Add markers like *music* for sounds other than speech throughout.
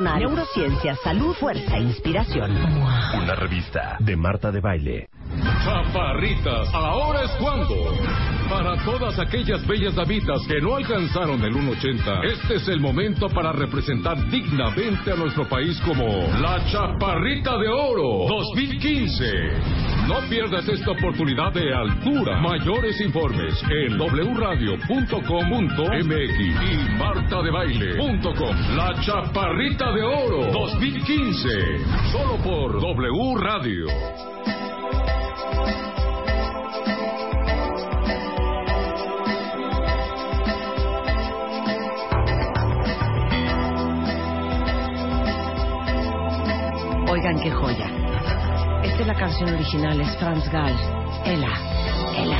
neurociencia, salud, fuerza e inspiración. Una revista de Marta de Baile. Chaparritas, ahora es cuando. Para todas aquellas bellas damitas que no alcanzaron el 1.80, este es el momento para representar dignamente a nuestro país como la Chaparrita de Oro 2015. No pierdas esta oportunidad de altura. Mayores informes en wradio.com.mx y martadebaile.com. La Chaparrita de Oro 2015. Solo por W Radio. Oigan qué joya. Esta es la canción original, es Franz Gall. Ella, Ella.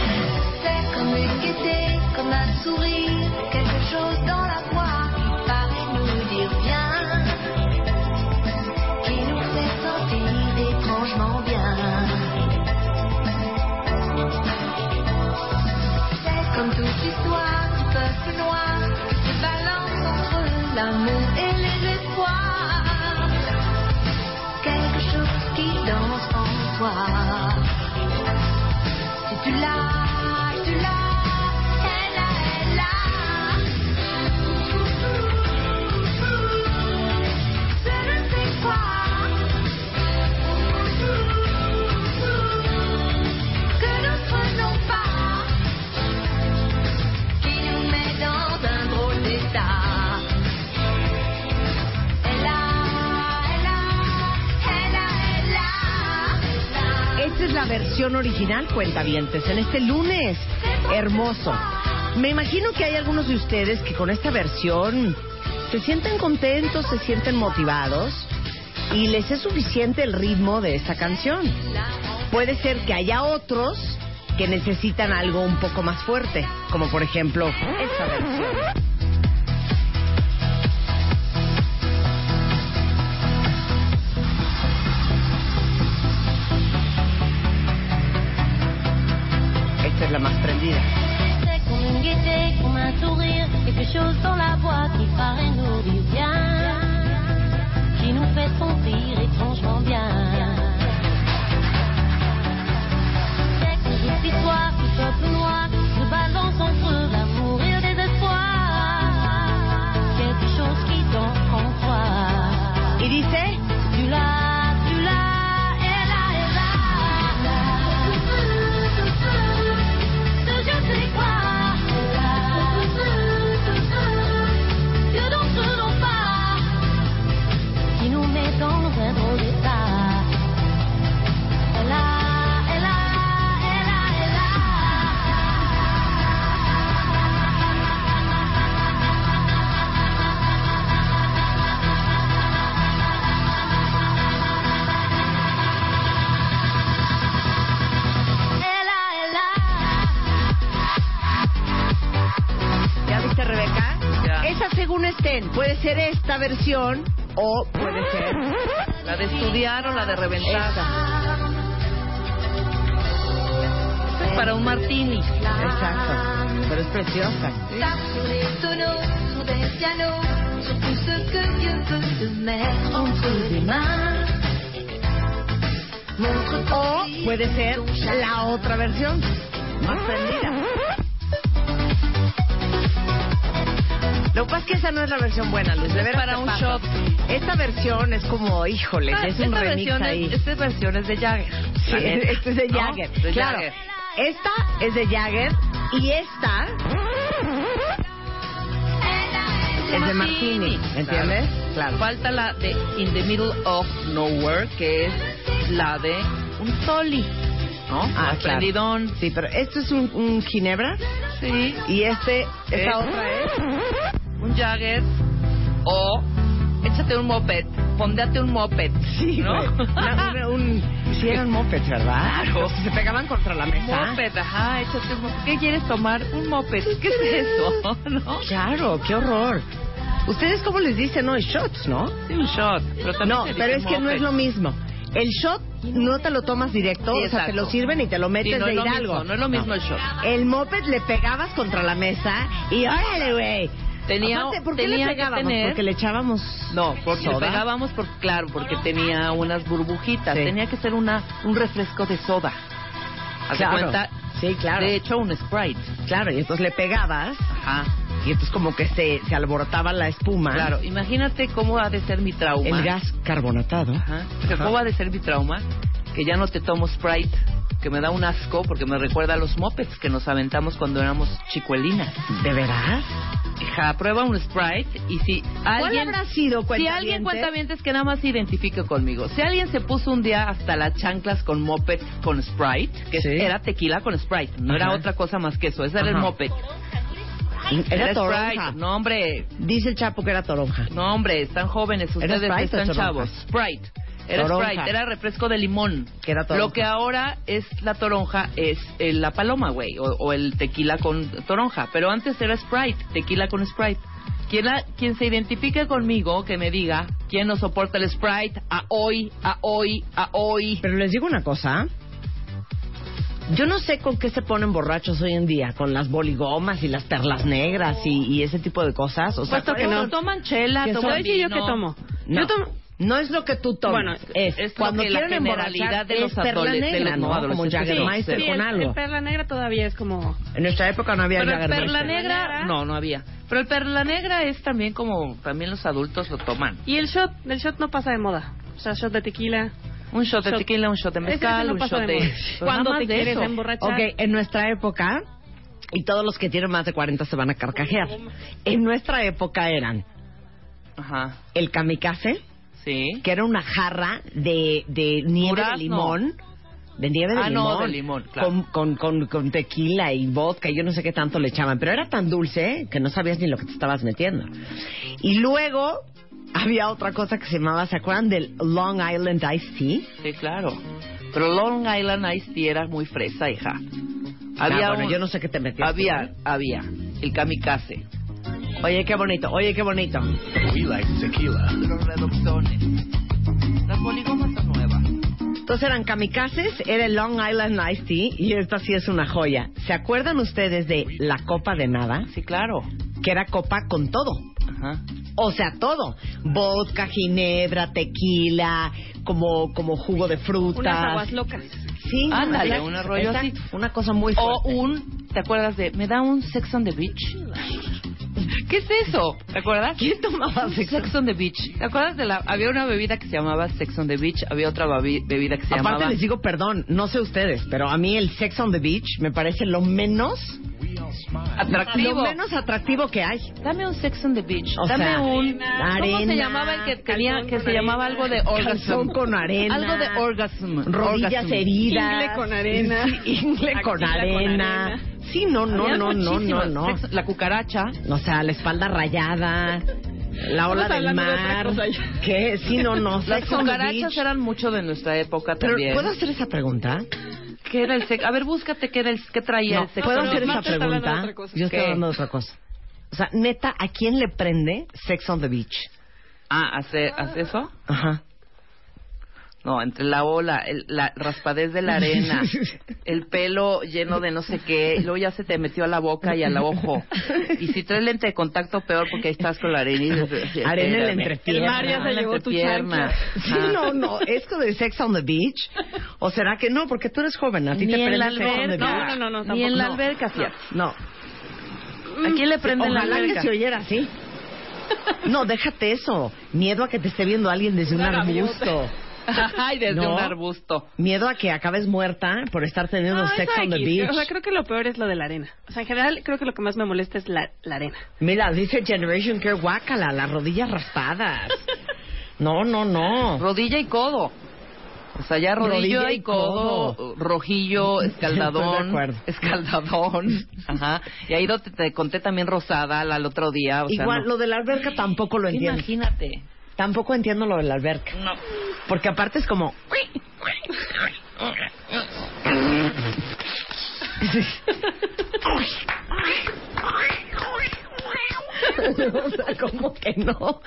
Versión original, cuentavientes, en este lunes. Hermoso. Me imagino que hay algunos de ustedes que con esta versión se sienten contentos, se sienten motivados y les es suficiente el ritmo de esta canción. Puede ser que haya otros que necesitan algo un poco más fuerte, como por ejemplo esta versión. Esta es la. C'est comme une gaieté, comme un sourire, quelque chose dans la voix qui paraît nous dire bien, qui nous fait sentir étrangement bien. C'est comme toute l'histoire du peuple noir se balance entre l'amour o puede ser La de estudiar o la de reventar. esa. Es para un martini. Exacto, pero es preciosa. O puede ser la otra versión, más prendida. Que esa no es la versión buena, Luz. De Es veras para un. Esta versión es como, híjole, Ah, es un esta remix versión ahí. Es, esta versión es de Jagger. Sí, este es de. Jagger. Claro. Jagger. Esta es de Jagger y esta es de Martini, ¿entiendes? Claro. Falta la de In the Middle of Nowhere, que es la de un Tolly. ¿No? Ah, claro. Sí, pero esto es un, un ginebra Sí. y este, esta ¿Eh? otra es Un Jagger. O échate un moped. Pondate un moped. Sí, ¿no? Una- una- un, sí eran *laughs* mopeds, ¿verdad? Claro. Se pegaban contra la mesa. Moped, ajá, échate un moped. ¿Qué quieres tomar? Un moped. *laughs* ¿Qué es eso? *laughs* ¿No? Claro, qué horror. ¿Ustedes cómo les dicen hoy? Shots, ¿no? Sí, un shot. Pero también No, pero es que no moped. es lo mismo. El shot no te lo tomas directo, Sí, o sea, te lo sirven y te lo metes Sí, no de es hidalgo. mismo, no es lo mismo el shot. El moped le pegabas contra la mesa y órale, güey. Tenía- Aparte, ¿por qué tenía le que pegábamos? tener- Porque le echábamos No, porque soda. le pegábamos, por, claro, porque tenía unas burbujitas. Sí. Tenía que ser una un refresco de soda. ¿Haz de Claro. cuenta? Sí, claro. De hecho, un Sprite. Claro, y entonces le pegabas Ajá. y entonces como que se, se alborotaba la espuma. Claro, imagínate cómo ha de ser mi trauma. El gas carbonatado. Ajá. Sea, ¿Cómo ha de ser mi trauma? Que ya no te tomo Sprite, que me da un asco porque me recuerda a los mopeds que nos aventamos cuando éramos chicuelinas. ¿De veras? Hija, prueba un Sprite y si alguien... habrá sido, Si alguien cuenta es que nada más se identifique conmigo. Si alguien se puso un día hasta las chanclas con moped con Sprite, que Sí. era tequila con Sprite, no era otra cosa más que eso, ese era el moped. Era Sprite. toronja. No, hombre, Dice el Chapo que era toronja. no, hombre, están jóvenes ¿Era ustedes, están chavos. Sprite. Era Toronja. Sprite, era refresco de limón. Que era toronja. Lo que ahora es la toronja es eh, la paloma, güey, o, o el tequila con toronja. Pero antes era Sprite, tequila con Sprite. Quien, la- quien se identifique conmigo, que me diga quién no soporta el Sprite a hoy, a hoy, a hoy. Pero les digo una cosa. Yo no sé con qué se ponen borrachos hoy en día, con las boligomas y las perlas negras y, y ese tipo de cosas. O sea, Puesto que ¿cuál no toman chela, toman son- ¿Sabes yo qué tomo? No, Yo tomo... no es lo que tú tomas. Bueno, es, es cuando que la quieren generalidad emborrachar de los es perla adole- de negra, los ¿no? Como adolescentes. Jagermeister Sí, con el, algo. el perla negra todavía es como... En nuestra época no había Pero el perla negra, no, no había. Pero el perla negra es también como, también los adultos lo toman. Y el shot, el shot no pasa de moda. O sea, shot de tequila. Un shot de Shot. tequila, un shot de mezcal, no un shot de de... pues Cuando te quieres eso. emborrachar. Ok, en nuestra época, y todos los que tienen más de 40 se van a carcajear. En nuestra época eran Ajá, el kamikaze, sí. que era una jarra de, de nieve Durazno. de limón. De nieve de Ah, limón. no, de limón, claro. Con, con, con, con tequila y vodka, y yo no sé qué tanto le echaban. Pero era tan dulce que no sabías ni lo que te estabas metiendo. Y luego había otra cosa que se llamaba, ¿se acuerdan del Long Island Iced Tea? Sí, claro. Pero Long Island Ice Tea era muy fresa, hija. Había Ah, bueno, un- yo no sé qué te metías. Había, había. El kamikaze. Oye, qué bonito, oye, qué bonito. We like tequila. Los reductones. Las boligomas son nuevas. Entonces eran kamikazes, era el Long Island Iced Tea, y esta sí es una joya. ¿Se acuerdan ustedes de la copa de nada? Sí, claro. Que era copa con todo. Ajá. O sea, todo. Vodka, ginebra, tequila, como, como jugo de frutas. Unas aguas locas. Sí, Ándale, un rollo así. Una cosa muy O fuerte. un, ¿te acuerdas de, me da un Sex on the Beach? ¿Qué es eso? ¿Te acuerdas? ¿Quién tomaba sexo? Sex on the Beach. ¿Te acuerdas de la, había una bebida que se llamaba Sex on the Beach, había otra bebida que se Aparte llamaba... les digo perdón, no sé ustedes, pero a mí el Sex on the Beach me parece lo menos Atractivo. lo menos atractivo que hay. Dame un Sex on the Beach. O Dame sea, un. ¿Cómo se arena, llamaba el que tenía que se llamaba arena, algo de orgasm? calzón con arena, Algo de orgasm. rodillas orgasm. heridas, Ingle con arena. *laughs* Ingle con arena. arena. Sí, no, no, no, no, no, no. La cucaracha. O sea, la espalda rayada, la ola del de mar. ya. ¿Qué? Sí, no, no. Las cucarachas eran mucho de nuestra época Pero, también. ¿puedo hacer esa pregunta? ¿Qué era el sex? A ver, búscate qué era el qué traía No, el sexo. ¿puedo hacer esa pregunta? Yo estoy hablando de otra cosa. O sea, neta, ¿a quién le prende Sex on the Beach? Ah, ¿hace, ¿hace eso? Ajá. No, entre la ola, el- la raspadez de la arena, *laughs* el pelo lleno de no sé qué, y luego ya se te metió a la boca y al ojo. Y si traes lente de contacto, peor porque ahí estás con la arena. y Arena en la entrepierna. El mar ya se En la llevó tu entrepierna. Sí, no, no. ¿Esto de Sex on the Beach? ¿O será que no? Porque tú eres joven. ¿A ti Ni te en prende la Sex on the. Beach? No, no, no, no, Ni en la tampoco. alberca, fíjate. No. ¿A quién le prende la Ojalá que alberca? se oyera así. No, déjate eso. Miedo a que te esté viendo alguien desde un arbusto. *laughs* Ay, desde No. un arbusto. Miedo a que acabes muerta por estar teniendo No, sex eso on the beach. O sea, creo que lo peor es lo de la arena. O sea, en general, creo que lo que más me molesta es la, la arena. Mira, dice Generation Care guácala, las rodillas raspadas. *laughs* No, no, no. Rodilla y codo. O sea, ya rodillo Rodilla y codo, codo. rojillo, *laughs* escaldadón, escaldadón, ajá. Y ahí te, te conté también rosada la- el otro día, o sea, Igual, no. lo de la alberca tampoco lo entiendo. Imagínate. Tampoco entiendo lo de la alberca. No. Porque aparte es como... *laughs* *laughs* o sea, ¿cómo que no?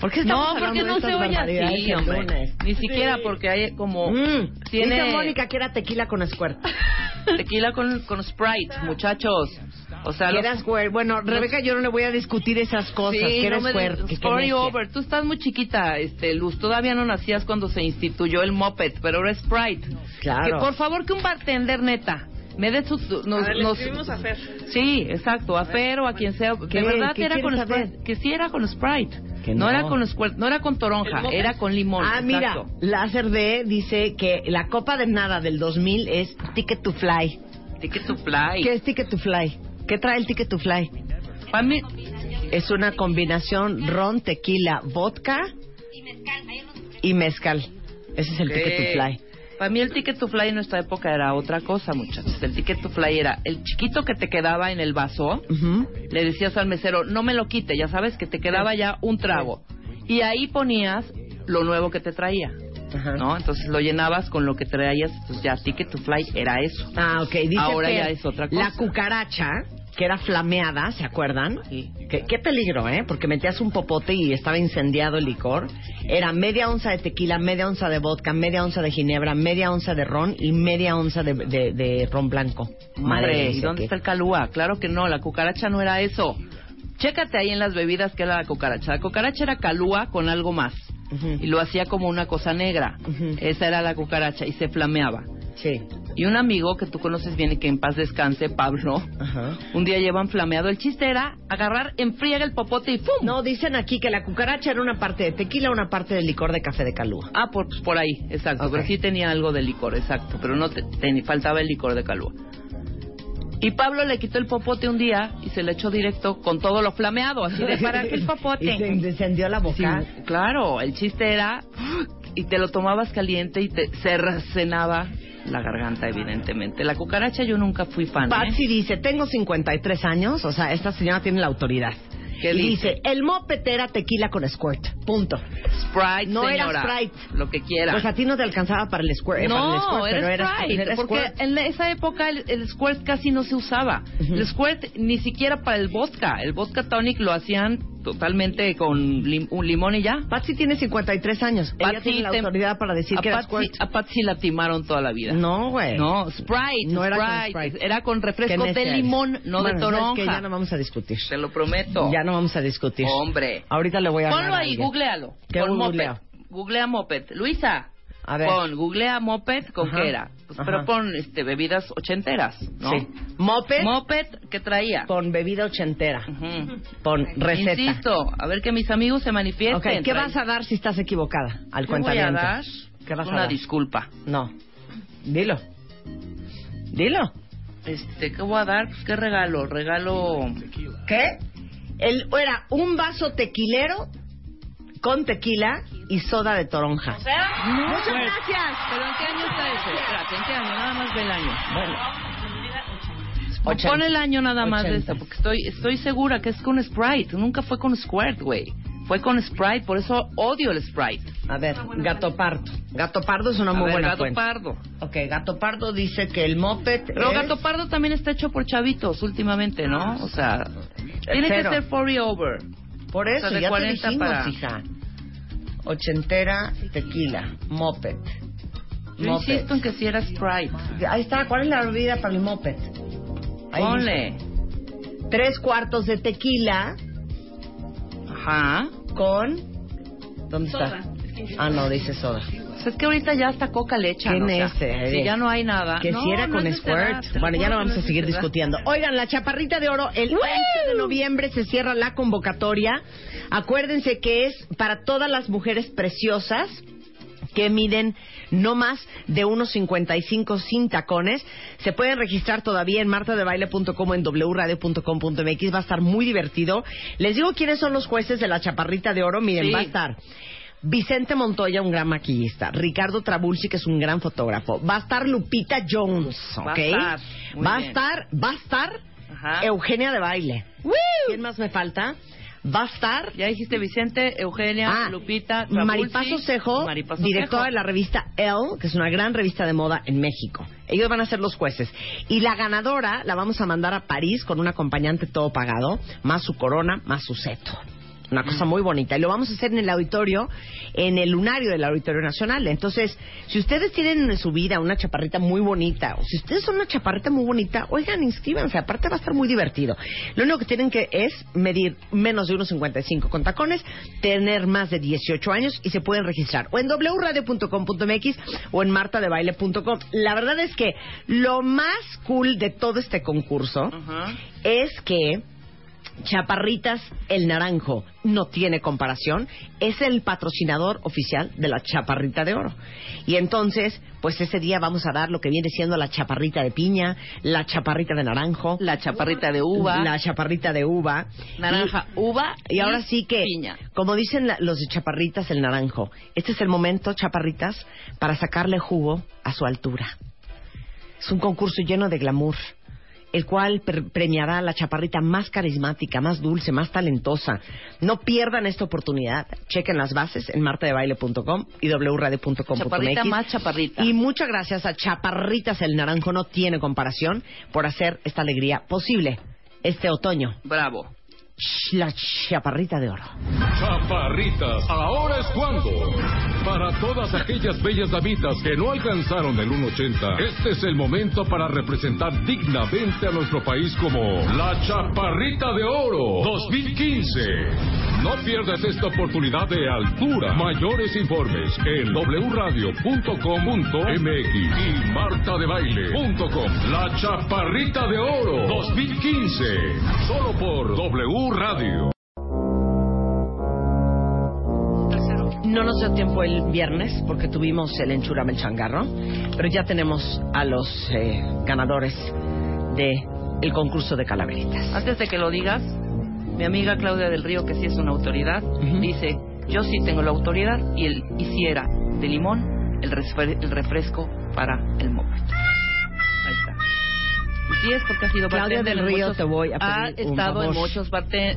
¿Por qué No, porque no de se oye así, hombre. lunes? Ni siquiera porque hay como Mm. tiene Dice Mónica que era tequila con squirt. *laughs* tequila con, con Sprite, muchachos. O sea, los- era squirt. Bueno, Rebeca, yo no le voy a discutir esas cosas. Sí, que era no squirt. que story over. Tú estás muy chiquita, este, Luz. Todavía no nacías cuando se instituyó el moped, pero es Sprite. Claro. Que por favor que un bartender neta me dé sus nos, a ver, le nos- escribimos a Fer. Sí, exacto, a Fer o a quien sea. ¿Qué? De verdad ¿Qué era con saber? Sprite. Que sí era con Sprite. Que no. no. era con no era con ¿El toronja, era con limón. Ah, mira, exacto. Láser D dice que la copa de nada del 2000 es Ticket to Fly. Ticket to fly. ¿Qué es Ticket to Fly? ¿Qué trae el Ticket to Fly? Pa' mí- Es una combinación ron, tequila, vodka y mezcal. Ese es el Ticket to Fly. Para mí el ticket to fly en nuestra época era otra cosa, muchachos. El ticket to fly era el chiquito que te quedaba en el vaso. Ujú. Le decías al mesero, no me lo quite, ya sabes que te quedaba ya un trago. Y ahí ponías lo nuevo que te traía, Ajá. ¿no? Entonces lo llenabas con lo que traías, entonces ya ticket to fly era eso. Ah, ok. Dice Ahora Fer, ya es otra cosa. La cucaracha, que era flameada, ¿se acuerdan? Sí. Qué, qué peligro, ¿eh? Porque metías un popote y estaba incendiado el licor. Era media onza de tequila, media onza de vodka, media onza de ginebra, media onza de ron y media onza de, de- de ron blanco. Madre, ¿y dónde que- está el calúa? Claro que no, la cucaracha no era eso. Chécate ahí en las bebidas que era la cucaracha. La cucaracha era calúa con algo más. Y lo hacía como una cosa negra. Esa era la cucaracha y se flameaba. Sí. Y un amigo que tú conoces bien y que en paz descanse, Pablo, Ajá. un día llevan flameado. El chiste era agarrar, enfriega el popote y ¡pum! No, dicen aquí que la cucaracha era una parte de tequila, una parte de licor de café de calúa. Ah, por, pues por ahí, exacto. Ok. Pero sí tenía algo de licor, exacto. Pero no te, te- faltaba el licor de calúa. Y Pablo le quitó el popote un día y se le echó directo con todo lo flameado, así de para qué el *laughs* popote. y se encendió la boca. Sí, claro, el chiste era y te lo tomabas caliente y te se recenaba la garganta, evidentemente. La cucaracha yo nunca fui fan. ¿eh? Patsy dice, tengo 53 años, o sea, esta señora tiene la autoridad. ¿Qué y dice? dice, el moped era tequila con squirt, punto. Sprite, No era señora, Sprite. Lo que quiera. Pues a ti no te alcanzaba para el squirt, eh, para el no, squirt, pero era era, Sprite, era porque squirt. en esa época el, el squirt casi no se usaba. El squirt ni siquiera para el vodka. El vodka tonic lo hacían totalmente con lim- un limón y ya. Patsy tiene 53 años. Ella Patsy tiene la autoridad para decir a que Patsy, a Patsy la timaron toda la vida. No, güey. No, Sprite, No era con Sprite. Sprite. Era con refresco de limón, no Bueno, de ¿sabes toronja. qué? Ya no vamos a discutir. Te lo prometo. Ya no vamos a discutir. Hombre. Ahorita le voy a Ponlo ahí, googlealo. ¿Qué Con googleo? moped. Googlea moped. Luisa. A ver. Pon, googlea moped con Ajá. qué era. Pues, Ajá. pero pon este, bebidas ochenteras, ¿no? Sí. Moped Moped, ¿qué traía? con bebida ochentera. Ujú. Con receta. Insisto, a ver que mis amigos se manifiesten. Ok, ¿qué vas a dar si estás equivocada? Al ¿Qué voy a dar? ¿Qué vas a Una dar? disculpa. No. Dilo. Dilo. Este, ¿qué voy a dar? Pues, ¿qué regalo? Regalo... ¿Qué? El, era un vaso tequilero con tequila y soda de toronja. No, Muchas pues, gracias. ¿Pero en qué año está ese? Espérate, ¿en qué año? Nada más ve el año. Bueno. Pon 80. el año nada más de 80. esta, porque estoy, estoy segura que es con Sprite. Nunca fue con Squirt, güey. Fue con Sprite, por eso odio el Sprite. A ver, Gato Pardo. Gato Pardo es una A muy ver, buena Gato fuente. Pardo. Ok, Gato Pardo dice que el moped Pero es... Gato Pardo también está hecho por chavitos últimamente, ¿no? O sea, tiene Cero. que ser 40 over. Por eso, o sea, de ya 40 te dijimos, para- hija. Ochentera, tequila, moped. Yo Moped. insisto en que si era Sprite. Ahí está, ¿cuál es la bebida para el moped? Ahí Ponle. dice, Tres cuartos de tequila Ajá. con... ¿Dónde Soda. está? Ah, no, dice soda. Pues es que ahorita ya hasta coca le echan. Qué o sea, nece, si ya no hay nada. Que no, si era no con es Squirt. lo Bueno, ya que vamos no a es seguir discutiendo. Oigan, la chaparrita de oro, el 11 de noviembre se cierra la convocatoria. Acuérdense que es para todas las mujeres preciosas que miden no más de unos 55 sin tacones. Se pueden registrar todavía en martadebaile.com o en wradio.com.mx. Va a estar muy divertido. Les digo quiénes son los jueces de la chaparrita de oro. Miren, Sí. va a estar Vicente Montoya, un gran maquillista. Ricardo Trabulsi, que es un gran fotógrafo. Va a estar Lupita Jones, ¿ok? Va a estar, Va a estar, va a estar Ajá. Eugenia de Baile. ¿Quién más me falta? Va a estar Ya dijiste Vicente, Eugenia, Ah, Lupita, Maripaso Cejo, Maripaso directora Cejo. de la revista Elle, que es una gran revista de moda en México. Ellos van a ser los jueces. Y la ganadora la vamos a mandar a París con un acompañante todo pagado, más su corona, más su seto. Una cosa muy bonita. Y lo vamos a hacer en el auditorio, en el lunario del Auditorio Nacional. Entonces, si ustedes tienen en su vida una chaparrita muy bonita, o si ustedes son una chaparrita muy bonita, oigan, inscríbanse. Aparte va a estar muy divertido. Lo único que tienen que es medir menos de 1,55 con tacones, tener más de 18 años y se pueden registrar o en wradio.com.mx o en martadebaile.com. La verdad es que lo más cool de todo este concurso es que Chaparritas El Naranjo no tiene comparación, es el patrocinador oficial de la Chaparrita de Oro. Y entonces, pues ese día vamos a dar lo que viene siendo la Chaparrita de Piña, la Chaparrita de Naranjo, La chaparrita de uva, la Chaparrita de Uva. naranja, uva Y, y ahora sí que, piña. como dicen la- los de Chaparritas El Naranjo, este es el momento, Chaparritas, para sacarle jugo a su altura. Es un concurso lleno de glamour, el cual premiará a la chaparrita más carismática, más dulce, más talentosa. No pierdan esta oportunidad. Chequen las bases en martadebaile.com y wradio.com.mx. Chaparrita más chaparrita. Y muchas gracias a Chaparritas El Naranjo, no tiene comparación, por hacer esta alegría posible este otoño. Bravo. La Chaparrita de Oro. Chaparritas, ahora es cuando. Para todas aquellas bellas damitas que no alcanzaron el 1.80, este es el momento para representar dignamente a nuestro país como la Chaparrita de Oro 2015. No pierdas esta oportunidad de altura. Mayores informes en wradio.com.mx y martadebaile.com. La Chaparrita de Oro 2015. Solo por W Radio. No nos dio tiempo el viernes porque tuvimos el enchurame el changarro, pero ya tenemos a los eh, ganadores de el concurso de calaveritas. Antes de que lo digas, mi amiga Claudia del Río, que sí es una autoridad, dice, yo sí tengo la autoridad y el hiciera de limón el, refresco para el moped. Es porque ha sido Claudia bartender del Río, muchos- te voy a ha un estado en muchos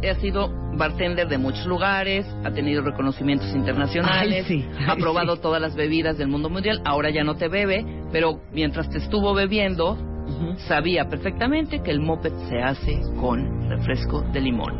ha sido bartender de muchos lugares, ha tenido reconocimientos internacionales, Ay, sí, ha probado sí. todas las bebidas del mundo mundial, ahora ya no te bebe, pero mientras te estuvo bebiendo, sabía perfectamente que el moped se hace con refresco de limón.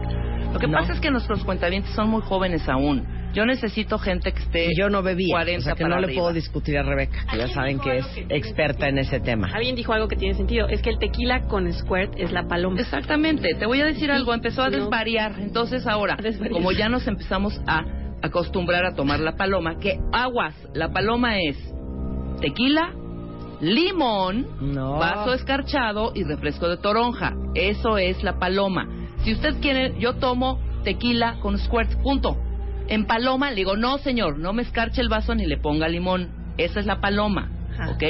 Lo que No. pasa es que nuestros cuentavientes son muy jóvenes aún. Yo necesito gente que esté Yo no bebía, 40 o sea que para no le arriba. puedo discutir a Rebeca, que ya saben que es que experta en ese tema. Alguien dijo algo que tiene sentido. Es que el tequila con squirt es la paloma. Exactamente, te voy a decir algo, empezó a No. desvariar, entonces ahora, desvariar. como ya nos empezamos a acostumbrar a tomar la paloma, que aguas, la paloma es tequila, limón, No. vaso escarchado y refresco de toronja. Eso es la paloma. Si usted quiere, yo tomo tequila con squirt, punto. En paloma le digo, no señor, no me escarche el vaso ni le ponga limón. Esa es la paloma, Ajá. ¿ok?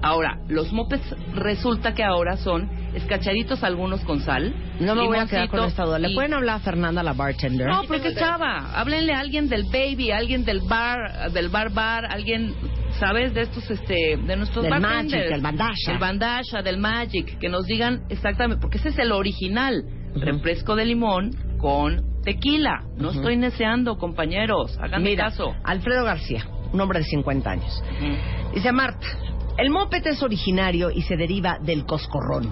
Ahora, los mopeds resulta que ahora son escachaditos algunos con sal. No me voy a quedar con esta duda. ¿Le y- pueden hablar a Fernanda, la bartender? no, porque chava, háblenle a alguien del baby, alguien del bar, del bar bar, alguien, ¿sabes? De estos, este, de nuestros Del bartenders. Magic, del Bandasha. Del Bandasha, del Magic, que nos digan exactamente, porque ese es el original. Refresco de limón con tequila. No estoy neceando, compañeros, háganme Mira, caso. Alfredo García, un hombre de 50 años. Ujú. Dice Marta, el moped es originario y se deriva del coscorrón.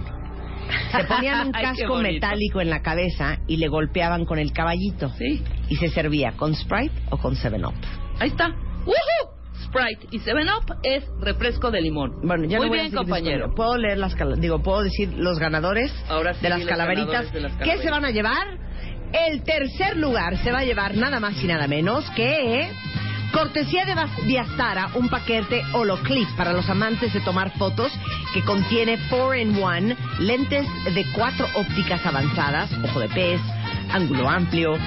Se ponían un *laughs* casco metálico en la cabeza y le golpeaban con el caballito. Sí, Y se servía con Sprite o con 7-Up. ahí está. ¡Woohoo! Sprite y 7-Up es refresco de limón. Bueno, ya Muy no bien, compañero. ¿Puedo leer las digo, puedo decir los ganadores Ahora sí, de las los calaveritas? ganadores de las ¿Qué se van a llevar? El tercer lugar se va a llevar nada más y nada menos que Cortesía de Viastara, un paquete Holoclip para los amantes de tomar fotos que contiene 4-in-1, lentes de cuatro ópticas avanzadas, ojo de pez, ángulo amplio,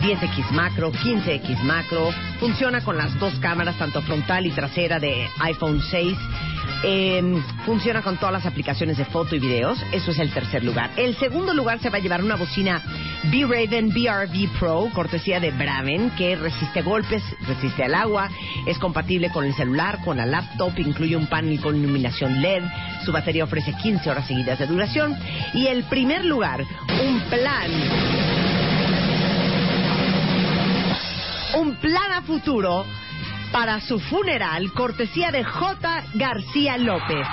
10x macro, 15x macro, funciona con las dos cámaras, tanto frontal y trasera de iPhone 6. Eh, funciona con todas las aplicaciones de foto y videos. Eso es el tercer lugar. El segundo lugar se va a llevar una bocina B-Raven BRV Pro, cortesía de Braven, que resiste golpes, resiste al agua, es compatible con el celular, con la laptop, incluye un panel con iluminación LED, su batería ofrece 15 horas seguidas de duración. Y el primer lugar, un plan un plan a futuro para su funeral, cortesía de J. García López,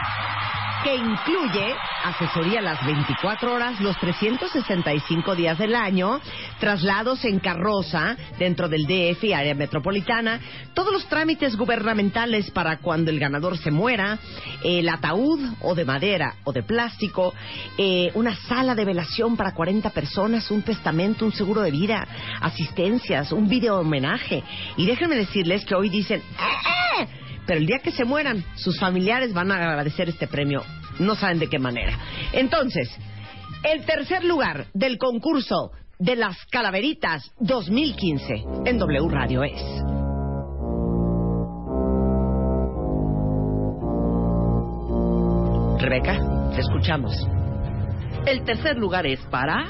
que incluye asesoría las 24 horas, los 365 días del año, traslados en carroza dentro del DF y área metropolitana, todos los trámites gubernamentales para cuando el ganador se muera, el ataúd o de madera o de plástico, eh, una sala de velación para 40 personas, un testamento, un seguro de vida, asistencias, un video homenaje. Y déjenme decirles que hoy dicen, "¡Eh, eh!", pero el día que se mueran, sus familiares van a agradecer este premio. No saben de qué manera. Entonces, el tercer lugar del concurso de las Calaveritas 2015 en W Radio es. Rebeca, te escuchamos. El tercer lugar es para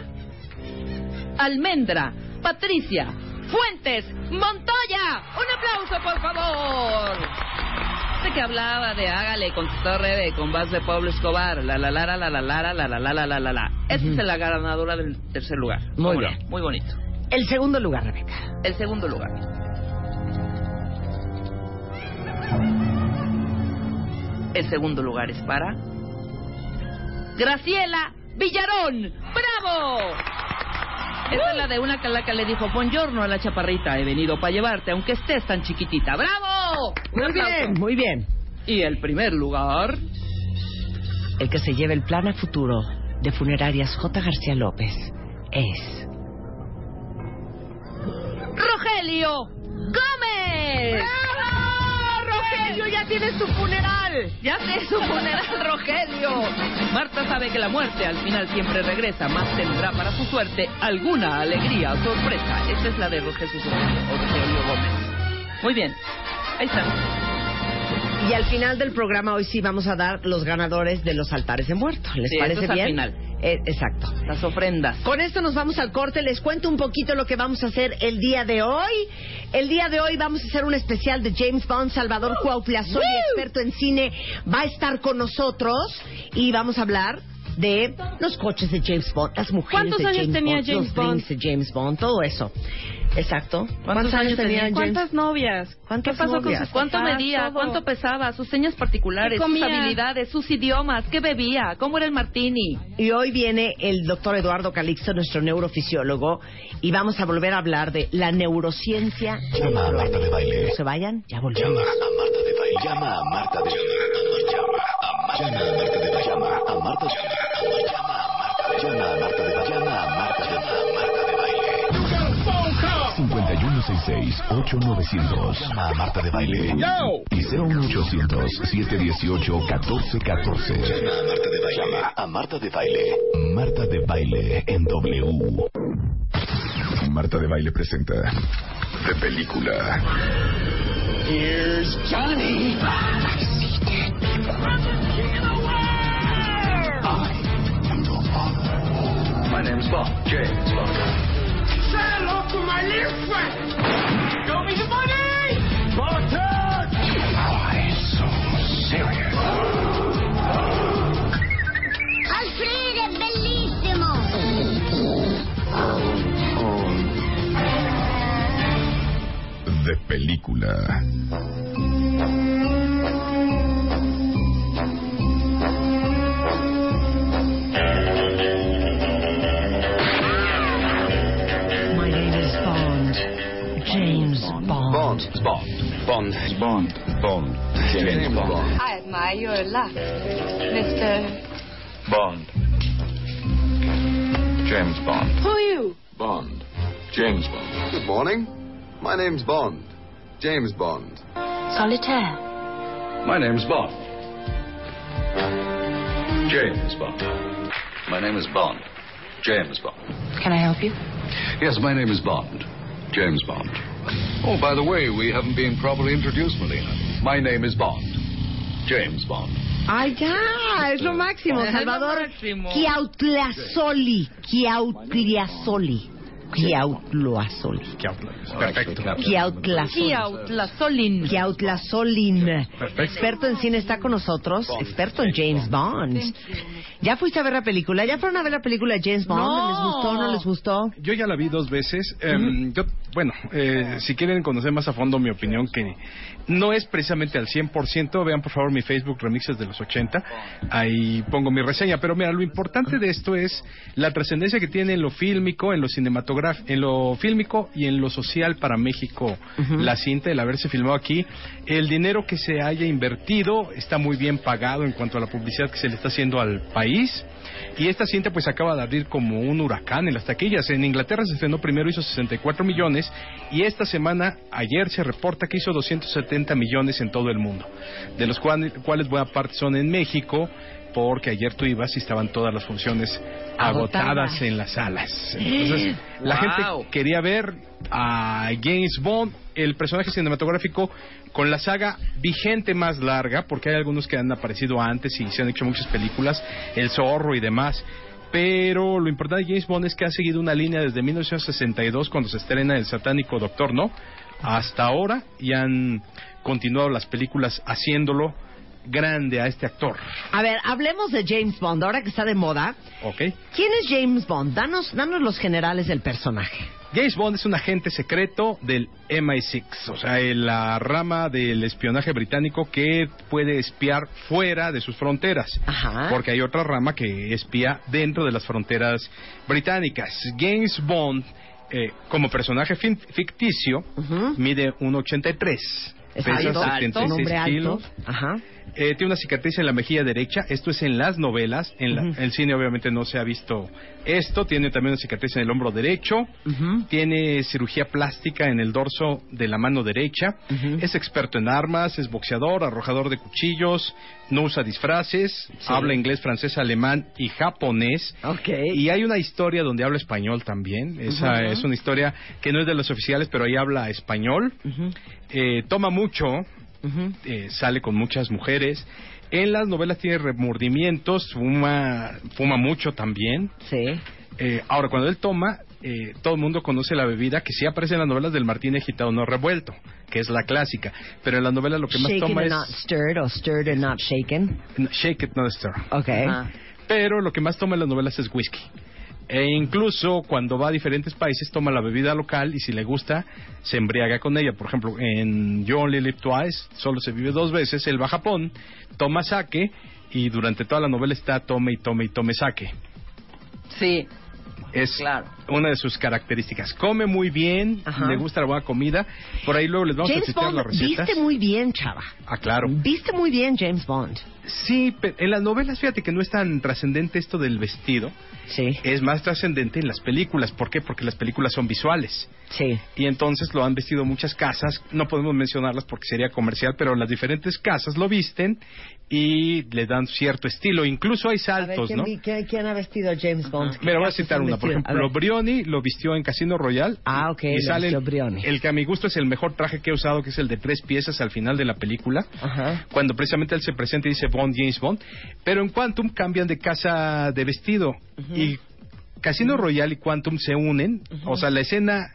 Almendra, Patricia, Fuentes, Montoya. Un aplauso, por favor. Este que hablaba de hágale con de con base de Pablo Escobar, la la la la la la la la la la la la la la. Esta es la ganadora del tercer lugar. Muy bien. Muy bonito. El segundo lugar, Rebeca. El segundo lugar. El segundo lugar es para Graciela Villarón. ¡Bravo! Esta es la de una calaca le dijo, buongiorno a la chaparrita, he venido para llevarte, aunque estés tan chiquitita. ¡Bravo! Muy bien, muy bien. Y el primer lugar, El que se lleva el plan a futuro de funerarias J. García López es. Rogelio Gómez. ¡Bravo! Rogelio ya tiene su funeral. Ya tiene su funeral, *laughs* Rogelio. Marta sabe que la muerte al final siempre regresa, más tendrá para su suerte alguna alegría o sorpresa. Esta es la de Rogelio, o Rogelio Gómez. Muy bien, ahí está. Y al final del programa hoy sí vamos a dar los ganadores de los altares de muertos. ¿Les Sí, parece eso es al bien? final. Eh, exacto. Las ofrendas. Con esto nos vamos al corte. Les cuento un poquito lo que vamos a hacer el día de hoy. El día de hoy vamos a hacer un especial de James Bond. Salvador Cuauhtlazoy, experto en cine, va a estar con nosotros y vamos a hablar de los coches de James Bond, las mujeres ¿Cuántos de años James tenía Bond, James los Bond? drinks de James Bond, todo eso. Exacto. ¿Cuántos años tenía James ¿Cuántas novias? ¿Cuántas ¿Qué pasó novias? con sus ¿Cuánto medía? Todo. ¿Cuánto pesaba? Sus señas particulares, ¿Qué sus habilidades, sus idiomas, qué bebía, cómo era el martini. Y hoy viene el doctor Eduardo Calixto, nuestro neurofisiólogo, y vamos a volver a hablar de la neurociencia. Llama a Marta de Baile. No se vayan, ya volvemos. Llama a Marta de Baile. Llama a Marta de Baile. Llama a Marta de Baile. Llama a Marta de Baile. Llama a Marta de Baile. Llama a Marta de Baile. 5166-8900. Llama a Marta de Baile. Y 01800-718-1414. Llama a Marta de Baile. Llama a Marta de Baile. Marta de Baile en W. Marta de Baile presenta de película. Here's Johnny. My name's Bob. James Bond. Say hello to my little friend. Show me the money. Barton. Why so serious? Alfred è bellissimo! De película. Bond. Bond. Bond. Bond. Bond. Bond. James Bond. I admire your luck, Mr. Bond. James Bond. Who are you? Bond. James Bond. Good morning. My name's Bond. James Bond. Solitaire. My name's Bond. James Bond. My name is Bond. James Bond. Can I help you? Yes, my name is Bond. James Bond. Oh, by the way, we haven't been properly introduced, Melina. My name is Bond. James Bond. Ay, ya, es lo máximo, Salvador. máximo. Chiautliazoli, Chiautliazoli, Chiautliazoli, Perfecto. Chiautliazoli. Kiautlazolin. Chiautliazolin, experto en cine, está con nosotros, experto en James Bond. ¿Ya fuiste a ver la película? ¿Ya fueron a ver la película de James Bond? No. ¿Les gustó o no les gustó? Yo ya la vi dos veces. Em, yo, bueno, eh, si quieren conocer más a fondo mi opinión, que no es precisamente al 100%, vean por favor mi Facebook Remixes de los 80. Ahí pongo mi reseña. Pero mira, lo importante de esto es la trascendencia que tiene en lo fílmico, en lo cinematográfico, en lo fílmico y en lo social para México. La cinta, el haberse filmado aquí. El dinero que se haya invertido está muy bien pagado en cuanto a la publicidad que se le está haciendo al país. Y esta cinta pues acaba de abrir como un huracán en las taquillas. En Inglaterra se estrenó primero, hizo 64 millones. Y esta semana, ayer se reporta que hizo 270 millones en todo el mundo, de los cuales, buena parte son en México, porque ayer tú ibas y estaban todas las funciones agotadas, Agotadas. en las salas. Entonces, la Wow. gente quería ver a James Bond, el personaje cinematográfico con la saga vigente más larga, porque hay algunos que han aparecido antes y se han hecho muchas películas, El Zorro y demás. Pero lo importante de James Bond es que ha seguido una línea desde 1962, cuando se estrena el satánico Doctor No, hasta ahora, y han continuado las películas haciéndolo grande a este actor. A ver, hablemos de James Bond, ahora que está de moda. ¿Ok? ¿Quién es James Bond? Danos, danos los generales del personaje. James Bond es un agente secreto del MI6, o sea, la rama del espionaje británico que puede espiar fuera de sus fronteras. Ajá. Porque hay otra rama que espía dentro de las fronteras británicas. James Bond, eh, como personaje fin- ficticio, Ujú. mide 1,83. Es pesa alto, 76 un hombre alto. kilos. Ajá. Eh, tiene una cicatriz en la mejilla derecha. Esto es en las novelas. En la- el cine obviamente no se ha visto esto. Tiene también una cicatriz en el hombro derecho. Tiene cirugía plástica en el dorso de la mano derecha. Es experto en armas, es boxeador, arrojador de cuchillos, no usa disfraces, Sí. habla inglés, francés, alemán y japonés. Y hay una historia donde habla español también. Esa es una historia que no es de los oficiales, pero ahí habla español. Eh, toma mucho, Ujú. eh, sale con muchas mujeres. En las novelas tiene remordimientos, fuma, fuma mucho también. Sí. Eh, ahora, cuando él toma, eh, todo el mundo conoce la bebida que sí aparece en las novelas del Martín agitado no revuelto, que es la clásica. Pero en las novelas lo que más Shaken toma and es not stirred o stirred and not shaken. No, shake it, not stir. Ok. Ajá. Pero lo que más toma en las novelas es whisky. E incluso cuando va a diferentes países toma la bebida local y si le gusta se embriaga con ella. Por ejemplo, en You Only Live Twice solo se vive dos veces. Él va a Japón, toma sake y durante toda la novela está tome y tome y tome sake. Sí, Es Claro. una de sus características. Come muy bien, Ajá. le gusta la buena comida. Por ahí luego les vamos a James citar Bond, las recetas. viste muy bien, chava. Ah, claro. Viste muy bien, James Bond. Sí, pero en las novelas fíjate que no es tan trascendente esto del vestido. Sí. Es más trascendente en las películas. ¿Por qué? Porque las películas son visuales. Sí. Y entonces lo han vestido muchas casas. No podemos mencionarlas porque sería comercial, pero las diferentes casas lo visten y le dan cierto estilo. Incluso hay A ver, saltos, ¿quién, ¿no? quién- quién ha vestido a James Bond? ¿Qué Mira, voy a citar una. Por ejemplo. Brioni lo vistió en Casino Royal. Ah, ok, Y sale el que a mi gusto es el mejor traje que he usado, que es el de tres piezas al final de la película. Ajá. Cuando precisamente él se presenta y dice Bond, James Bond. Pero en Quantum cambian de casa de vestido. Y Casino Royale y Quantum se unen. O sea, la escena,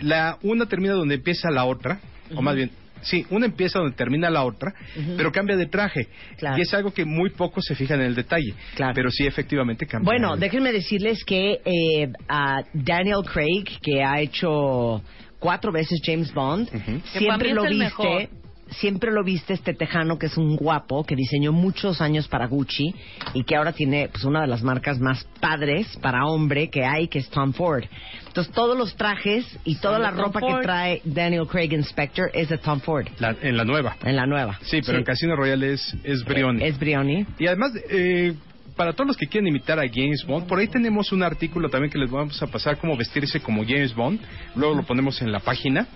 la una termina donde empieza la otra. O más bien, sí, una empieza donde termina la otra, pero cambia de traje. Claro. Y es algo que muy pocos se fijan en el detalle. Claro. Pero sí, efectivamente cambia. Bueno, déjenme decirles que eh, a Daniel Craig, que ha hecho cuatro veces James Bond, siempre lo viste. Siempre lo viste este tejano que es un guapo, que diseñó muchos años para Gucci y que ahora tiene pues una de las marcas más padres para hombre que hay, que es Tom Ford. Entonces todos los trajes y toda la Tom ropa Ford. que trae Daniel Craig Inspector es de Tom Ford, La- en la nueva. en la nueva. Sí, pero en Casino Royale es, es Brioni. Es Brioni. Y además, eh, para todos los que quieren imitar a James Bond, por ahí tenemos un artículo también que les vamos a pasar cómo vestirse como James Bond. Luego lo ponemos en la página.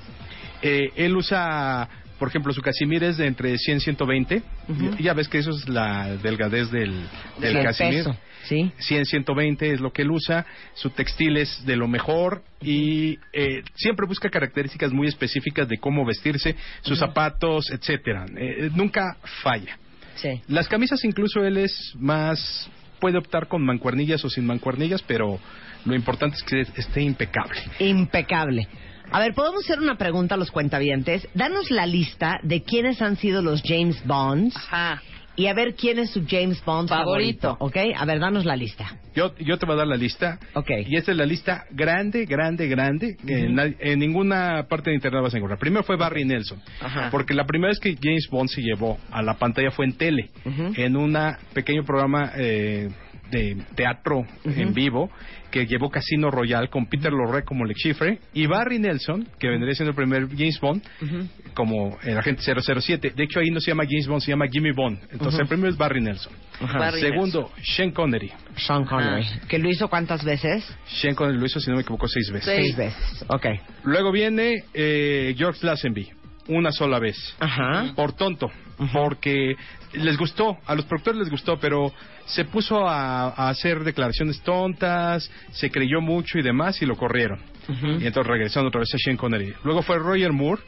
Eh, él usa, por ejemplo, su Casimir es de entre 100 y 120. Y Ya ves que eso es la delgadez del, del Sí, Casimir. peso, sí. 100, 120 es lo que él usa. Su textil es de lo mejor y eh, siempre busca características muy específicas de cómo vestirse, sus zapatos, etcétera. Eh, nunca falla. Sí. Las camisas incluso él es más puede optar con mancuernillas o sin mancuernillas, pero lo importante es que esté impecable. Impecable. A ver, podemos hacer una pregunta a los cuentavientes. Danos la lista de quiénes han sido los James Bonds Ajá. y a ver quién es su James Bond favorito. Favorito. ¿Ok? A ver, danos la lista. Yo, yo te voy a dar la lista. Ok. Y esta es la lista grande, grande, grande. que en, ninguna parte de internet vas a encontrar. Primero fue Barry Nelson. Ajá. Porque la primera vez que James Bond se llevó a la pantalla fue en tele. Ujú. En un pequeño programa eh, de teatro en vivo que llevó Casino Royale con Peter Lorre como Le Chiffre y Barry Nelson, que vendría siendo el primer James Bond, como el agente 007. De hecho, ahí no se llama James Bond, se llama Jimmy Bond. Entonces, el primero es Barry Nelson. Barry Segundo, Sean Connery. Sean Connery. ¿Que lo hizo cuántas veces? Sean Connery lo hizo, si no me equivoco, seis veces. Seis. Seis veces. Ok. Luego viene eh, George Lazenby, una sola vez. Ajá. Por tonto, porque les gustó, a los productores les gustó, pero se puso a, a hacer declaraciones tontas, se creyó mucho y demás y lo corrieron. Y entonces regresando otra vez a Sean Connery. Luego fue Roger Moore,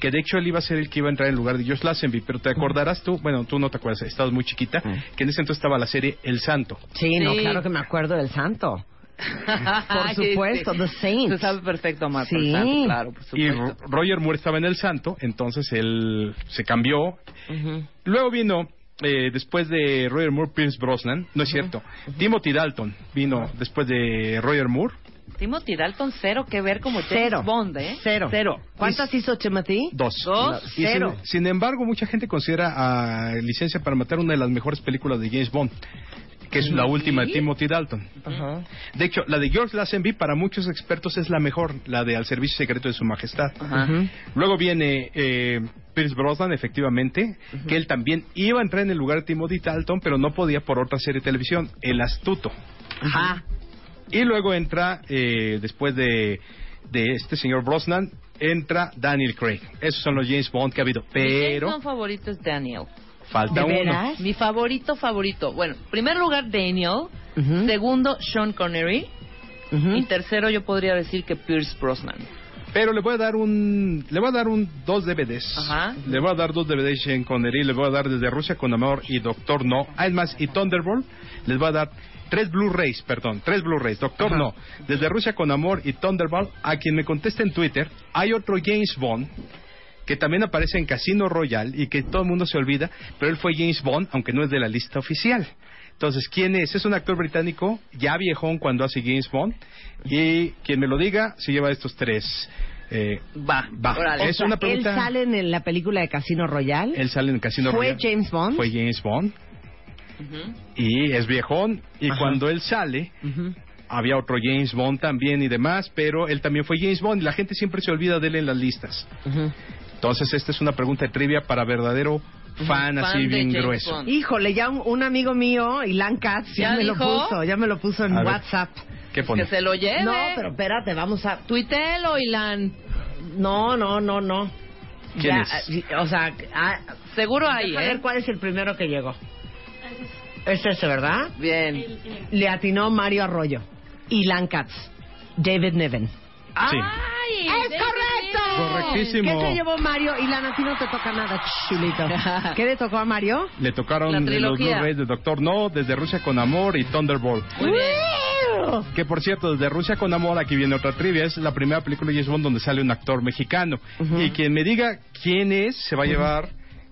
que de hecho él iba a ser el que iba a entrar en lugar de George Lazenby, pero te acordarás tú, bueno, tú no te acuerdas, estabas muy chiquita, que en ese entonces estaba la serie El Santo. Sí, no, claro que me acuerdo del santo. *laughs* Por supuesto, The Saint. Se sabe perfecto, Marta. Sí. santo, claro, por Y supuesto. Ro- Roger Moore estaba en El Santo, entonces él se cambió Ujú. Luego vino, eh, después de Roger Moore, Pierce Brosnan. No es cierto. Timothy Dalton vino después de Roger Moore. Timothy Dalton, cero que ver como James Cero. Bond, ¿eh? Cero. Cero. ¿Cuántas hizo Timothy? Dos. Dos. Y sin, Cero. sin embargo, mucha gente considera a Licencia para Matar una de las mejores películas de James Bond, que es la última de Timothy Dalton. Ajá. De hecho, la de George Lazenby, para muchos expertos, es la mejor, la de Al Servicio Secreto de Su Majestad. Ajá. Luego viene eh, Pierce Brosnan, efectivamente, que él también iba a entrar en el lugar de Timothy Dalton, pero no podía por otra serie de televisión, El Astuto. Ajá. Y luego entra, eh, después de, de este señor Brosnan, entra Daniel Craig. Esos son los James Bond que ha habido. Mi Pero Bond favorito es Daniel. Falta ¿De uno. veras? Mi favorito, favorito. Bueno, primer lugar Daniel. Segundo, Sean Connery. Y tercero, yo podría decir que Pierce Brosnan. Pero le voy a dar un, le voy a dar un dos DVDs. Ajá. Le voy a dar dos DVDs en Connery, le voy a dar desde Rusia con Amor y Doctor No. Ah, es más, y Thunderbolt, les voy a dar tres Blu-rays, perdón, tres Blu-rays. Doctor Ajá. No, desde Rusia con Amor y Thunderbolt. A quien me conteste en Twitter, hay otro James Bond que también aparece en Casino Royale y que todo el mundo se olvida, pero él fue James Bond, aunque no es de la lista oficial. Entonces, ¿quién es? Es un actor británico, ya viejón cuando hace James Bond, y quien me lo diga se lleva estos tres. Eh, Va, Va. Es una pregunta- Él sale en la película de Casino Royale. él sale en Casino ¿Fue Royale. James Bond? Fue James Bond. Y es viejón. Y Ajá. cuando él sale, había otro James Bond también y demás, pero él también fue James Bond y la gente siempre se olvida de él en las listas. Entonces, esta es una pregunta de trivia para verdadero fan, Fan así bien James grueso. Bond. Híjole, ya un, un amigo mío, Ilan Katz, ya, ¿Ya me lo dijo? puso, ya me lo puso en A ver. WhatsApp. ¿Qué pone? Que se lo lleve. No, pero espérate, vamos a... Tuitelo, Ilan. No, no, no, no. ¿Quién Ya, es? eh, O sea, ah, Seguro ahí, deja ¿eh? ver cuál es el primero que llegó. Es ese, ¿verdad? Bien. Le atinó Mario Arroyo. Ilan Katz. David Niven. Sí. ¡Ay! ¡Es correcto! Correctísimo. ¿Qué se llevó Mario? Ilan, a ti no te toca nada, chulito. *laughs* ¿Qué le tocó a Mario? Le tocaron La los trilogía. Blu-rays de Doctor No, desde Rusia con Amor y Thunderbolt. Muy bien. Que por cierto, desde Rusia con Amor, aquí viene otra trivia, es la primera película de James Bond donde sale un actor mexicano. Y quien me diga quién es, se va a llevar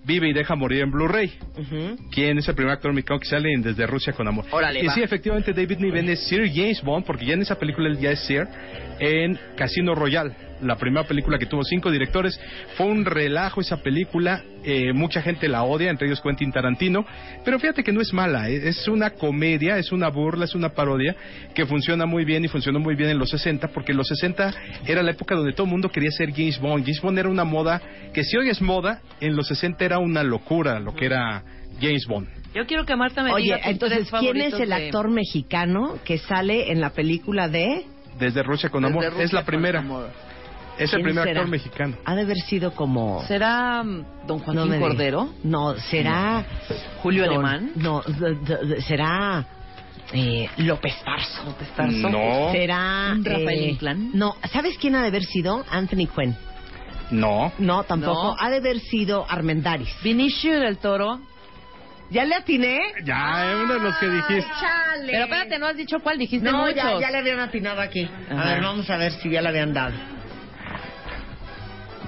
Vive y deja morir en Blu-ray. Ujú. ¿Quién es el primer actor mexicano que sale en Desde Rusia con Amor? Órale, y va. sí, efectivamente, David Niven es Sir James Bond, porque ya en esa película él ya es Sir, en Casino Royale, la primera película que tuvo cinco directores. Fue un relajo esa película, eh, mucha gente la odia, entre ellos Quentin Tarantino, pero fíjate que no es mala, eh, es una comedia, es una burla, es una parodia que funciona muy bien y funcionó muy bien en los 60, porque en los 60 era la época donde todo el mundo quería ser James Bond. James Bond era una moda que si hoy es moda, en los 60 era una locura lo que era James Bond. Yo quiero que Marta me Oye, diga tus entonces, tres ¿quién es el de- actor mexicano que sale en la película de... Desde Rusia con Desde Amor, Rusia es la con primera. Es el ¿Quién primer será? actor mexicano. Ha de haber sido como... ¿Será mm, Don No Joaquín digas. Cordero? No, será... ¿Julio Don- Alemán? No, d- d- d- será eh, López Tarso. López Tarso. No. Será... ¿Un Rafael eh, Inclán? No, ¿sabes quién ha de haber sido? Anthony Quinn. No. No, tampoco. No. Ha de haber sido Armendaris. Vinicio del Toro. ¿Ya le atiné? Ya, es uno de los que dijiste. ¡Chale! Pero espérate, no has dicho cuál, dijiste No, muchos. ya, ya le habían atinado aquí. A Ajá. ver, vamos a ver si ya le habían dado.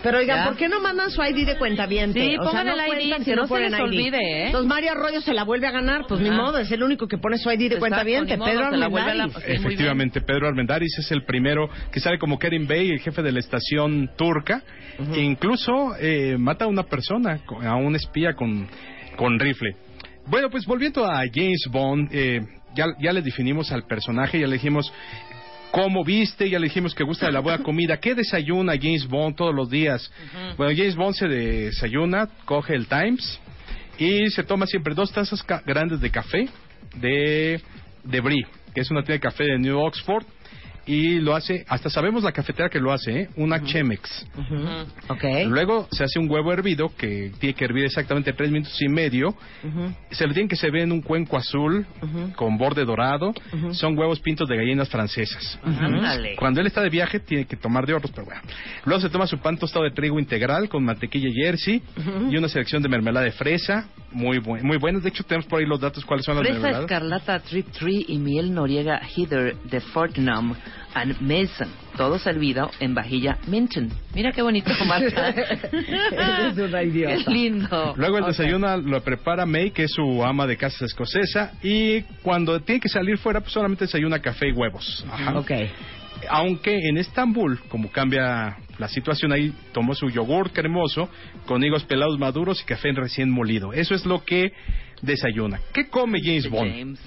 Pero oigan, Ya. ¿por qué no mandan su ID de cuenta bien? Sí, o sea, pongan no el ID, que si no no se les ID. olvide, ¿eh? Entonces Mario Arroyo se la vuelve a ganar, pues ni Ajá. modo, es el único que pone su ID de cuenta Exacto, bien, ni Pedro se la vuelve a la- Armendáriz. Sí, Efectivamente, Pedro Armendáriz es el primero que sale como Kerim Bey, el jefe de la estación turca, que incluso eh, mata a una persona, a un espía con, con rifle. Bueno, pues volviendo a James Bond, eh, ya, ya le definimos al personaje, ya le dijimos cómo viste, ya le dijimos que gusta de la buena comida, qué desayuna James Bond todos los días. Bueno, James Bond se desayuna, coge el Times y se toma siempre dos tazas ca- grandes de café de, de Brie, que es una tienda de café de New Oxford. Y lo hace, hasta sabemos la cafetera que lo hace, ¿eh? una Chemex. Ok. Luego se hace un huevo hervido que tiene que hervir exactamente tres minutos y medio. Se le tiene que se ve en un cuenco azul con borde dorado. Son huevos pintos de gallinas francesas. Cuando él está de viaje tiene que tomar de otros, pero bueno. Luego se toma su pan tostado de trigo integral con mantequilla jersey y una selección de mermelada de fresa, muy buen, muy buenas. De hecho tenemos por ahí los datos cuáles son las Fresa mermeladas. escarlata Trip Tree y miel noriega Heather de Fortnum and Mason. Todo servido en vajilla Minton. Mira qué bonito marca. *laughs* Eres una idiota. Qué lindo. Luego el desayuno lo prepara May, que es su ama de casa escocesa, y cuando tiene que salir fuera, pues solamente desayuna café y huevos. Ajá. Ok. Aunque en Estambul, como cambia la situación ahí, tomó su yogur cremoso con higos pelados maduros y café recién molido. Eso es lo que desayuna. ¿Qué come James Bond? James.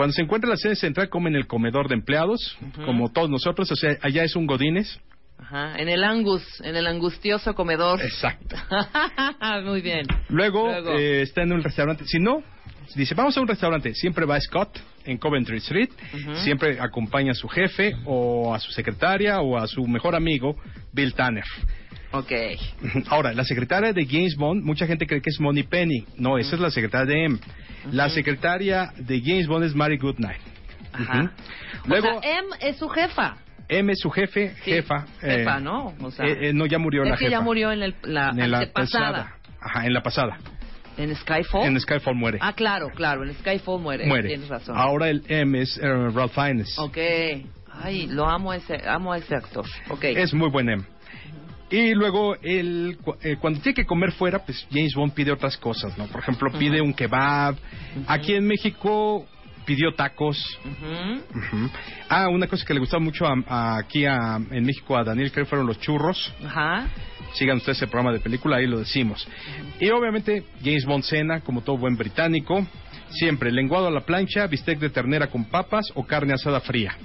Cuando se encuentra en la sede central, come en el comedor de empleados, como todos nosotros. O sea, allá es un Godínez. Ajá, en el Angus, en el angustioso comedor. Exacto. *laughs* Muy bien. Luego, Luego. eh, está en un restaurante. Si no, dice, vamos a un restaurante. Siempre va Scott en Coventry Street. Siempre acompaña a su jefe o a su secretaria o a su mejor amigo, Bill Tanner. Ok. *laughs* Ahora, la secretaria de James Bond, mucha gente cree que es Money Penny. No, esa es la secretaria de M. La secretaria de James Bond es Mary Goodnight. Ajá. Luego, o sea, M es su jefa. M es su jefe, Sí, jefa. jefa, eh, ¿no? O sea, eh, eh, no, ya murió es la que jefa. ya murió en el- la En la pasada. Ajá, en la pasada. ¿En Skyfall? En Skyfall muere. Ah, claro, claro, en Skyfall muere. muere. Tienes razón. Ahora el M es eh, Ralph Fiennes. Ok. Ay, lo amo ese, amo a ese actor. Ok. Es muy buen M. Y luego, el, cu- eh, cuando tiene que comer fuera, pues James Bond pide otras cosas, ¿no? Por ejemplo, pide un kebab. Aquí en México pidió tacos. Ah, una cosa que le gustaba mucho a- a- aquí a- en México a Daniel creo fueron los churros. Ajá. Sigan ustedes ese programa de película, ahí lo decimos. Y obviamente James Bond cena, como todo buen británico, siempre lenguado a la plancha, bistec de ternera con papas o carne asada fría.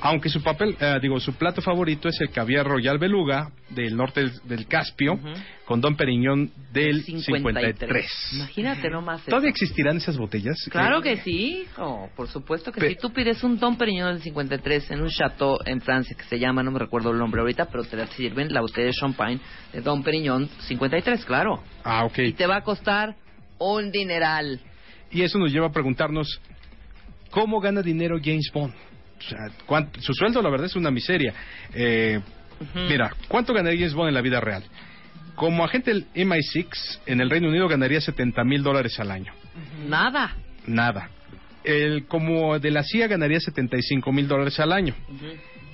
Aunque su papel, eh, digo, su plato favorito es el caviar royal beluga del norte del, del Caspio. Con Don Periñón del 53. 53. Imagínate nomás. eso. ¿Todavía existirán esas botellas? Claro Eh, que sí, hijo, por supuesto que Pe- sí. Tú pides un Don Periñón del 53 en un chateau en Francia que se llama, no me recuerdo el nombre ahorita, pero te la sirven la botella de champagne de Don Periñón 53, claro. Ah, ok. Y te va a costar un dineral. Y eso nos lleva a preguntarnos, ¿cómo gana dinero James Bond? O sea, ¿cuánto- su sueldo, la verdad, es una miseria. Eh. Mira, ¿cuánto ganaría James Bond en la vida real? Como agente del MI6, en el Reino Unido ganaría 70 mil dólares al año. Nada. Nada. El, como de la CIA ganaría 75 mil dólares al año.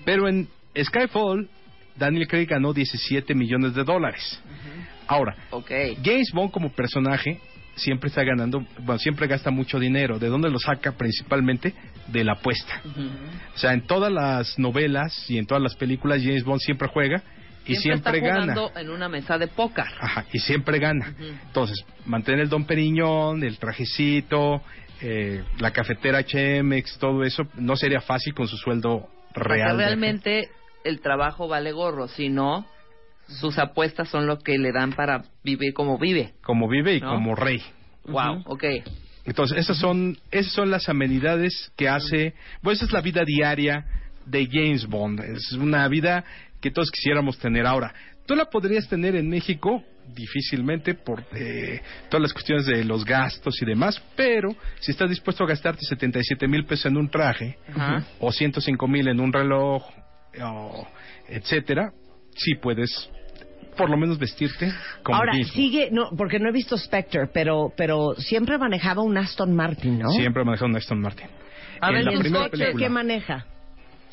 Pero en Skyfall, Daniel Craig ganó 17 millones de dólares. Ahora. James Bond como personaje siempre está ganando, bueno, siempre gasta mucho dinero. ¿De dónde lo saca? Principalmente de la apuesta. O sea, en todas las novelas y en todas las películas James Bond siempre juega y siempre, está gana. jugando en una mesa de póker. Ajá, y siempre gana. Ujú. Entonces, mantener el Don Periñón, el trajecito, eh, la cafetera Chemex, todo eso, no sería fácil con su sueldo Porque real. de realmente el trabajo vale gorro, si no, sus apuestas son lo que le dan para vivir como vive. como vive y ¿no? como rey. Wow, ok. Entonces, esas son, esas son las amenidades que hace, pues esa es la vida diaria de James Bond. Es una vida que todos quisiéramos tener ahora. Tú la podrías tener en México difícilmente por eh, todas las cuestiones de los gastos y demás, pero si estás dispuesto a gastarte 77 mil pesos en un traje Ajá. o 105 mil en un reloj, o etcétera, sí puedes por lo menos vestirte como Ahora, sigue, no, porque no he visto Spectre, pero, pero siempre manejaba un Aston Martin, ¿no? Siempre manejado un Aston Martin. A en ver, la ¿y el primera coche película. ¿Qué maneja?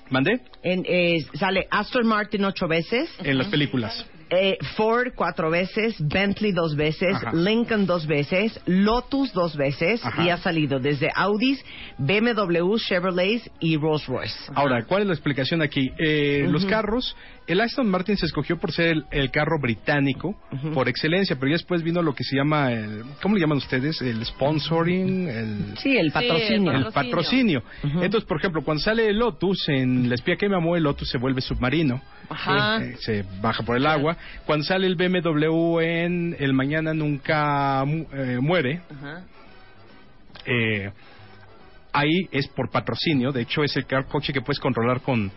¿Mandé? En, eh, sale Aston Martin ocho veces, En las películas. eh, Ford cuatro veces, Bentley dos veces, Ajá. Lincoln dos veces, Lotus dos veces Ajá. y ha salido desde Audis, BMW, Chevrolet y Rolls Royce. Ahora, ¿cuál es la explicación aquí? Eh, Los carros, el Aston Martin se escogió por ser el, el carro británico por excelencia, pero ya después vino lo que se llama, el, ¿cómo le llaman ustedes? El sponsoring, el, Sí, el patrocinio. el patrocinio. Entonces, por ejemplo, cuando sale el Lotus, en La espía que me amó, el Lotus se vuelve submarino. Ajá. Eh, se baja por el agua. Cuando sale el BMW en El Mañana Nunca mu- eh, Muere, Ajá. eh, ahí es por patrocinio. De hecho, es el coche que puedes controlar con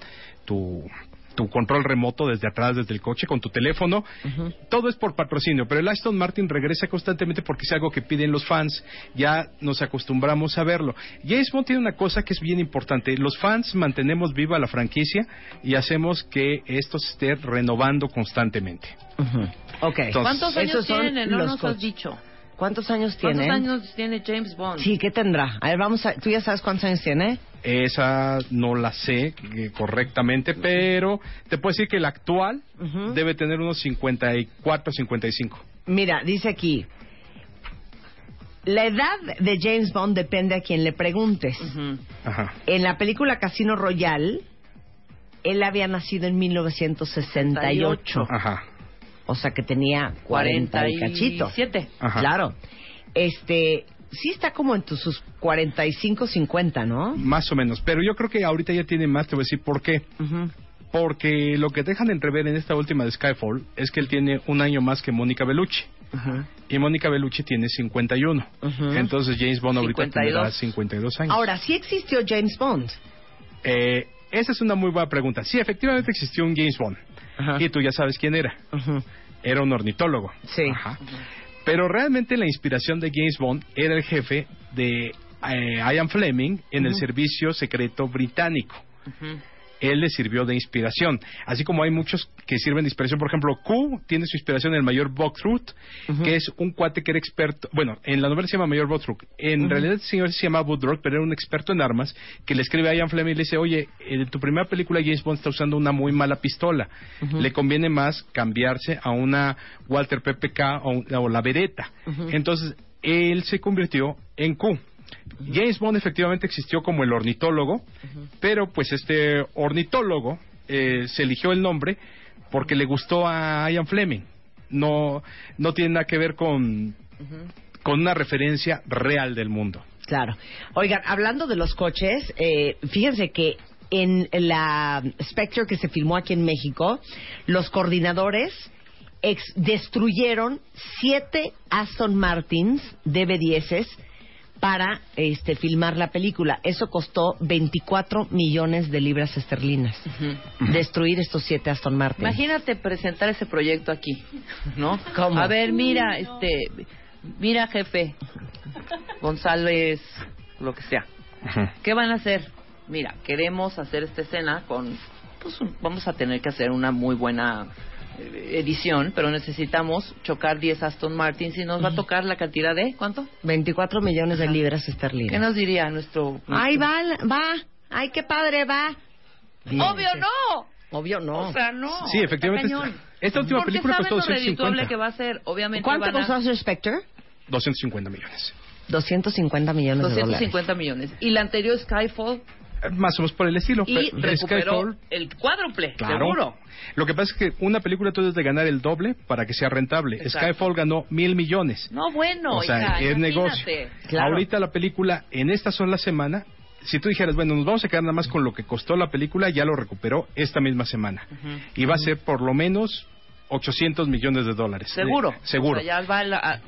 tu, tu control remoto desde atrás, desde el coche, con tu teléfono. Todo es por patrocinio. Pero el Aston Martin regresa constantemente porque es algo que piden los fans. Ya nos acostumbramos a verlo. James Bond tiene una cosa que es bien importante. Los fans mantenemos viva la franquicia y hacemos que esto se esté renovando constantemente. Entonces, ¿Cuántos años esos son tiene? No nos has dicho. ¿Cuántos años ¿Cuántos tiene? años tiene James Bond? Sí, ¿qué tendrá? A ver, vamos a... ¿Tú ya sabes cuántos años tiene? Esa no la sé eh, correctamente, pero te puedo decir que el actual debe tener unos 54, 55. Mira, dice aquí... La edad de James Bond depende a quien le preguntes. Ajá. En la película Casino Royale, él había nacido en 1968. Ajá. O sea que tenía 40 y cachito. 47. Ajá. Claro. Este, sí está como en tus, sus 45, 50, ¿no? Más o menos. Pero yo creo que ahorita ya tiene más, te voy a decir por qué. Porque lo que dejan entrever en esta última de Skyfall es que él tiene un año más que Mónica Bellucci. Ujú. Y Mónica Bellucci tiene 51. Ujú. Entonces James Bond ahorita 52. tendrá 52 años. Ahora, sí existió James Bond. Eh, esa es una muy buena pregunta. Sí, efectivamente existió un James Bond. Ajá. Y tú ya sabes quién era. Ujú. Era un ornitólogo. Sí. Ajá. Pero realmente la inspiración de James Bond era el jefe de eh, Ian Fleming en el servicio secreto británico. Él le sirvió de inspiración. Así como hay muchos que sirven de inspiración. Por ejemplo, Q tiene su inspiración en el mayor Boxroot, Ujú. que es un cuate que era experto. Bueno, en la novela se llama Mayor Boxroot. En realidad el señor se llama Woodrow, pero era un experto en armas que le escribe a Ian Fleming y le dice: Oye, en tu primera película James Bond está usando una muy mala pistola. Le conviene más cambiarse a una Walter PPK o, o la Beretta. Entonces, él se convirtió en Q. James Bond efectivamente existió como el ornitólogo, pero pues este ornitólogo eh, se eligió el nombre porque le gustó a Ian Fleming. No, no tiene nada que ver con, con una referencia real del mundo. Claro. Oigan, hablando de los coches, eh, fíjense que en la Spectre que se filmó aquí en México, los coordinadores ex- destruyeron siete Aston Martins DB10 para este, filmar la película. Eso costó 24 millones de libras esterlinas. Destruir estos siete Aston Martins. Imagínate presentar ese proyecto aquí, ¿no? ¿Cómo? A ver, mira, este, mira, jefe, González, lo que sea. ¿Qué van a hacer? Mira, queremos hacer esta escena con, pues, un- vamos a tener que hacer una muy buena edición, pero necesitamos chocar 10 Aston Martins y nos va a tocar la cantidad de, ¿cuánto? 24 millones de libras ¿Qué esterlinas. nos diría nuestro? Ay, va, va. Ay, qué padre, va. Obvio no. Obvio no. O sea, no. Sí, efectivamente, Está cañón. esta- esta última Porque película costó lo redituable 250. que va a ser, obviamente ¿Cuánto a- costó hacer Spectre? 250 millones. 250 millones de dólares. 250 millones. Y la anterior Skyfall Más o menos por el estilo. y recuperó el cuádruple, Claro. seguro. Lo que pasa es que una película tú debes de ganar el doble para que sea rentable. Exacto. Skyfall ganó mil millones. No, bueno, o sea, hija, es negocio. Claro. Ahorita la película, en esta sola semana, si tú dijeras, bueno, nos vamos a quedar nada más con lo que costó la película, ya lo recuperó esta misma semana. Y va a ser por lo menos 800 millones de dólares. Seguro. Eh, seguro. O sea, ya va a la- a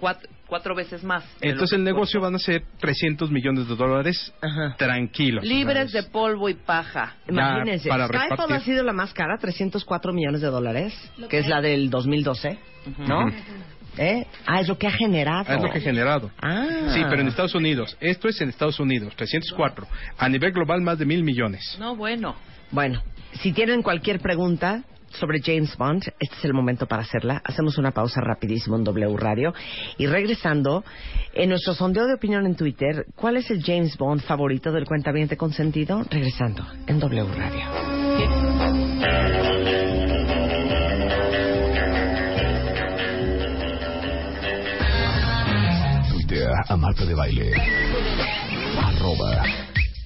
cuatro veces más. Entonces que el negocio cuesta. van a ser 300 millones de dólares Ajá. tranquilos. Libres de polvo y paja. Imagínense, para Skyfall repartir. ha sido la más cara, 304 millones de dólares, que es la del 2012, ¿no? ¿Eh? Ah, es lo que ha generado. Es lo que ha generado. Ah. Sí, pero en Estados Unidos. Esto es en Estados Unidos, 304. A nivel global, más de mil millones. No, bueno. Bueno, si tienen cualquier pregunta sobre James Bond, este es el momento para hacerla. Hacemos una pausa rapidísimo en W Radio. Y regresando, en nuestro sondeo de opinión en Twitter, ¿cuál es el James Bond favorito del cuentaviente consentido? Regresando en W Radio. A Marta de Baile. Arroba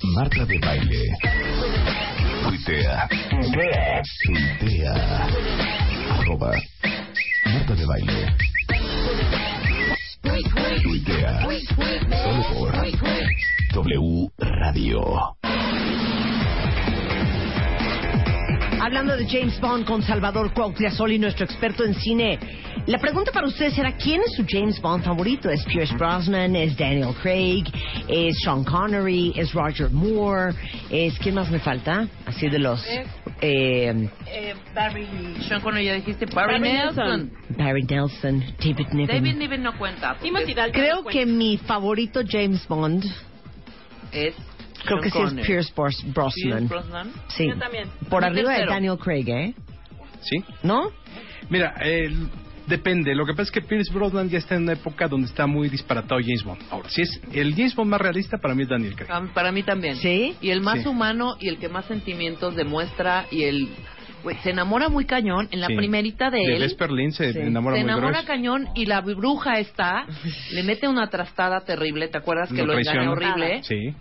Marta de Baile. Tuitea. Tuitea. Arroba Marta de Baile. Tuitea. Solo por W Radio. Hablando de James Bond con Salvador Cuauhtiazoli, nuestro experto en cine. La pregunta para ustedes será, ¿quién es su James Bond favorito? ¿Es Pierce Brosnan? ¿Es Daniel Craig? ¿Es Sean Connery? ¿Es Roger Moore? ¿Es quién más me falta? Así de los... Eh, Eh, Barry. Sean Connery, ya dijiste. Barry, Barry Nelson. Barry Nelson, David Niven. David Niven no cuenta. Creo no cuenta. que mi favorito James Bond, Es. Creo que sí es. Pierce Bros- Brosnan. Pierce Brosnan. Sí. Yo también. Por arriba de. Daniel Craig, ¿eh? ¿Sí? ¿No? Mira, eh, depende. Lo que pasa es que Pierce Brosnan ya está en una época donde está muy disparatado James Bond. Ahora, si es el James Bond más realista, para mí es Daniel Craig. Ah, Para mí también. ¿Sí? Y el más Sí. humano y el que más sentimientos demuestra y el... se enamora muy cañón en la Sí. primerita de, De él. Vesper Lynn se Sí. enamora se muy enamora grueso. cañón y la bruja está, le mete una trastada terrible, ¿te acuerdas que Lo lo engaña horrible? Sí.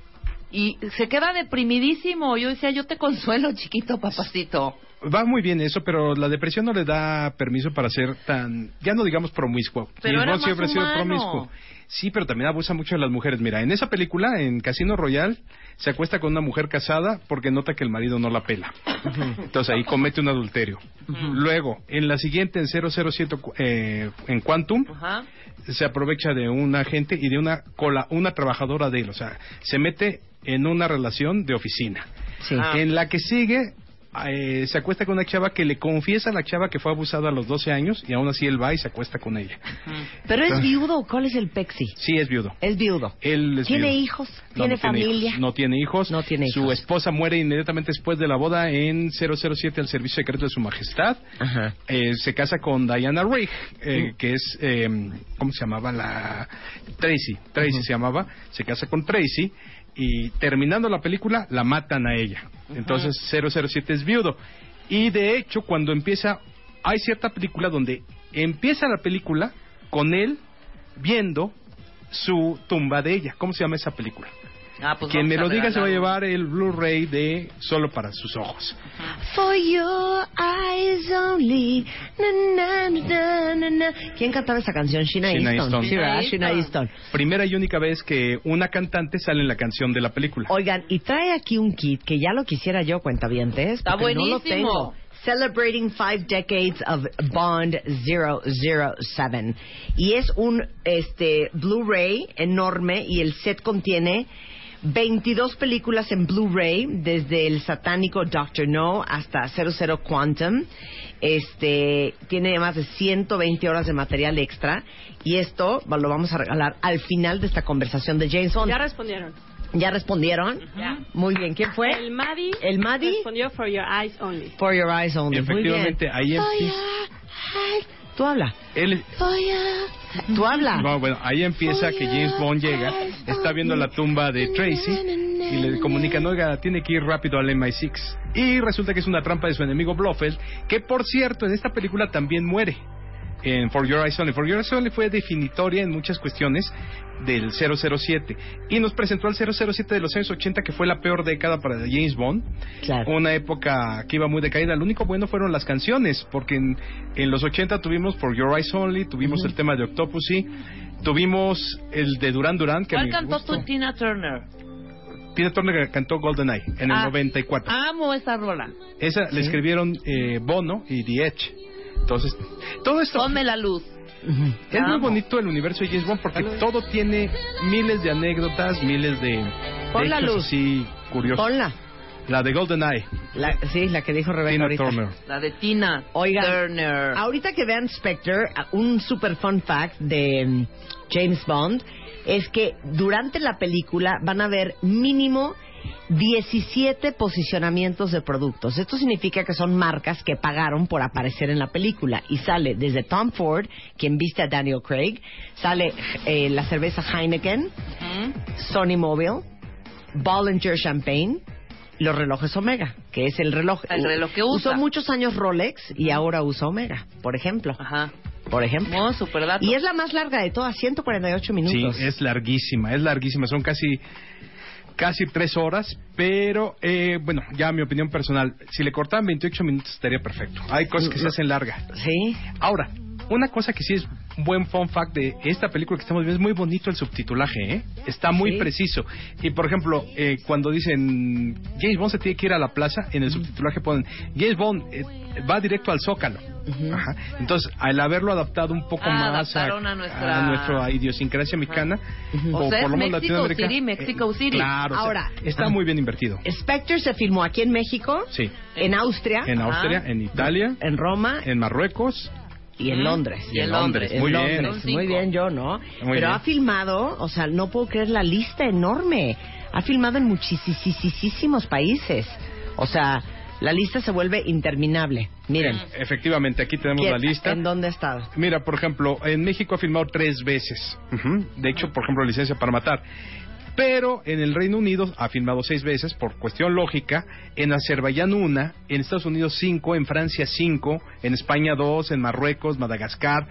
Y se queda deprimidísimo. Yo decía, yo te consuelo, chiquito papacito. Va muy bien eso, pero la depresión no le da permiso para ser tan, ya no digamos promiscuo. Pero era siempre ha sido promiscuo. Sí, pero también abusa mucho de las mujeres. Mira, en esa película, en Casino Royale, se acuesta con una mujer casada porque nota que el marido no la pela. *laughs* Entonces ahí comete un adulterio. Luego, en la siguiente, en 007, eh, en Quantum, se aprovecha de un agente y de una cola, una trabajadora de él. O sea, se mete en una relación de oficina. Sí. Ah. En la que sigue, eh, se acuesta con una chava que le confiesa a la chava que fue abusada a los 12 años y aún así él va y se acuesta con ella. ¿Pero es viudo o cuál es el pexi? Sí, es viudo. Es viudo. Él es ¿Tiene viudo. hijos? No, ¿Tiene no familia? hijos. No tiene hijos. No tiene Su hijos. esposa muere inmediatamente después de la boda en 007 al servicio secreto de su majestad. Ajá. Eh, se casa con Diana Rigg, eh, Mm. que es, eh, ¿cómo se llamaba? la Tracy. Tracy se llamaba. Se casa con Tracy y terminando la película la matan a ella. Entonces 007 es viudo. Y de hecho, cuando empieza, hay cierta película donde empieza la película con él viendo su tumba de ella. ¿Cómo se llama esa película? Ah, pues Quien me lo diga se va a llevar el Blu-ray de Solo para sus ojos. For your eyes only. Na, na, na, na, na. ¿Quién cantaba esa canción? Sheena Easton. Sheena Easton. Easton. Primera y única vez que una cantante sale en la canción de la película. Oigan, y trae aquí un kit que ya lo quisiera yo, cuentavientes. Está porque no lo buenísimo. tengo. Celebrating Five Decades of Bond 007. Y es un este Blu-ray enorme y el set contiene 22 películas en Blu-ray, desde el satánico Doctor No hasta 00 Quantum. Este tiene más de 120 horas de material extra y esto lo vamos a regalar al final de esta conversación de James Bond. Ya respondieron. ¿Ya respondieron? Muy bien. ¿Quién fue? El Maddy. ¿El Maddy? Respondió for your eyes only. For Your Eyes Only. Muy bien. Efectivamente, ahí. Tú habla. Él, Tú habla. no, bueno, ahí empieza que James Bond llega, está viendo la tumba de Tracy y le comunican, oiga, tiene que ir rápido al MI6. Y resulta que es una trampa de su enemigo Blofeld, que por cierto en esta película también muere. En For Your Eyes Only. For Your Eyes Only fue definitoria en muchas cuestiones del 007. Y nos presentó al 007 de los años 80, que fue la peor década para James Bond. Claro. Una época que iba muy decaída. Lo único bueno fueron las canciones, porque en, en los 80 tuvimos For Your Eyes Only, tuvimos el tema de Octopussy, tuvimos el de Duran Duran, que ¿Cuál cantó tu Tina Turner? Tina Turner cantó GoldenEye en el Ah, 94. Amo esa rola. Esa le escribieron eh, Bono y The Edge. Entonces, todo esto Ponme la luz. es muy bonito el universo de James Bond porque todo tiene miles de anécdotas, miles de, Pon la hechos luz. así curiosos. Ponla. La de GoldenEye, La, sí, la que dijo Rebeca Tina ahorita. Turner. La de Tina Oigan, Turner. ahorita que vean Spectre, un super fun fact de mm, James Bond es que durante la película van a ver mínimo 17 posicionamientos de productos. Esto significa que son marcas que pagaron por aparecer en la película. Y sale desde Tom Ford, quien viste a Daniel Craig, sale eh, la cerveza Heineken, Sony Mobile, Bollinger Champagne, los relojes Omega, que es el reloj. El reloj que usa. Usó muchos años Rolex y ahora usa Omega, por ejemplo. Ajá. Por ejemplo. No, super dato. Y es la más larga de todas, 148 Sí, minutos. es larguísima, es larguísima. Son casi casi tres horas, pero eh, bueno, ya mi opinión personal, si le cortaban 28 minutos estaría perfecto. Hay cosas que se hacen largas. Sí. Ahora, una cosa que sí es un buen fun fact de esta película que estamos viendo es muy bonito el subtitulaje, ¿eh? Está muy Sí. preciso. Y por ejemplo, eh, cuando dicen James Bond se tiene que ir a la plaza, en el subtitulaje ponen James Bond eh, va directo al Zócalo. Ajá. Entonces, al haberlo adaptado un poco Ah, más a nuestra- nuestra idiosincrasia mexicana, O sea, es lo menos Latinoamérica, City, Mexico eh, City. Claro, o sea, Ahora. está muy bien invertido. Spectre se filmó aquí en México, Sí. en Austria, En Austria, en Italia, en Roma en Marruecos, y en. Londres. Y en Londres. En Muy bien. Londres. Muy bien, yo, ¿no? Pero bien. ha filmado, o sea, no puedo creer la lista enorme. Ha filmado en muchísimos países. O sea, la lista se vuelve interminable. Miren. Efectivamente, aquí tenemos ¿quién- la lista. ¿En dónde ha estado? Mira, por ejemplo, en México ha filmado tres veces. Ujú. De hecho, por ejemplo, Licencia para Matar. Pero en el Reino Unido ha filmado seis veces, por cuestión lógica. En Azerbaiyán una, en Estados Unidos cinco, en Francia cinco, en España dos, en Marruecos, Madagascar.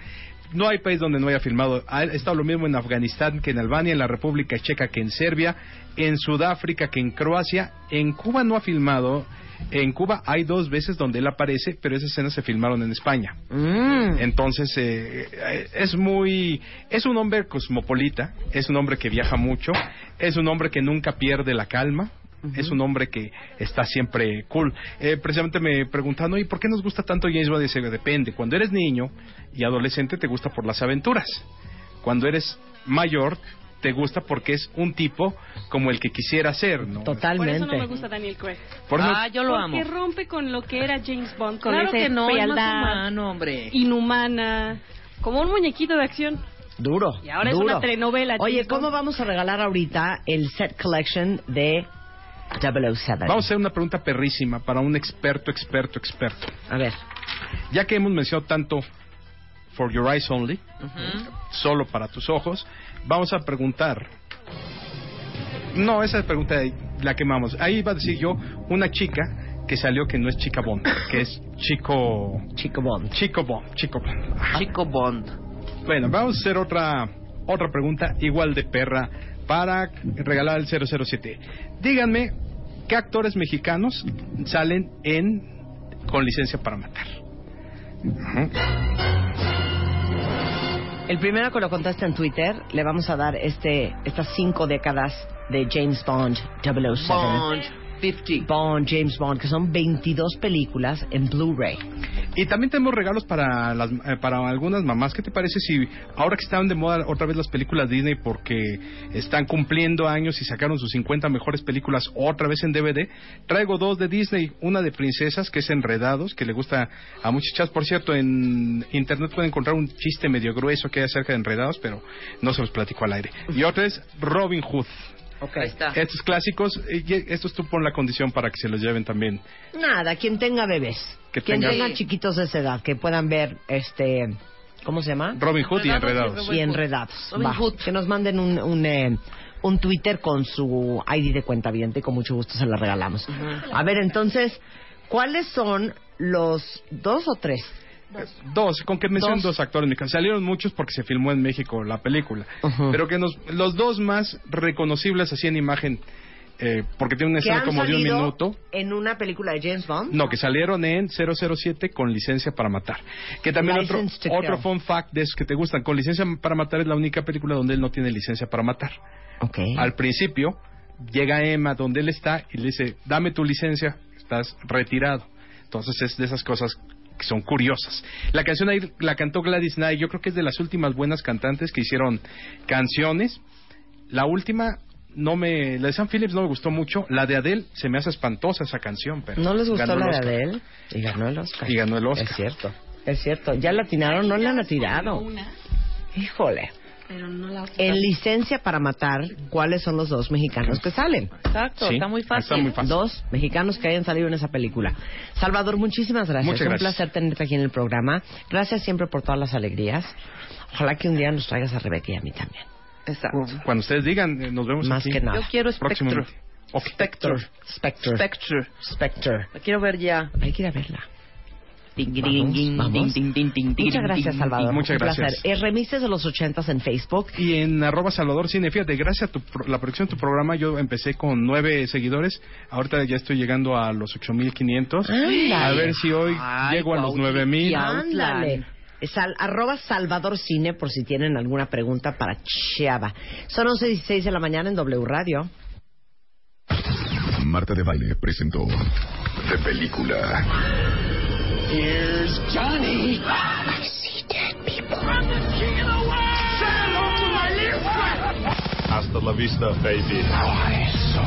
No hay país donde no haya filmado. Ha estado lo mismo en Afganistán que en Albania, en la República Checa que en Serbia, en Sudáfrica que en Croacia. En Cuba no ha filmado. En Cuba hay dos veces donde él aparece, pero esas escenas se filmaron en España. Mm. Entonces, eh, eh, es muy... Es un hombre cosmopolita, es un hombre que viaja mucho, es un hombre que nunca pierde la calma, es un hombre que está siempre cool. Eh, precisamente me preguntaban, oye, ¿por qué nos gusta tanto James Bond? Dice, depende. Cuando eres niño y adolescente te gusta por las aventuras. Cuando eres mayor te gusta porque es un tipo como el que quisiera ser, ¿no? Por eso Totalmente. no me gusta Daniel Craig. Por eso- ah, yo lo amo. Porque rompe con lo que era James Bond, con Claro que no, es hombre. inhumana, como un muñequito de acción. Duro. Y ahora es duro. una telenovela, Oye, James ¿cómo Bond. vamos a regalar ahorita el set collection de 007? Vamos a hacer una pregunta perrísima para un experto, experto, experto. A ver. Ya que hemos mencionado tanto For Your Eyes Only, solo para tus ojos, vamos a preguntar. No, esa pregunta la quemamos. Ahí va a decir yo una chica que salió que no es chica Bond, que es chico Chico Bond. chico Bond, chico Bond. Ajá. Chico Bond. Bueno, vamos a hacer otra otra pregunta igual de perra para regalar el 007. Díganme qué actores mexicanos salen en con licencia para matar. El primero que lo conteste en Twitter, le vamos a dar este estas cinco décadas de James Bond 007. Bond 50. Bond, James Bond, que son 22 películas en Blu-ray. Y también tenemos regalos para las, eh, para algunas mamás. ¿Qué te parece si ahora que están de moda otra vez las películas Disney porque están cumpliendo años y sacaron sus 50 mejores películas otra vez en DVD? Traigo dos de Disney, una de princesas que es Enredados, que le gusta a muchas Por cierto, en internet pueden encontrar un chiste medio grueso que hay acerca de Enredados, pero no se los platico al aire. Y otra es Robin Hood. Ahí está. Estos clásicos, y estos tú pon la condición para que se los lleven también. Nada, quien tenga bebés, Que quien tenga- tenga chiquitos de esa edad, que puedan ver este, ¿cómo se llama? Robin Hood y Enredados y enredados. Robin Va, Hood. Que nos manden un, un, eh, un Twitter con su ID de cuenta bien y con mucho gusto se la regalamos. A ver, entonces, ¿cuáles son los dos o tres? Dos, con que mencionen Dos. dos. actores mexicanos. Salieron muchos porque se filmó en México la película. Pero que nos, los dos más reconocibles así en imagen, eh, porque tiene una escena como de un minuto. en una película de James Bond. No, que salieron en 007 con licencia para matar. Que también otro, License otro fun fact de esos que te gustan. Con licencia para matar es la única película donde él no tiene licencia para matar. Ok. Al principio llega Emma donde él está y le dice, dame tu licencia, estás retirado. Entonces es de esas cosas que son curiosas. La canción ahí la cantó Gladys Knight, yo creo que es de las últimas buenas cantantes que hicieron canciones. La última no me la de Sam Phillips no me gustó mucho, la de Adele se me hace espantosa esa canción, pero ¿No les gustó la de. Adele? Y ganó el Oscar. Y ganó el Oscar. Es cierto, es cierto. ¿Ya la atinaron? ¿No la han atirado? Híjole. Pero no la En licencia para matar, ¿cuáles son los dos mexicanos que salen? Exacto, Sí, está muy fácil. está muy fácil. Dos mexicanos que hayan salido en esa película. Salvador, muchísimas gracias. Muchas Un gracias. placer tenerte aquí en el programa. Gracias siempre por todas las alegrías. Ojalá que un día nos traigas a Rebeca y a mí también. Exacto. Cuando ustedes digan, eh, nos vemos Más aquí. que nada. Yo quiero Spectre. Spectre. Spectre. Spectre. Spectre. La quiero ver ya. Hay que ir a verla. Muchas gracias, Salvador. Muchas gracias. Eh, Remises de los ochentas en Facebook. Y en arroba Salvador Cine, fíjate, gracias a tu, la producción de tu programa, yo empecé con nueve seguidores, ahorita ya estoy llegando a los 8500. Ándale. A ver si hoy Ay, llego a los Cuautli, 9000. ya. Ándale. Sal, arroba Salvador Cine por si tienen alguna pregunta para Chiava. Son 11.16 de la mañana en W Radio. Marta de Baile presentó De Película. Here's Johnny. Hasta la vista, baby. Why so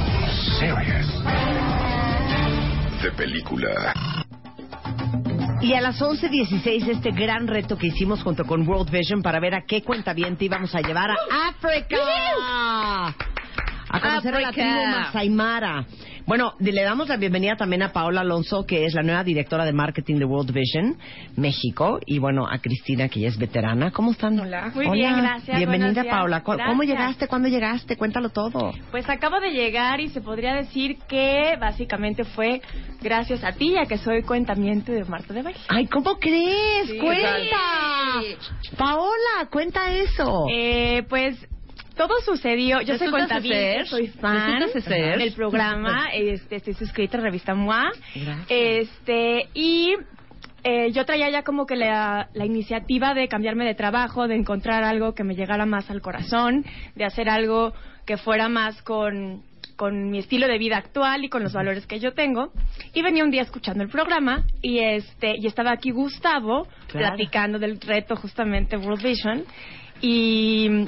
serious? De Película. Y a las 11.16 este gran reto que hicimos junto con World Vision para ver a qué cuentaviente íbamos a llevar a África. A conocer a la tribu Masaimara. Bueno, le damos la bienvenida también a Paola Alonso, que es la nueva directora de marketing de World Vision México, y bueno, a Cristina, que ya es veterana. ¿Cómo están? Hola. Muy bien, gracias. Bienvenida. Paola. ¿Cómo cómo Gracias. llegaste? ¿Cuándo llegaste? Cuéntalo todo. Pues acabo de llegar y se podría decir que básicamente fue gracias a ti, ya que soy cuentamiento de Marta de Baile. Ay, ¿cómo crees? Sí, ¡Cuenta! Paola, cuenta eso. Eh, pues todo sucedió. Yo soy ¿Resultas cuentaviente, ser? soy fan del programa. este, estoy suscrita a Revista MOA. Este, y eh, yo traía ya como que la, la iniciativa de cambiarme de trabajo, de encontrar algo que me llegara más al corazón, de hacer algo que fuera más con, con mi estilo de vida actual y con los valores que yo tengo. Y venía un día escuchando el programa y este y estaba aquí Gustavo Claro. platicando del reto justamente World Vision y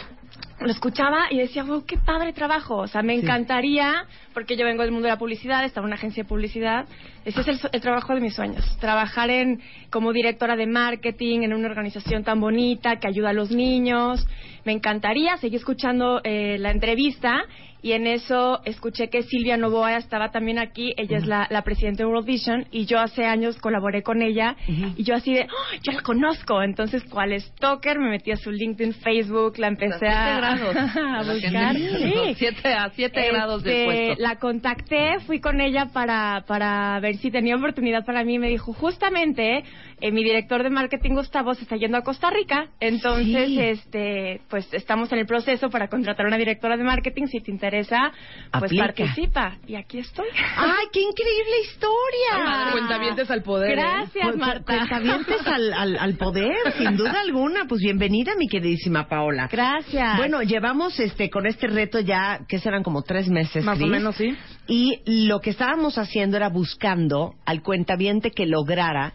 lo escuchaba y decía, wow, qué padre trabajo. O sea, me encantaría, porque yo vengo del mundo de la publicidad, estaba en una agencia de publicidad. Ese es el, el trabajo de mis sueños. Trabajar en como directora de marketing en una organización tan bonita que ayuda a los niños. Me encantaría. Seguí escuchando eh, la entrevista y en eso escuché que Silvia Novoa estaba también aquí. Ella es la, la presidenta de World Vision y yo hace años colaboré con ella y yo así de, "Oh, yo la conozco. Entonces, ¿cuál es Toker? Me metí a su LinkedIn, Facebook, la empecé A *laughs* a, buscar. *laughs* Sí. Siete, a siete grados del Este, puesto. La contacté, fui con ella para, para ver si tenía oportunidad para mí. Me dijo, justamente, eh, mi director de marketing, Gustavo, se está yendo a Costa Rica. Entonces, Sí. este, pues estamos en el proceso para contratar a una directora de marketing. Si te interesa, pues Aplica. participa. Y aquí estoy. ¡Ay, qué increíble historia! Cuentavientes al poder. ¿eh? Gracias, cu- Marta. Cuentavientes al, al, al poder, sin duda alguna. Pues bienvenida, mi queridísima Paola. Gracias. Bueno, llevamos este con este reto ya, que serán como tres meses, Más o Cris. menos, sí. Y lo que estábamos haciendo era buscando al cuentaviente que lograra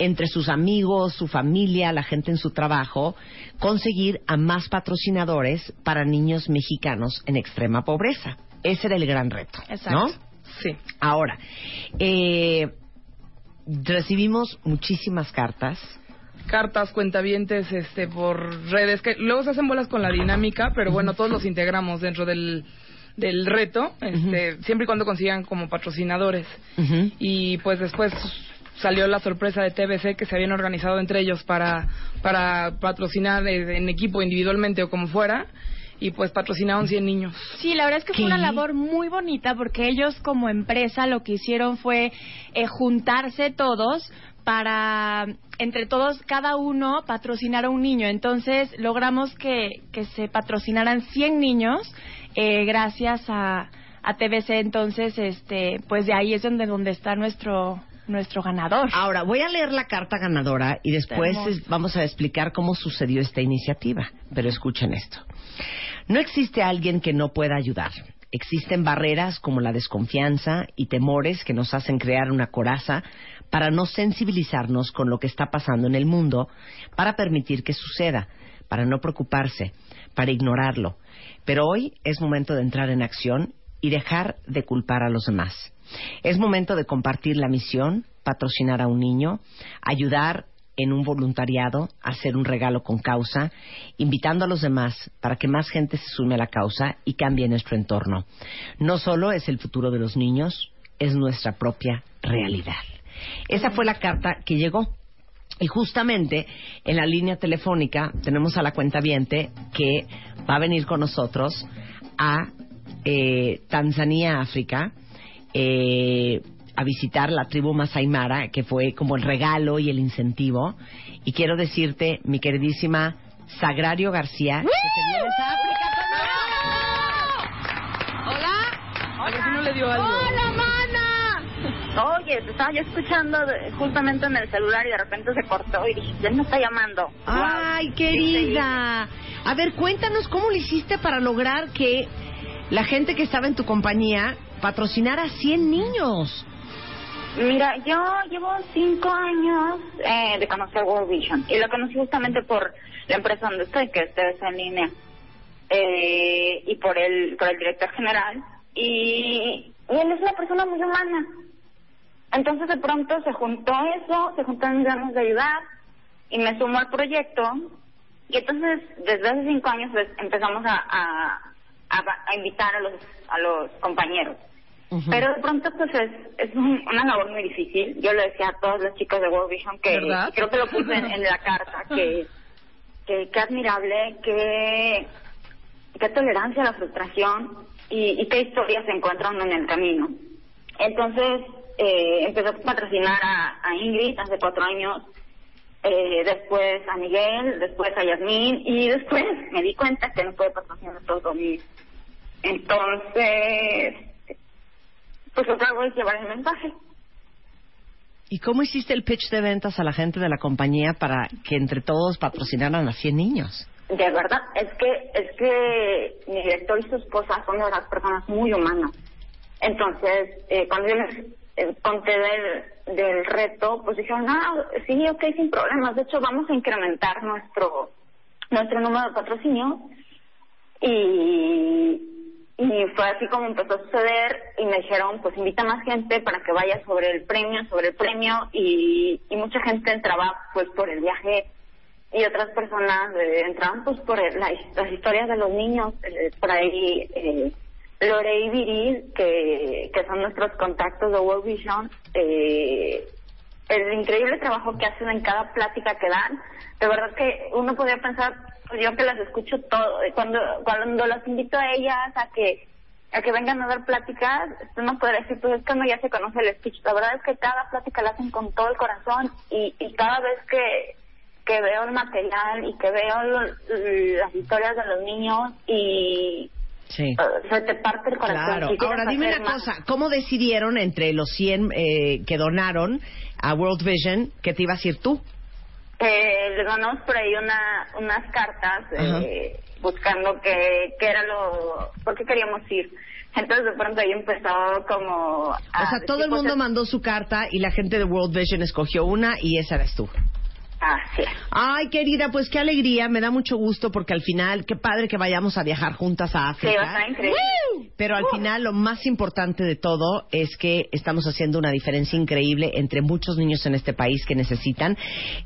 entre sus amigos, su familia, la gente en su trabajo, conseguir a más patrocinadores para niños mexicanos en extrema pobreza. Ese era el gran reto, Exacto. ¿no? Sí. Ahora, eh, recibimos muchísimas cartas. cartas, cuentavientes, este, por redes, que luego se hacen bolas con la dinámica, pero bueno, todos los integramos dentro del, del reto, este, siempre y cuando consigan como patrocinadores. Y pues después salió la sorpresa de TBC que se habían organizado entre ellos para, para patrocinar en equipo, individualmente o como fuera, y pues patrocinaron 100 niños. Sí, la verdad es que ¿Qué? fue una labor muy bonita porque ellos como empresa lo que hicieron fue eh, juntarse todos para entre todos cada uno patrocinar a un niño. Entonces logramos que, que se patrocinaran 100 niños eh, gracias a, a TBC. Entonces, este, pues de ahí es donde donde está nuestro nuestro ganador. Ahora, voy a leer la carta ganadora y después es- vamos a explicar cómo sucedió esta iniciativa. Pero escuchen esto. No existe alguien que no pueda ayudar. Existen barreras como la desconfianza y temores que nos hacen crear una coraza para no sensibilizarnos con lo que está pasando en el mundo, para permitir que suceda, para no preocuparse, para ignorarlo. Pero hoy es momento de entrar en acción y dejar de culpar a los demás. Es momento de compartir la misión, patrocinar a un niño, ayudar en un voluntariado, hacer un regalo con causa, invitando a los demás para que más gente se sume a la causa y cambie nuestro entorno. No solo es el futuro de los niños, es nuestra propia realidad. Esa fue la carta que llegó. Y justamente en la línea telefónica tenemos a la cuenta viente que va a venir con nosotros a eh, Tanzania, África, eh, a visitar la tribu Masai Mara, que fue como el regalo y el incentivo. Y quiero decirte, mi queridísima Sagrario García, que te vienes a África Hola. A ver si no le dio algo. ¡Hola, mana! Oye, te estaba yo escuchando justamente en el celular y de repente se cortó y dije, ¿quién me está llamando? Ay, Wow. querida. A ver, cuéntanos cómo lo hiciste para lograr que la gente que estaba en tu compañía patrocinara a 100 niños. Mira, yo llevo cinco años eh, de conocer World Vision y lo conocí justamente por la empresa donde estoy, que es en línea, eh, y por el, por el director general. Y, él es una persona muy humana. Entonces de pronto se juntó eso, se juntaron mis ganas de ayudar y me sumó al proyecto. Y entonces desde hace cinco años pues, empezamos a, a, a, a invitar a los, a los compañeros. Pero de pronto pues es, es un- una labor muy difícil. Yo le decía a todos los chicos de World Vision que creo que lo puse en, en la carta que que qué admirable, qué qué tolerancia a la frustración y, y qué historias se encuentran en el camino. Entonces eh, empecé a patrocinar a, a Ingrid hace cuatro años, eh, después a Miguel, después a Yasmín y después me di cuenta que no puede patrocinar a todos mis. Entonces, pues lo que hago es llevar el mensaje. ¿Y cómo hiciste el pitch de ventas a la gente de la compañía para que entre todos patrocinaran a 100 niños? De verdad, es que es que mi director y su esposa son de las personas muy humanas. Entonces, eh, cuando yo les eh, conté del, del reto, pues dijeron, ah, sí, ok, sin problemas. De hecho, vamos a incrementar nuestro nuestro número de patrocinios. Y, y fue así como empezó a suceder y me dijeron, pues invita más gente para que vaya sobre el premio, sobre el premio. Y, mucha gente entraba pues por el viaje y otras personas eh, entraban pues por el- la- las historias de los niños eh, por ahí eh, Lore y Viril que, que son nuestros contactos de World Vision eh, el increíble trabajo que hacen en cada plática que dan de verdad que uno podría pensar pues yo que las escucho todo eh, cuando cuando las invito a ellas a que a que vengan a dar pláticas, uno podría decir, pues es que uno ya se conoce el speech. La verdad es que cada plática la hacen con todo el corazón y, y cada vez que, que veo el material y que veo lo- las historias de los niños y Sí. se te parte el corazón. Claro. Ahora dime una más. cosa, ¿cómo decidieron entre los 100 eh, que donaron a World Vision que te ibas a ir tú? Eh, le ganamos por ahí una, unas cartas eh, buscando qué qué era lo... ¿Por qué queríamos ir? Entonces de pronto ahí empezó como... O sea, todo el mundo mandó su carta y la gente de World Vision escogió una y esa eres tú. Así es. Ay, querida, pues qué alegría, me da mucho gusto porque al final, qué padre que vayamos a viajar juntas a Sí, va a África. estar increíble. Pero al final lo más importante de todo es que estamos haciendo una diferencia increíble entre muchos niños en este país que necesitan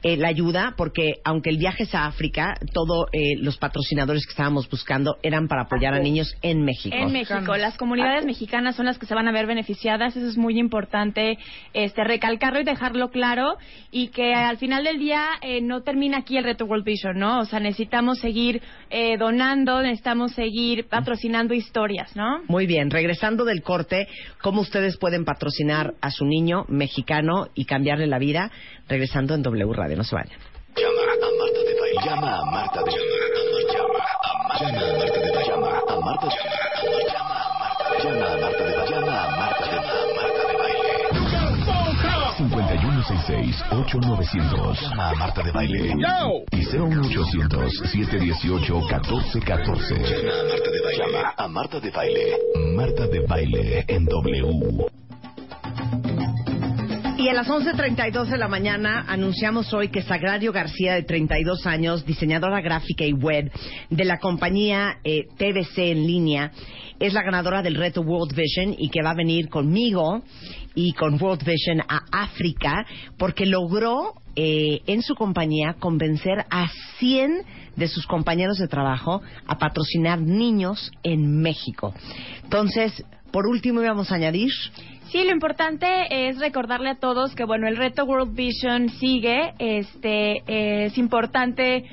eh, la ayuda, porque aunque el viaje es a África, todos los patrocinadores que estábamos buscando eran para apoyar a niños en México. En México, las comunidades mexicanas son las que se van a ver beneficiadas, eso es muy importante este recalcarlo y dejarlo claro. Y que al final del día eh, no termina aquí el reto World Vision, ¿no? O sea, necesitamos seguir eh, donando, necesitamos seguir patrocinando historias, ¿no? Muy bien, regresando del corte, ¿cómo ustedes pueden patrocinar a su niño mexicano y cambiarle la vida? Regresando en W Radio, no se vayan. Llama a Marta de Llama a Marta de Llama a Marta de Llama 5166-8900 Llama a Marta de Baile. Y 01800 718 1414 Llama a Marta de Baile. Llama a Marta de Baile. Marta de Baile en W Y a las 11.32 de la mañana anunciamos hoy que Sagrario García, de 32 años, diseñadora gráfica y web de la compañía eh, TVC en línea, es la ganadora del reto World Vision y que va a venir conmigo y con World Vision a África porque logró eh, en su compañía convencer a 100 de sus compañeros de trabajo a patrocinar niños en México. Entonces, por último íbamos a añadir Sí, lo importante es recordarle a todos que bueno, el reto World Vision sigue. Este eh, es importante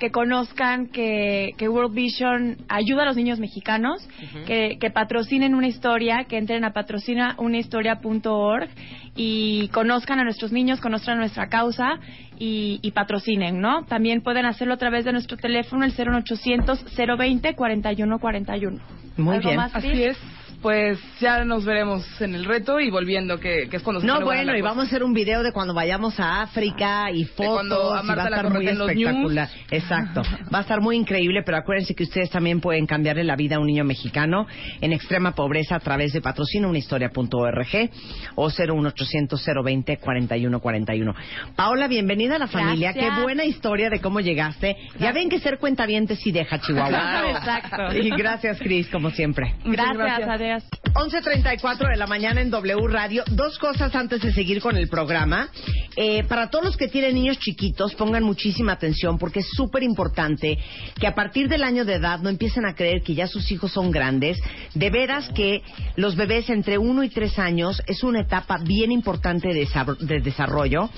que conozcan que, que World Vision ayuda a los niños mexicanos, que, que patrocinen una historia, que entren a patrocinaunahistoria.org y conozcan a nuestros niños, conozcan nuestra causa y, y patrocinen, ¿no? También pueden hacerlo a través de nuestro teléfono, el 01800 020 4141. Muy ¿Algo bien. más? Así es. Pues ya nos veremos en el reto y volviendo, que, que es cuando se No, bueno, y vamos a hacer un video de cuando vayamos a África y fotos. cuando a y va a la estar muy espectacular. Exacto. Va a estar muy increíble, pero acuérdense que ustedes también pueden cambiarle la vida a un niño mexicano en extrema pobreza a través de patrocinaunahistoria.org o 01800 020 4141. Paola, bienvenida a la familia. Gracias. Qué buena historia de cómo llegaste. Ya ven que ser cuentavientes sí deja Chihuahua. Claro. *laughs* Exacto. Y gracias, Cris, como siempre. Gracias, gracias. adiós. 11.34 de la mañana en W Radio. Dos cosas antes de seguir con el programa. Eh, para todos los que tienen niños chiquitos, pongan muchísima atención porque es súper importante que a partir del año de edad no empiecen a creer que ya sus hijos son grandes. De veras que los bebés entre 1 y 3 años es una etapa bien importante de, de desarrollo,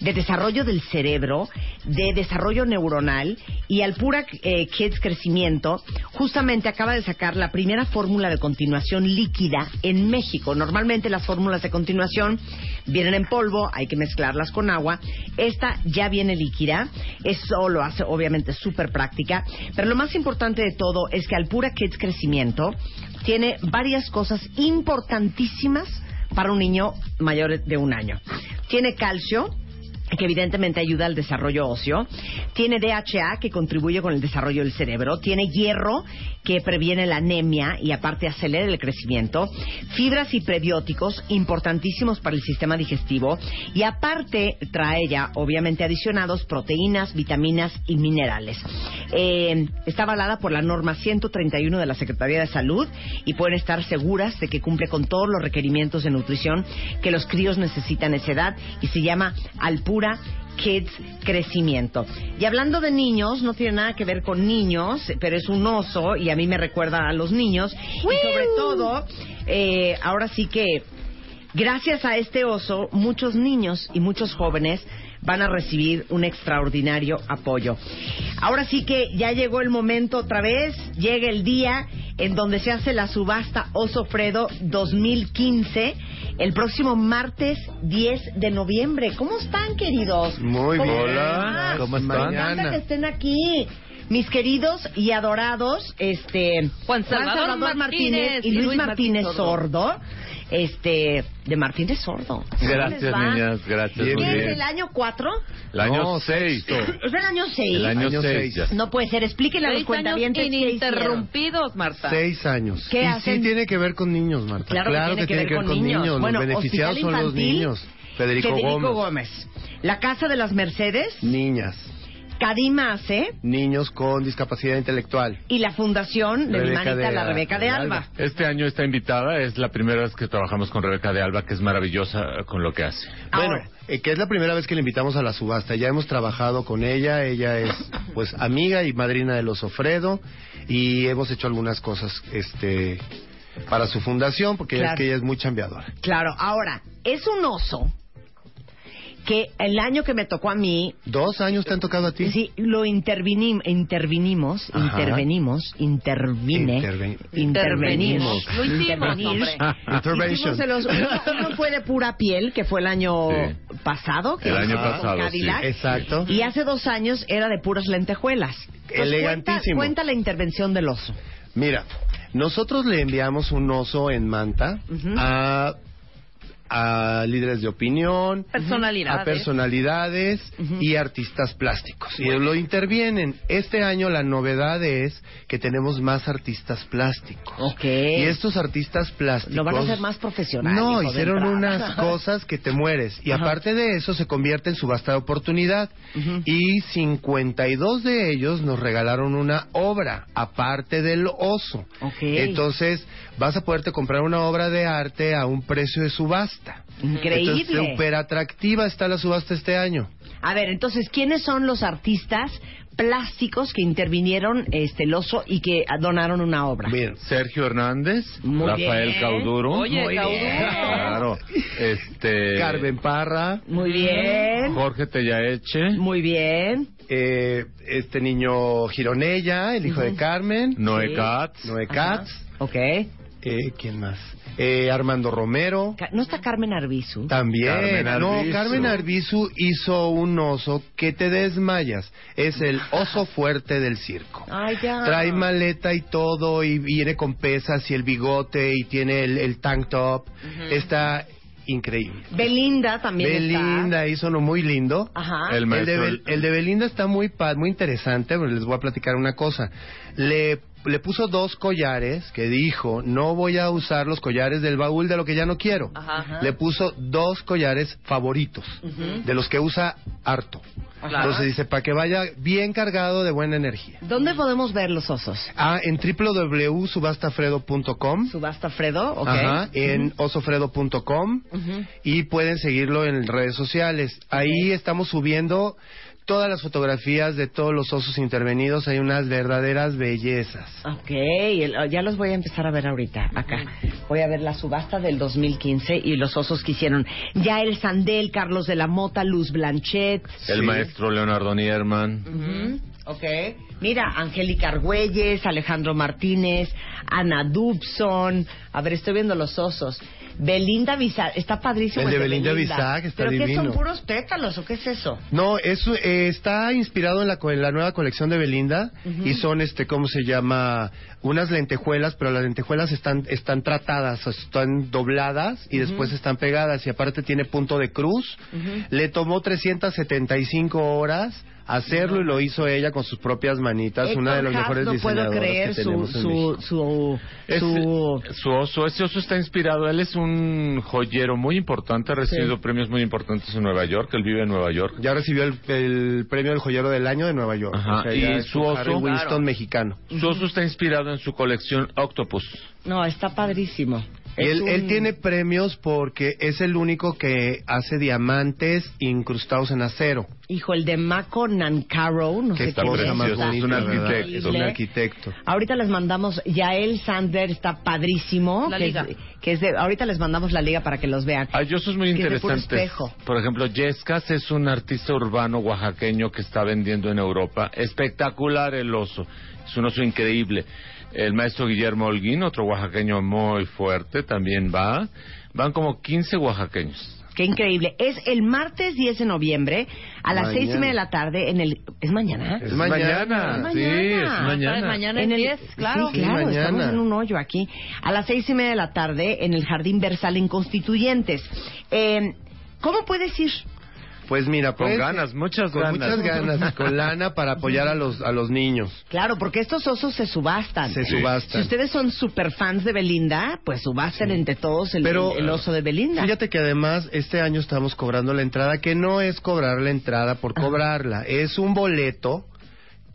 de desarrollo del cerebro, de desarrollo neuronal y al pura eh, Kids Crecimiento justamente acaba de sacar la primera fórmula de continuación líquida en México. Normalmente las fórmulas de continuación vienen en polvo, hay que mezclarlas con agua. Esta ya viene líquida, eso lo hace obviamente súper práctica, pero lo más importante de todo es que Alpura Kids Crecimiento tiene varias cosas importantísimas para un niño mayor de un año. Tiene calcio, que evidentemente ayuda al desarrollo óseo. Tiene DHA, que contribuye con el desarrollo del cerebro. Tiene hierro, que previene la anemia y aparte acelera el crecimiento. Fibras y prebióticos, importantísimos para el sistema digestivo. Y aparte trae ya, obviamente, adicionados proteínas, vitaminas y minerales. Eh, está avalada por la norma 131 de la Secretaría de Salud y pueden estar seguras de que cumple con todos los requerimientos de nutrición que los críos necesitan a esa edad y se llama Alpura Kids Crecimiento. Y hablando de niños, no tiene nada que ver con niños, pero es un oso y a mí me recuerda a los niños. Y sobre todo, eh, ahora sí que gracias a este oso, muchos niños y muchos jóvenes van a recibir un extraordinario apoyo. Ahora sí que ya llegó el momento otra vez, llega el día en donde se hace la subasta Oso Fredo 2015, el próximo martes 10 de noviembre. ¿Cómo están, queridos? Muy ¿Cómo bien. están? ¿Cómo Me están? encanta que estén aquí. Mis queridos y adorados, este Juan Salvador Martínez y Luis, Martínez, Sordo, este de Martínez Sordo. ¿Cómo Gracias, niñas, gracias. ¿Qué muy es el año 4? El año 6. ¿Es del año 6? El año 6. No puede ser, explíquenle a los Seis años cuentavientes ininterrumpidos, Marta. Seis años. ¿Qué y hacen? sí tiene que ver con niños, Marta. Claro, que, tiene que ver con, niños. Bueno, los beneficiados Hospital son los Infantil, niños. Federico, Gómez. Gómez. La Casa de las Mercedes, Niñas. Cadima AC Niños con discapacidad intelectual. y la Fundación de mi manita, de- la Rebeca de de Alba. Alba. Este año está invitada, es la primera vez que trabajamos con Rebeca de Alba, que es maravillosa con lo que hace. Bueno, eh, que es la primera vez que le invitamos a la subasta. Ya hemos trabajado con ella. Ella es, pues, amiga y madrina de los Ofredo. Y hemos hecho algunas cosas, este, para su fundación, porque Claro. es que ella es muy chambeadora. Claro, ahora, es un oso que el año que me tocó a mí, ¿Dos años te han tocado a ti? sí, lo intervinim- intervinimos, Ajá. intervenimos, intervine, Interven- intervenimos, Lo hicimos. Hicimos los- uno, *laughs* uno fue de pura piel, que fue el año Sí. pasado, que El año pasado, Cadillac, sí. Exacto. y hace dos años era de puras lentejuelas. Entonces, Elegantísimo. Cuenta, cuenta la intervención del oso. Mira, nosotros le enviamos un oso en manta Ujú. a a líderes de opinión, Personalidades. a personalidades y artistas plásticos. Y lo intervienen. Este año la novedad es que tenemos más artistas plásticos. Ok. Y estos artistas plásticos... Lo van a hacer más profesional. No, hicieron unas *laughs* cosas que te mueres. Y Ajá. aparte de eso, se convierte en subasta de oportunidad. Y 52 de ellos nos regalaron una obra, aparte del oso. Entonces, vas a poderte comprar una obra de arte a un precio de subasta. Increíble. Entonces, súper atractiva está la subasta este año. A ver, entonces, ¿quiénes son los artistas plásticos que intervinieron este el oso y que donaron una obra? Sergio Hernández, Muy Rafael bien. Cauduro. Oye, Muy Cauduro. bien. Claro. Este. Carmen Parra. Muy bien. Jorge Tellaeche. Muy bien. Eh, este niño Gironella, el hijo de Carmen. Noé Katz. Noé Katz. Ok. Eh, ¿Quién más? Eh, Armando Romero. ¿No está Carmen Arbizu? También. Carmen no, Arbizu. Carmen Arbizu hizo un oso que te desmayas. Es el oso fuerte del circo. Ay, ya. Trae maleta y todo y viene con pesas y el bigote y tiene el, el tank top. Está increíble. Belinda también Belinda hizo uno muy lindo. Ajá. El de, Bel- el de Belinda está muy pa- muy interesante, pero les voy a platicar una cosa. Le, le puso dos collares que dijo, no voy a usar los collares del baúl de lo que ya no quiero. Ajá. Le puso dos collares favoritos, de los que usa harto. Ajá. Entonces dice, para que vaya bien cargado de buena energía. ¿Dónde podemos ver los osos? Ah, en www.subastafredo.com. Subasta Fredo, ok. Ajá, en osofredo.com y pueden seguirlo en redes sociales. Ahí estamos subiendo todas las fotografías de todos los osos intervenidos. Hay unas verdaderas bellezas. Ok, el- ya los voy a empezar a ver ahorita, acá. Voy a ver la subasta del 2015 y los osos que hicieron. Yael Sandel, Carlos de la Mota, Luz Blanchet. El maestro Leonardo Nierman. Ujú, Ok. Mira, Angélica Argüelles, Alejandro Martínez, Ana Dubson. A ver, estoy viendo los osos. Belinda Bizac. Está padrísimo. El de el Belinda Bizac está ¿Pero qué divino. son puros pétalos o qué es eso? No, eso eh, está inspirado en la, en la nueva colección de Belinda y son, este, ¿cómo se llama? Unas lentejuelas, pero las lentejuelas están, están tratadas, están dobladas y después están pegadas y aparte tiene punto de cruz. Le tomó 375 horas hacerlo y lo hizo ella con sus propias manitas, Héctor una de las Haas, mejores no puedo diseñadoras creer que su, tenemos en su, su, Es- su- su oso, ese oso está inspirado, él es un joyero muy importante, ha recibido Sí. premios muy importantes en Nueva York, él vive en Nueva York. Ya recibió el, el premio del joyero del año de Nueva York. Ajá, O sea, y su oso- Harry Winston Claro. mexicano. Su oso está inspirado en su colección Octopus. No, está padrísimo. Y él, un- él tiene premios porque es el único que hace diamantes incrustados en acero. Hijo, el de Mako Nancaro, no Qué sé cosa es. un arquitecto. Ahorita les mandamos, Yael Sander está padrísimo. La que liga. Es, que es de, ahorita les mandamos la liga para que los vean. Hay osos muy Que es interesantes. espejo. Por ejemplo, Yescas es un artista urbano oaxaqueño que está vendiendo en Europa. Espectacular el oso. Es un oso increíble. El maestro Guillermo Holguín, otro oaxaqueño muy fuerte, también va. Van como 15 oaxaqueños. Qué increíble. Es el martes 10 de noviembre a las Mañana. seis y media de la tarde en el... ¿Es mañana? Es mañana, sí, es mañana. Mañana En el- 10, claro. Sí, claro, Sí, estamos en un hoyo aquí. A las seis y media de la tarde en el Jardín Versal en Constituyentes. Eh, ¿Cómo puedes ir? Pues mira, Con pues, ganas, muchas con ganas. muchas ganas, con lana para apoyar a los a los niños. Claro, porque estos osos se subastan. Se subastan. Si ustedes son super fans de Belinda, pues subasten entre todos el, Pero, el- el oso de Belinda. Fíjate que además este año estamos cobrando la entrada, que no es cobrar la entrada por cobrarla, es un boleto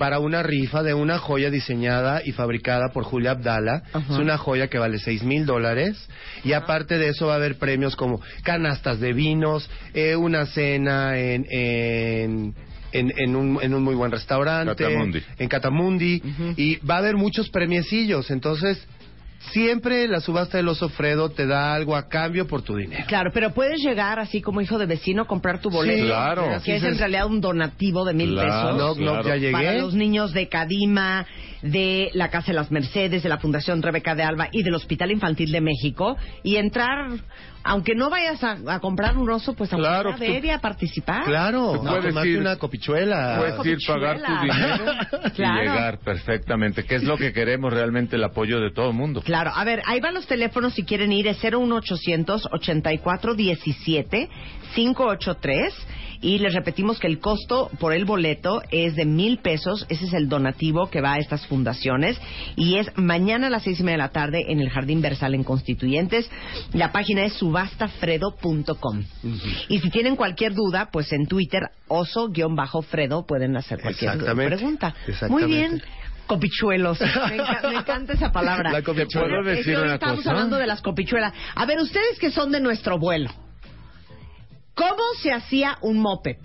para una rifa de una joya diseñada y fabricada por Julia Abdala. Ajá. Es una joya que vale seis mil dólares. Y aparte de eso va a haber premios como canastas de vinos, eh, una cena en... en en, en un, en un muy buen restaurante, Catamundi. en Catamundi, y va a haber muchos premiecillos, entonces siempre la subasta del oso Fredo te da algo a cambio por tu dinero. Claro, pero puedes llegar así como hijo de vecino, comprar tu boleto. Sí, claro. Que es en realidad un donativo de mil Claro, pesos. No, no, ya llegué. Para los niños de Cadima, de la Casa de las Mercedes, de la Fundación Rebeca de Alba y del Hospital Infantil de México. Y entrar, aunque no vayas a, a comprar un oso, pues aunque Claro, sea tú- ver y a participar. Claro, no, puedes tomarte ir- una copichuela. Puedes ir pagar tu dinero *laughs* y Claro. llegar perfectamente, que es lo que queremos realmente el apoyo de todo el mundo. Claro, a ver, ahí van los teléfonos si quieren ir, es 01800 8417 583 y les repetimos que el costo por el boleto es de mil pesos, ese es el donativo que va a estas fundaciones y es mañana a las seis y media de la tarde en el Jardín Versal en Constituyentes. La página es subastafredo.com y si tienen cualquier duda, pues en Twitter oso-fredo pueden hacer cualquier Exactamente. pregunta. Exactamente. Muy bien. Copichuelos. Me, enca- me encanta esa palabra. La copichuela. Bueno, ¿Puedo es que decir una estamos cosa? hablando de las copichuelas. A ver, ustedes que son de nuestro vuelo, ¿cómo se hacía un moped?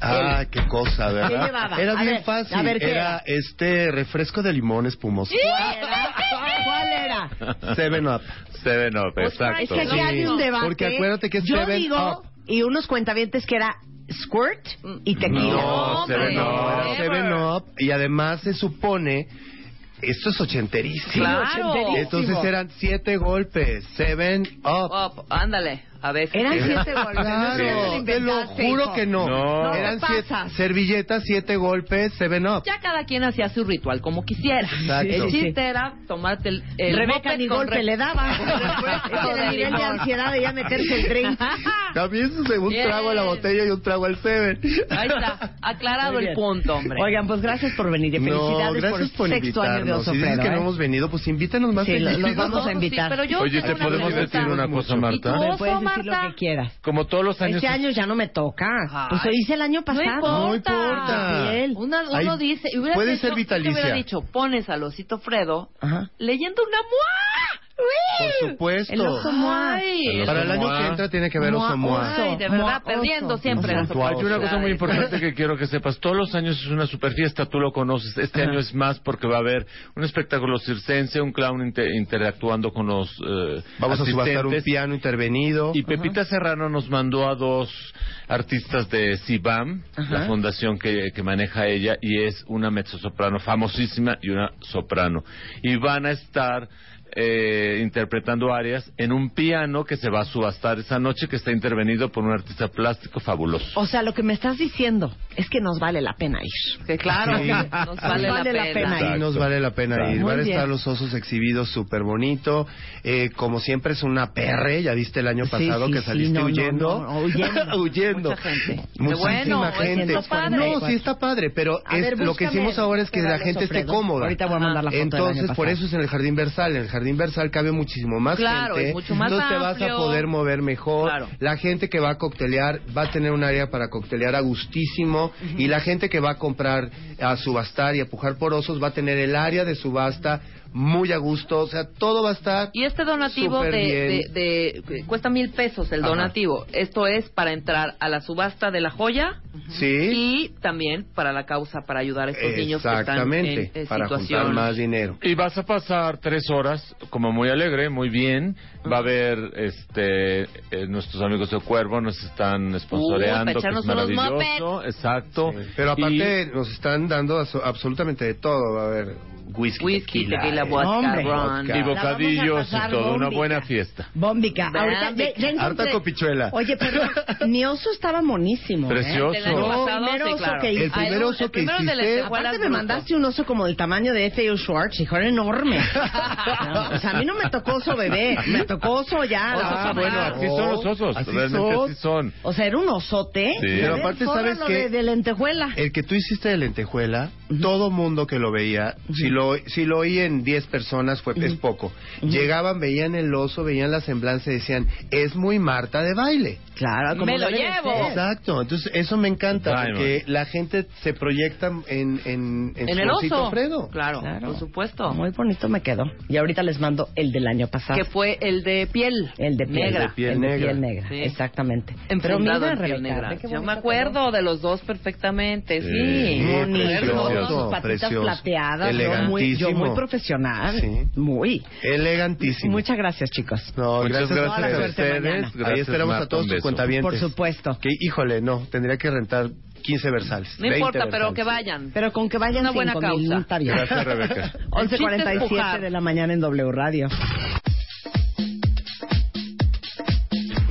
Ah, qué cosa, ¿verdad? ¿Qué llevaba? Era A bien ver, fácil. a ver, ¿qué era, era? este refresco de limón espumoso. ¿Cuál era? Seven Up. Seven Up, Es exacto. que aquí hay un debate. Porque acuérdate que es Yo Seven digo, Up. y unos cuentavientes que era squirt y tequila. No. Seven Up. Era. Seven Up. Y además se supone. Esto es ochenterísimo. Claro. Entonces eran siete golpes. Seven Up. Up, ándale, a ver. Eran siete golpes. Claro, No te lo juro que no. No. Eran No, siete, servilletas, siete golpes, Seven Up. Ya cada quien hacía su ritual como quisiera. Exacto. El chiste era tomarte el, el Rebeca ni con golpe re- le daba. de el nivel de ansiedad de ya meterse el drink. *laughs* También un Bien. trago a la botella y un trago al Seven. Ahí está, aclarado el punto, hombre. Oigan, pues gracias por venir y No, felicidades gracias por por el sexto año de. Oso Si dices que no ¿eh? hemos venido, pues invítanos más Sí, los- vamos a No, sí, invitar. pero yo Oye, ¿te podemos decir una cosa, Marta? Como todos los años. Este año ya no me toca. Pues lo hice el año pasado. No No importa. Una- uno Ahí dice, puede hecho- ser yo vitalicia. hubiera dicho, pones al osito Fredo Ajá. leyendo una Por supuesto. El oso. Ay, Para el año que entra tiene que haber oso moa. Ay, de verdad, perdiendo siempre las Oso. Hay una cosa muy importante que quiero que sepas. Todos los años es una super fiesta, tú lo conoces. Este año es más porque va a haber un espectáculo circense, un clown inte- interactuando con los eh, Vamos a subastar un piano intervenido. Y Pepita Serrano nos mandó a dos artistas de CIBAM, Ajá. la fundación que, que maneja ella, y es una mezzosoprano famosísima y una soprano. Y van a estar eh, interpretando arias en un piano que se va a subastar esa noche, que está intervenido por un artista plástico fabuloso. O sea, lo que me estás diciendo es que nos vale la pena ir. Que claro, Sí. nos vale, vale la la, pena. pena. Sí, nos vale la pena Exacto. ir. Muy Van a bien. estar los osos exhibidos súper bonito. Eh, como siempre es una perre. Ya viste el año pasado sí, que saliste no, no, huyendo. no, huyendo. *laughs* huyendo. Mucha gente. Muchísima bueno, gente. No, sí está padre, pero A es, ver, lo que hicimos ahora es que la gente esté cómoda. Ahorita voy a mandar la foto del Entonces, año por eso es en el Jardín Versal. En el Jardín Versal cabe muchísimo más Claro, gente. es mucho más Entonces te vas a poder mover mejor. Claro. La gente que va a coctelear va a tener un área para coctelear a gustísimo. Y la gente que va a comprar, a subastar y a pujar por osos va a tener el área de subasta muy a gusto. O sea, todo va a estar. Y este donativo de, bien. de, de- cuesta mil pesos el Ajá. donativo. Esto es para entrar a la subasta de la joya Sí. y también para la causa para ayudar a estos niños que están Exactamente. en, eh, para situación. juntar más dinero. Y vas a pasar tres horas como muy alegre, muy bien. Va a haber este eh, nuestros amigos de Cuervo nos están sponsoreando, Uh, que es maravilloso, exacto. Pero aparte nos están dando absolutamente de todo. Va a haber whisky, Whisky, tequila, vodka, Hombre. ron. Y La bocadillos y todo, una buena fiesta. Bómbica. Ahorita ya, ya encontré- Harta copichuela. Oye, perdón, *laughs* mi oso estaba monísimo. ¿eh? Precioso. Del año No, pasado, primer sí, oso claro. que hice. El primer oso el que primero de hiciste- Aparte me bruto. mandaste un oso como del tamaño de F.A. Schwartz, hijo, era enorme. *laughs* No, o sea, a mí no me tocó oso bebé, me tocó oso ya. la Ah, bueno, así son los osos, Así realmente son. así son. O sea, era un osote. Sí. Pero aparte, ¿sabes qué? De, de lentejuela. El que tú hiciste de lentejuela, todo mundo que lo veía, si lo si lo oí en 10 personas fue es poco. Llegaban, veían el oso, veían la semblanza y decían, "Es muy Marta de baile." Claro, como Me lo de llevo. ser. Exacto, entonces eso me encanta Diamond. porque la gente se proyecta en en, en, En su el oso. Fredo. Claro, Claro. por supuesto. Muy bonito me quedó. Y ahorita les mando el del año pasado. Que fue el de piel. El de piel negra. El de piel El de negra. piel negra, Sí. exactamente. Enfundado mira, en piel negra. Yo me acuerdo de los dos perfectamente, sí. Sí, Bonito, precioso, sus patitas precioso, plateadas, yo muy, yo muy profesional, Sí. muy. Elegantísimo. Muchas gracias, chicos. No, Muchas gracias, gracias a ustedes. ustedes. Ahí Gracias, esperamos Marta, a todos beso. cuentavientes. Por supuesto. Que, híjole, no, tendría que rentar 15 versales. No 20 importa, pero versales. que vayan. Pero con que vayan Una buena mil, causa. está bien. Gracias, Rebeca. El chiste es 11.47 pujar. de la mañana en W Radio.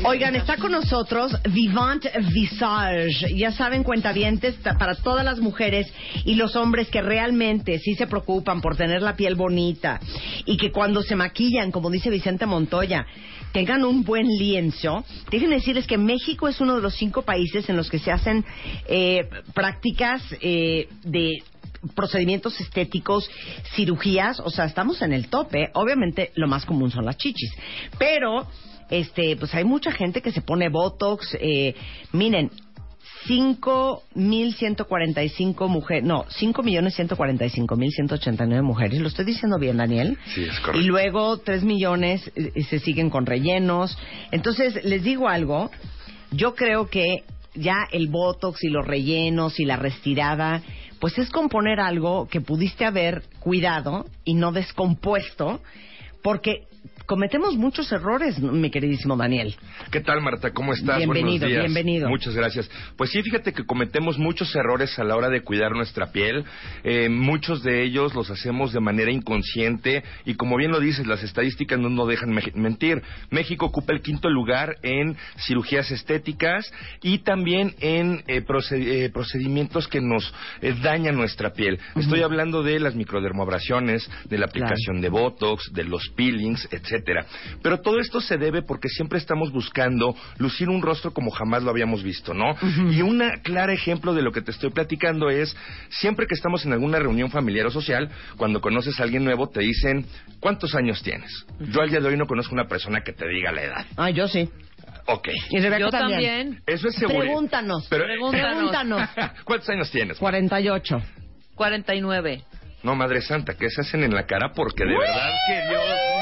Oigan, está con nosotros Vivant Visage. Ya saben, cuentavientes ta- para todas las mujeres y los hombres que realmente sí se preocupan por tener la piel bonita y que cuando se maquillan, como dice Vicente Montoya, tengan un buen lienzo. Déjenme decirles que México es uno de los cinco países en los que se hacen eh, prácticas eh, de procedimientos estéticos, cirugías, o sea, estamos en el tope. Obviamente lo más común son las chichis, pero este, pues hay mucha gente que se pone botox. Eh, miren, 5.145 mujeres, no, 5.145.189 mujeres, lo estoy diciendo bien, Daniel. Sí, es Y correcto. luego 3 millones eh, se siguen con rellenos. Entonces, les digo algo, yo creo que ya el botox y los rellenos y la restirada, pues es componer algo que pudiste haber cuidado y no descompuesto, porque cometemos muchos errores, mi queridísimo Daniel. ¿Qué tal, Marta? ¿Cómo estás? Bienvenido, Buenos días. bienvenido. Muchas gracias. Pues sí, fíjate que cometemos muchos errores a la hora de cuidar nuestra piel. Eh, muchos de ellos los hacemos de manera inconsciente y como bien lo dices, las estadísticas no nos dejan me- mentir. México ocupa el quinto lugar en cirugías estéticas y también en eh, proced- eh, procedimientos que nos eh, dañan nuestra piel. Estoy hablando de las microdermoabrasiones, de la aplicación de Botox, de los peelings, etcétera. Pero todo esto se debe porque siempre estamos buscando lucir un rostro como jamás lo habíamos visto, ¿no? Y un claro ejemplo de lo que te estoy platicando es, siempre que estamos en alguna reunión familiar o social, cuando conoces a alguien nuevo, te dicen, ¿cuántos años tienes? Yo al día de hoy no conozco una persona que te diga la edad. Ah, yo sí. Ok. Y Rebeca Yo también. también. Eso es seguro. Pregúntanos. Pero- Pregúntanos. *laughs* ¿Cuántos años tienes? 48. 49. No, Madre Santa, ¿qué se hacen en la cara? Porque de verdad que Dios mío.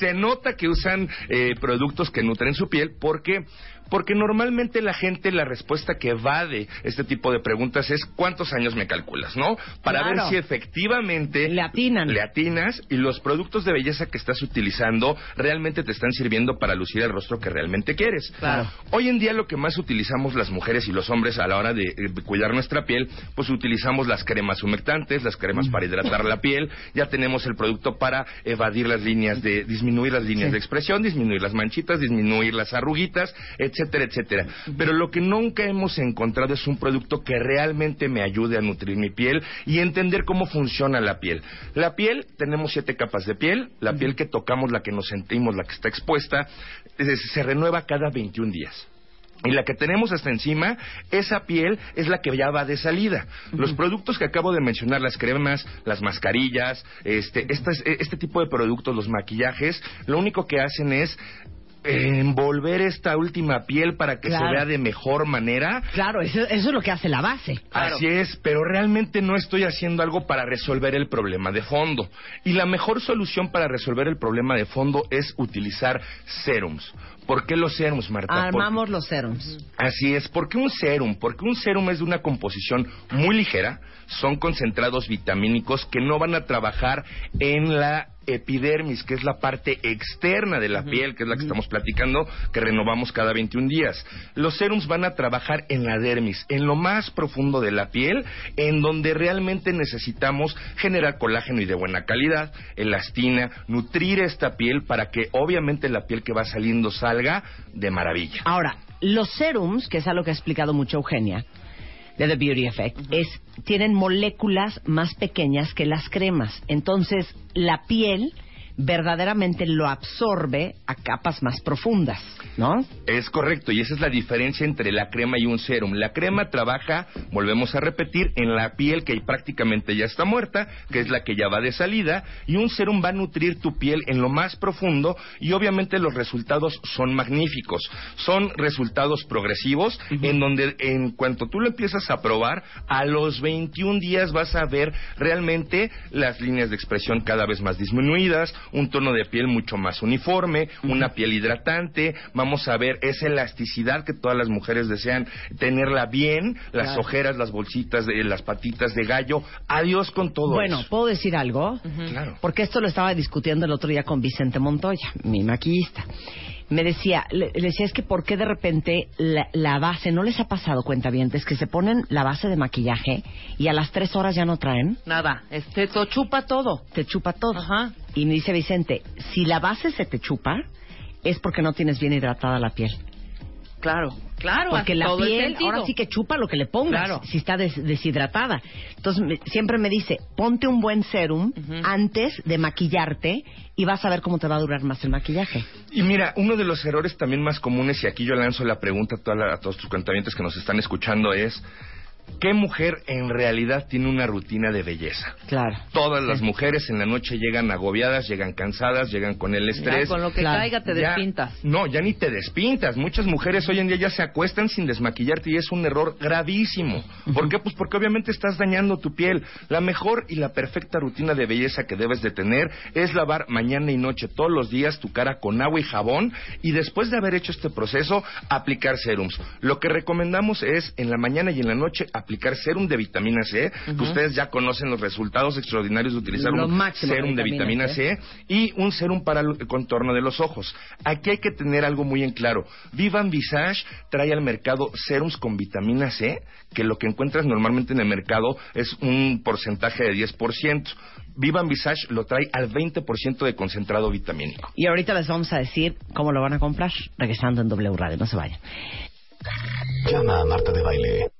Se nota que usan eh, productos que nutren su piel porque porque normalmente la gente la respuesta que va de este tipo de preguntas es ¿cuántos años me calculas? ¿No? Para Claro. ver si efectivamente Le atinan. le atinas y los productos de belleza que estás utilizando realmente te están sirviendo para lucir el rostro que realmente quieres. Claro. Hoy en día lo que más utilizamos las mujeres y los hombres a la hora de, eh, cuidar nuestra piel, pues utilizamos las cremas humectantes, las cremas para hidratar la piel, ya tenemos el producto para evadir las líneas de, disminuir las líneas Sí. de expresión, disminuir las manchitas, disminuir las arruguitas, etcétera, etcétera. Pero lo que nunca hemos encontrado es un producto que realmente me ayude a nutrir mi piel y entender cómo funciona la piel. La piel, tenemos siete capas de piel, la piel que tocamos, la que nos sentimos, la que está expuesta, es- se renueva cada 21 días. Y la que tenemos hasta encima, esa piel es la que ya va de salida. Los productos que acabo de mencionar, las cremas, las mascarillas, este, estas- este tipo de productos, los maquillajes, lo único que hacen es eh, envolver esta última piel para que Claro. se vea de mejor manera. Claro, eso, eso es lo que hace la base. Así es, pero realmente no estoy haciendo algo para resolver el problema de fondo. Y la mejor solución para resolver el problema de fondo es utilizar serums. ¿Por qué los serums, Marta? Porque- Armamos los serums. Así es, ¿por qué un serum? Porque un serum es de una composición muy ligera, son concentrados vitamínicos que no van a trabajar en la epidermis, que es la parte externa de la piel, que es la que estamos platicando, que renovamos cada 21 días. Los serums van a trabajar en la dermis, en lo más profundo de la piel, en donde realmente necesitamos generar colágeno y de buena calidad, elastina, nutrir esta piel para que obviamente la piel que va saliendo salga de maravilla. Ahora, los serums, que es algo que ha explicado mucho Eugenia, de The Beauty Effect, es, tienen moléculas más pequeñas que las cremas. Entonces, la piel verdaderamente lo absorbe a capas más profundas, ¿no? Es correcto, y esa es la diferencia entre la crema y un serum. La crema trabaja, volvemos a repetir, en la piel que prácticamente ya está muerta, que es la que ya va de salida, y un serum va a nutrir tu piel en lo más profundo, y obviamente los resultados son magníficos. Son resultados progresivos, en donde en cuanto tú lo empiezas a probar, a los 21 días vas a ver realmente las líneas de expresión cada vez más disminuidas, un tono de piel mucho más uniforme, una piel hidratante, vamos a ver esa elasticidad que todas las mujeres desean tenerla bien, las Claro. ojeras, las bolsitas, de, las patitas de gallo, adiós con todo Bueno, eso. ¿puedo decir algo? Claro. Porque esto lo estaba discutiendo el otro día con Vicente Montoya, mi maquillista. Me decía, le, le decía, es que ¿por qué de repente la, la base, no les ha pasado cuentavientes, que se ponen la base de maquillaje y a las tres horas ya no traen? Nada, este te chupa todo. Te chupa todo. Ajá. Y me dice Vicente, si la base se te chupa, es porque no tienes bien hidratada la piel. Claro, claro. Porque la todo piel ahora sí que chupa lo que le pongas Claro. si está des- deshidratada. Entonces me- siempre me dice, ponte un buen serum antes de maquillarte y vas a ver cómo te va a durar más el maquillaje. Y mira, uno de los errores también más comunes, y aquí yo lanzo la pregunta a, toda la- a todos tus cuentavientes que nos están escuchando, es ¿qué mujer en realidad tiene una rutina de belleza? Claro. Todas las mujeres en la noche llegan agobiadas, llegan cansadas, llegan con el estrés. Ya, con lo que caiga te Ya- despintas. No, ya ni te despintas. Muchas mujeres hoy en día ya se acuestan sin desmaquillarte y es un error gravísimo. ¿Por qué? Pues porque obviamente estás dañando tu piel. La mejor y la perfecta rutina de belleza que debes de tener es lavar mañana y noche todos los días tu cara con agua y jabón y después de haber hecho este proceso aplicar serums. Lo que recomendamos es en la mañana y en la noche aplicar serum de vitamina C, que ustedes ya conocen los resultados extraordinarios de utilizar Lo un serum de vitamina vitamina C. C y un serum para el contorno de los ojos. Aquí hay que tener algo muy en claro. Vivan Visage trae al mercado serums con vitamina C, que lo que encuentras normalmente en el mercado es un porcentaje de 10%. Vivan Visage lo trae al 20% de concentrado vitamínico. Y ahorita les vamos a decir cómo lo van a comprar regresando en W Radio. No se vayan. Llama a Marta de Baile.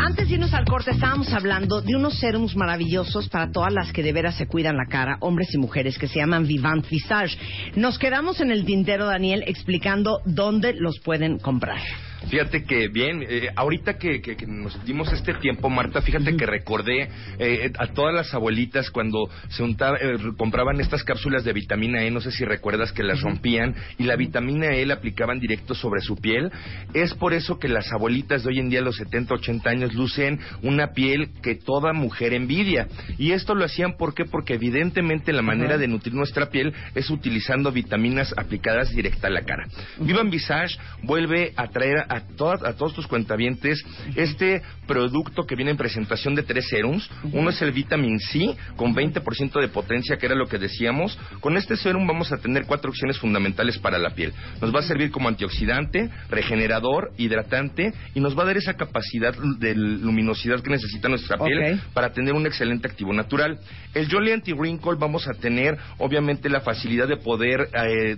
Antes de irnos al corte, estábamos hablando de unos serums maravillosos para todas las que de veras se cuidan la cara, hombres y mujeres, que se llaman Vivant Visage. Nos quedamos en el tintero, Daniel, explicando dónde los pueden comprar. Fíjate que bien, eh, ahorita que, que- que nos dimos este tiempo, Marta, fíjate que recordé eh, a todas las abuelitas cuando se untaba- eh, compraban estas cápsulas de vitamina E, no sé si recuerdas que las rompían y la vitamina E la aplicaban directo sobre su piel. Es por eso que las abuelitas de hoy en día, a los 70, 80 años, lucen una piel que toda mujer envidia. Y esto lo hacían ¿por qué? porque evidentemente la manera de nutrir nuestra piel es utilizando vitaminas aplicadas directa a la cara. Vivan Visage vuelve a traer a, todas, a todos tus cuentavientes este producto que viene en presentación de tres serums. Uno es el Vitamin C con 20% de potencia, que era lo que decíamos. Con este serum vamos a tener cuatro opciones fundamentales para la piel. Nos va a servir como antioxidante, regenerador, hidratante y nos va a dar esa capacidad de luminosidad que necesita nuestra piel para tener un excelente activo natural. El Jolly Anti-Wrinkle vamos a tener obviamente la facilidad de poder eh,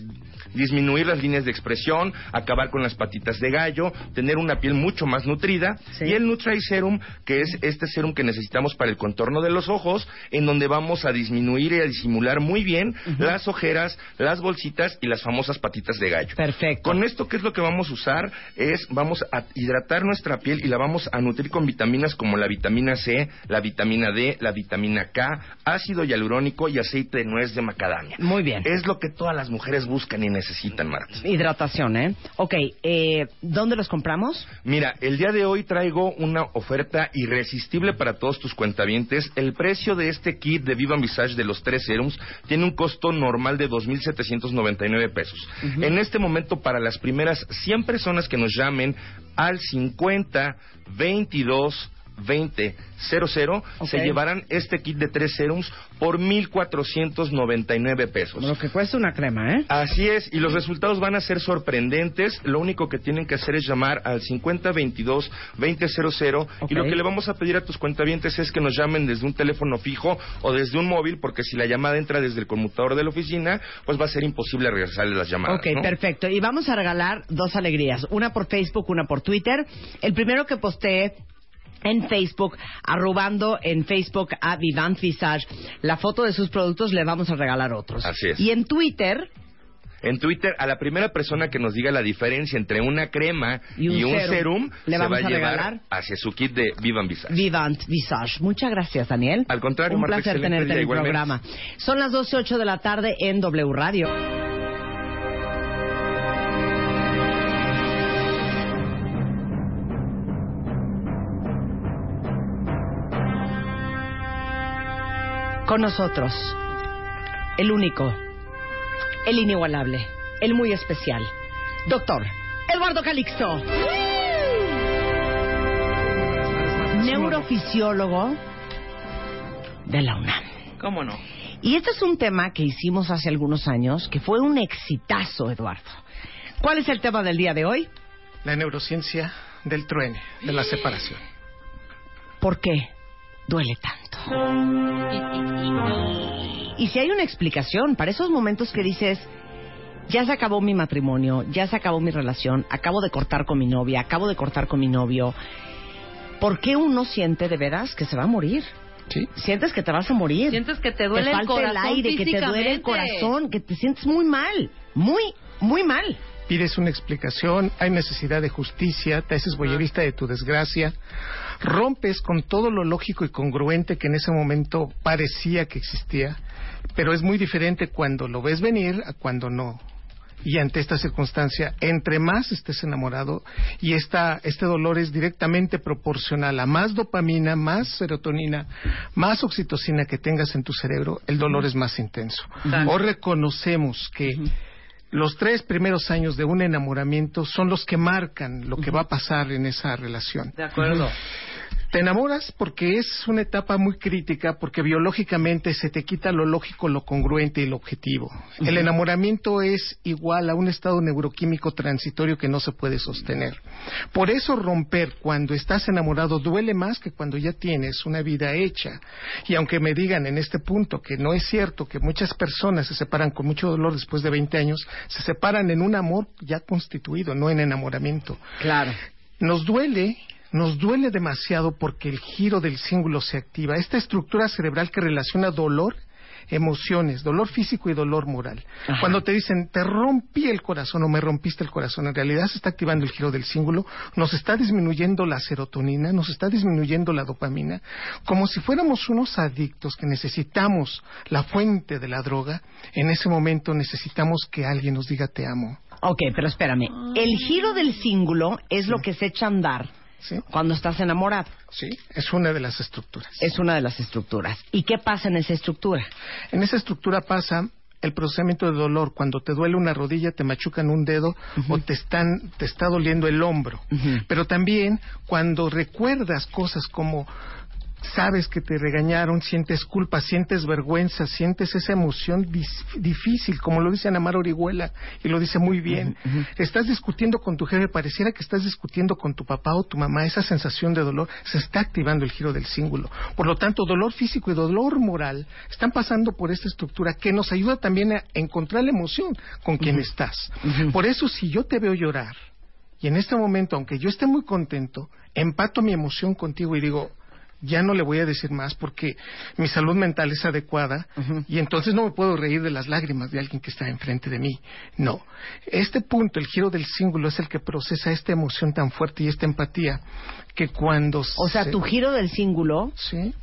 disminuir las líneas de expresión, acabar con las patitas de gallo, tener una piel mucho más nutrida y el Nutri Serum, que es este serum que necesitamos para el contorno de los ojos, en donde vamos a disminuir y a disimular muy bien las ojeras, las bolsitas y las famosas patitas de gallo. Perfecto. Con esto, ¿qué es lo que vamos a usar? Es, vamos a hidratar nuestra piel y la vamos a nutrir con vitaminas como la vitamina C, la vitamina D, la vitamina K, ácido hialurónico y aceite de nuez de macadamia. Muy bien. Es lo que todas las mujeres buscan y necesitan, Marta. Hidratación, ¿eh? Ok, eh, ¿dónde los compramos? Mira, el día de hoy traigo una oferta irresistible para todos tus cuentavientes. El precio de este kit de Viva Visage de los tres serums tiene un costo normal de 2.799 pesos. En este momento, para las primeras 100 personas que nos llamen al 50 22 20 00 Ok. se llevarán este kit de tres serums por 1.499 pesos. Lo que cuesta una crema, ¿eh? Así es, y los resultados van a ser sorprendentes. Lo único que tienen que hacer es llamar al 5022 2000 y lo que le vamos a pedir a tus cuentavientes es que nos llamen desde un teléfono fijo o desde un móvil, porque si la llamada entra desde el conmutador de la oficina, pues va a ser imposible regresarle las llamadas. Ok, ¿no? perfecto. Y vamos a regalar dos alegrías. Una por Facebook, una por Twitter. El primero que postee en Facebook, arrobando en Facebook a Vivant Visage la foto de sus productos, le vamos a regalar otros. Así es. Y en Twitter, En Twitter, a la primera persona que nos diga la diferencia entre una crema Y y un serum, serum, le se vamos va a, llevar regalar hacia su kit de Vivan Visage. Vivant Visage. Muchas gracias, Daniel. Al contrario, Un Marta, placer tenerte en el programa. Son las 12 ocho de la tarde en W Radio. Con nosotros, el único, el inigualable, el muy especial, doctor Eduardo Calixto. neurofisiólogo de la UNAM. ¿Cómo no? Y este es un tema que hicimos hace algunos años, que fue un exitazo, Eduardo. ¿Cuál es el tema del día de hoy? La neurociencia del truene, de la separación. ¿Por qué duele tanto? Y si hay una explicación para esos momentos que dices, ya se acabó mi matrimonio, ya se acabó mi relación, acabo de cortar con mi novia, acabo de cortar con mi novio, ¿por qué uno siente de veras que se va a morir? Sí. Sientes que te vas a morir. Sientes que te duele Te el falta el corazón aire, que te duele el corazón, que te sientes muy mal, muy, muy mal. Pides una explicación, hay necesidad de justicia, te haces boyerista de tu desgracia, rompes con todo lo lógico y congruente que en ese momento parecía que existía, pero es muy diferente cuando lo ves venir a cuando no. Y ante esta circunstancia, entre más estés enamorado, y esta, este dolor es directamente proporcional a más dopamina, más serotonina, más oxitocina que tengas en tu cerebro, el dolor es más intenso. O reconocemos que los tres primeros años de un enamoramiento son los que marcan lo que va a pasar en esa relación. De acuerdo. Te enamoras porque es una etapa muy crítica, porque biológicamente se te quita lo lógico, lo congruente y lo objetivo. El enamoramiento es igual a un estado neuroquímico transitorio que no se puede sostener. Por eso romper cuando estás enamorado duele más que cuando ya tienes una vida hecha. Y aunque me digan en este punto que no es cierto que muchas personas se separan con mucho dolor después de 20 años, se separan en un amor ya constituido, no en enamoramiento. Claro. Nos duele, nos duele demasiado porque el giro del cíngulo se activa. Esta estructura cerebral que relaciona dolor, emociones, dolor físico y dolor moral. Ajá. Cuando te dicen, te rompí el corazón o me rompiste el corazón, en realidad se está activando el giro del cíngulo, nos está disminuyendo la serotonina, nos está disminuyendo la dopamina, como si fuéramos unos adictos que necesitamos la fuente de la droga, en ese momento necesitamos que alguien nos diga te amo. Ok, pero espérame. El giro del cíngulo es lo que se echa a andar cuando estás enamorado. Sí, es una de las estructuras. Es una de las estructuras. ¿Y qué pasa en esa estructura? En esa estructura pasa el procesamiento de dolor. Cuando te duele una rodilla, te machucan un dedo o te, están, te está doliendo el hombro. Pero también cuando recuerdas cosas como sabes que te regañaron, sientes culpa, sientes vergüenza, sientes esa emoción difícil, como lo dice Ana Mar Orihuela, y lo dice muy bien. Estás discutiendo con tu jefe, pareciera que estás discutiendo con tu papá o tu mamá, esa sensación de dolor, se está activando el giro del cíngulo. Por lo tanto, dolor físico y dolor moral están pasando por esta estructura que nos ayuda también a encontrar la emoción con quien estás. Por eso, si yo te veo llorar, y en este momento, aunque yo esté muy contento, empato mi emoción contigo y digo, ya no le voy a decir más porque mi salud mental es adecuada y entonces no me puedo reír de las lágrimas de alguien que está enfrente de mí. No. Este punto, el giro del símbolo, es el que procesa esta emoción tan fuerte y esta empatía que cuando... O sea, se- tu giro del cíngulo,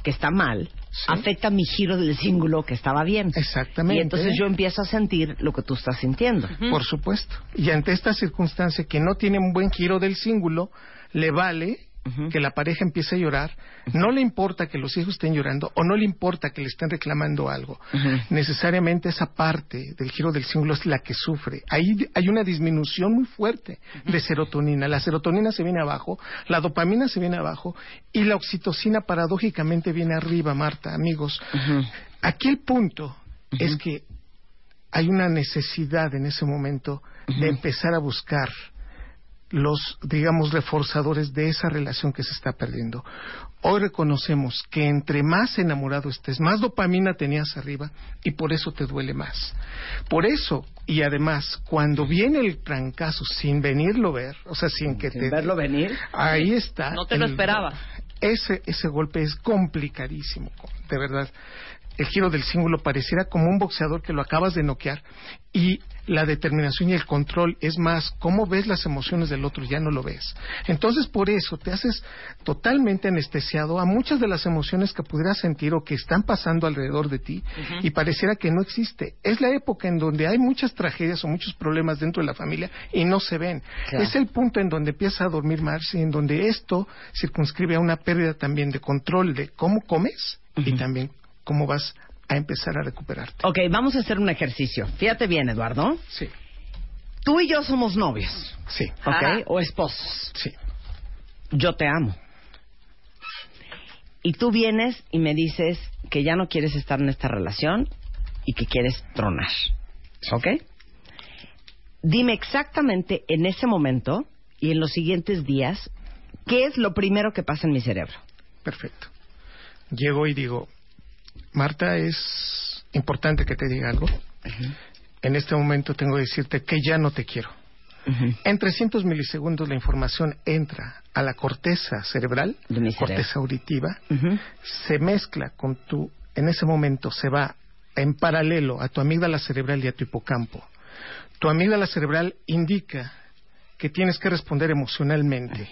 que está mal, afecta mi giro del cíngulo, que estaba bien. Exactamente. Y entonces yo empiezo a sentir lo que tú estás sintiendo. Por supuesto. Y ante esta circunstancia que no tiene un buen giro del cíngulo, le vale que la pareja empiece a llorar, no le importa que los hijos estén llorando o no le importa que le estén reclamando algo. Necesariamente esa parte del giro del cíngulo es la que sufre. Ahí hay una disminución muy fuerte de serotonina. La serotonina se viene abajo, la dopamina se viene abajo y la oxitocina paradójicamente viene arriba, Marta, amigos. Aquí el punto es que hay una necesidad en ese momento de empezar a buscar los, digamos, reforzadores de esa relación que se está perdiendo. Hoy reconocemos que entre más enamorado estés, más dopamina tenías arriba y por eso te duele más. Por eso, y además, cuando viene el trancazo sin venirlo ver, o sea, sin que te... verlo venir. Ahí está. No te lo el- esperabas. Ese, ese golpe es complicadísimo, de verdad. El giro del símbolo pareciera como un boxeador que lo acabas de noquear y la determinación y el control es más cómo ves las emociones del otro, ya no lo ves. Entonces por eso te haces totalmente anestesiado a muchas de las emociones que pudieras sentir o que están pasando alrededor de ti y pareciera que no existe. Es la época en donde hay muchas tragedias o muchos problemas dentro de la familia y no se ven. Claro. Es el punto en donde empieza a dormir más y en donde esto circunscribe a una pérdida también de control de cómo comes y también cómo vas a empezar a recuperarte. Ok, vamos a hacer un ejercicio. Fíjate bien, Eduardo. Sí. Tú y yo somos novios. Sí. ¿Ok? O esposos. Sí. Yo te amo. y tú vienes y me dices que ya no quieres estar en esta relación y que quieres tronar. ¿Ok? Dime exactamente en ese momento y en los siguientes días qué es lo primero que pasa en mi cerebro. Perfecto. Llego y digo, Marta, es importante que te diga algo. En este momento tengo que decirte que ya no te quiero. En 300 milisegundos la información entra a la corteza cerebral, cerebro. corteza auditiva, se mezcla con tu, en ese momento se va en paralelo a tu amígdala cerebral y a tu hipocampo. Tu amígdala cerebral indica que tienes que responder emocionalmente.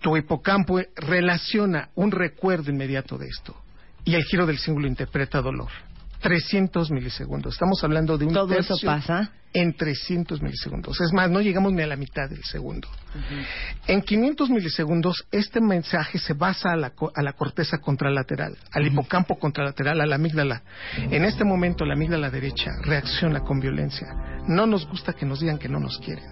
Tu hipocampo relaciona un recuerdo inmediato de esto y el giro del símbolo interpreta dolor. 300 milisegundos. Estamos hablando de un Todo eso pasa en 300 milisegundos. Es más, no llegamos ni a la mitad del segundo. En 500 milisegundos, este mensaje se basa a la, a la corteza contralateral, al hipocampo contralateral, a la amígdala. En este momento, la amígdala derecha reacciona con violencia. No nos gusta que nos digan que no nos quieren.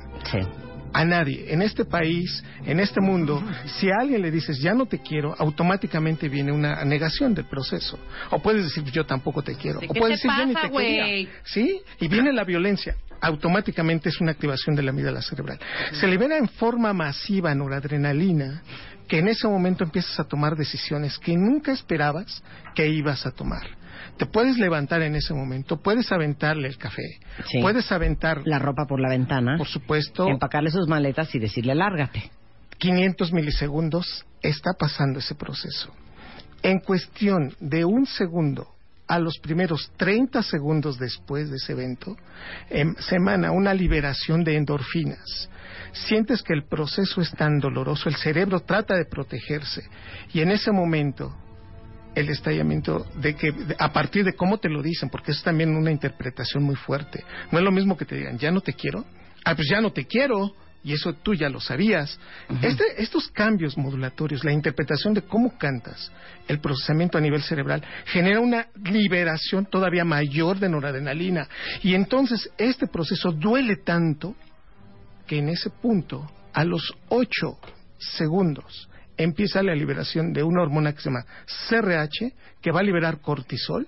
A nadie. En este país, en este mundo, si a alguien le dices ya no te quiero, automáticamente viene una negación del proceso. O puedes decir yo tampoco te quiero. ¿De O puedes decir yo ni te quería. ¿Sí? Y viene la violencia. Automáticamente es una activación de la amígdala cerebral. Se libera en forma masiva noradrenalina que en ese momento empiezas a tomar decisiones que nunca esperabas que ibas a tomar. Te puedes levantar en ese momento, puedes aventarle el café, Sí. puedes aventar la ropa por la ventana, por supuesto, empacarle sus maletas y decirle lárgate. 500 milisegundos está pasando ese proceso. En cuestión de un segundo a los primeros 30 segundos después de ese evento, em, se emana una liberación de endorfinas. Sientes que el proceso es tan doloroso, el cerebro trata de protegerse y en ese momento el estallamiento de que a partir de cómo te lo dicen, porque es también una interpretación muy fuerte. No es lo mismo que te digan, ya no te quiero. Ah, pues ya no te quiero. Y eso tú ya lo sabías. este, estos cambios modulatorios, la interpretación de cómo cantas, el procesamiento a nivel cerebral, genera una liberación todavía mayor de noradrenalina. Y entonces este proceso duele tanto que en ese punto, a los 8 segundos, empieza la liberación de una hormona que se llama CRH, que va a liberar cortisol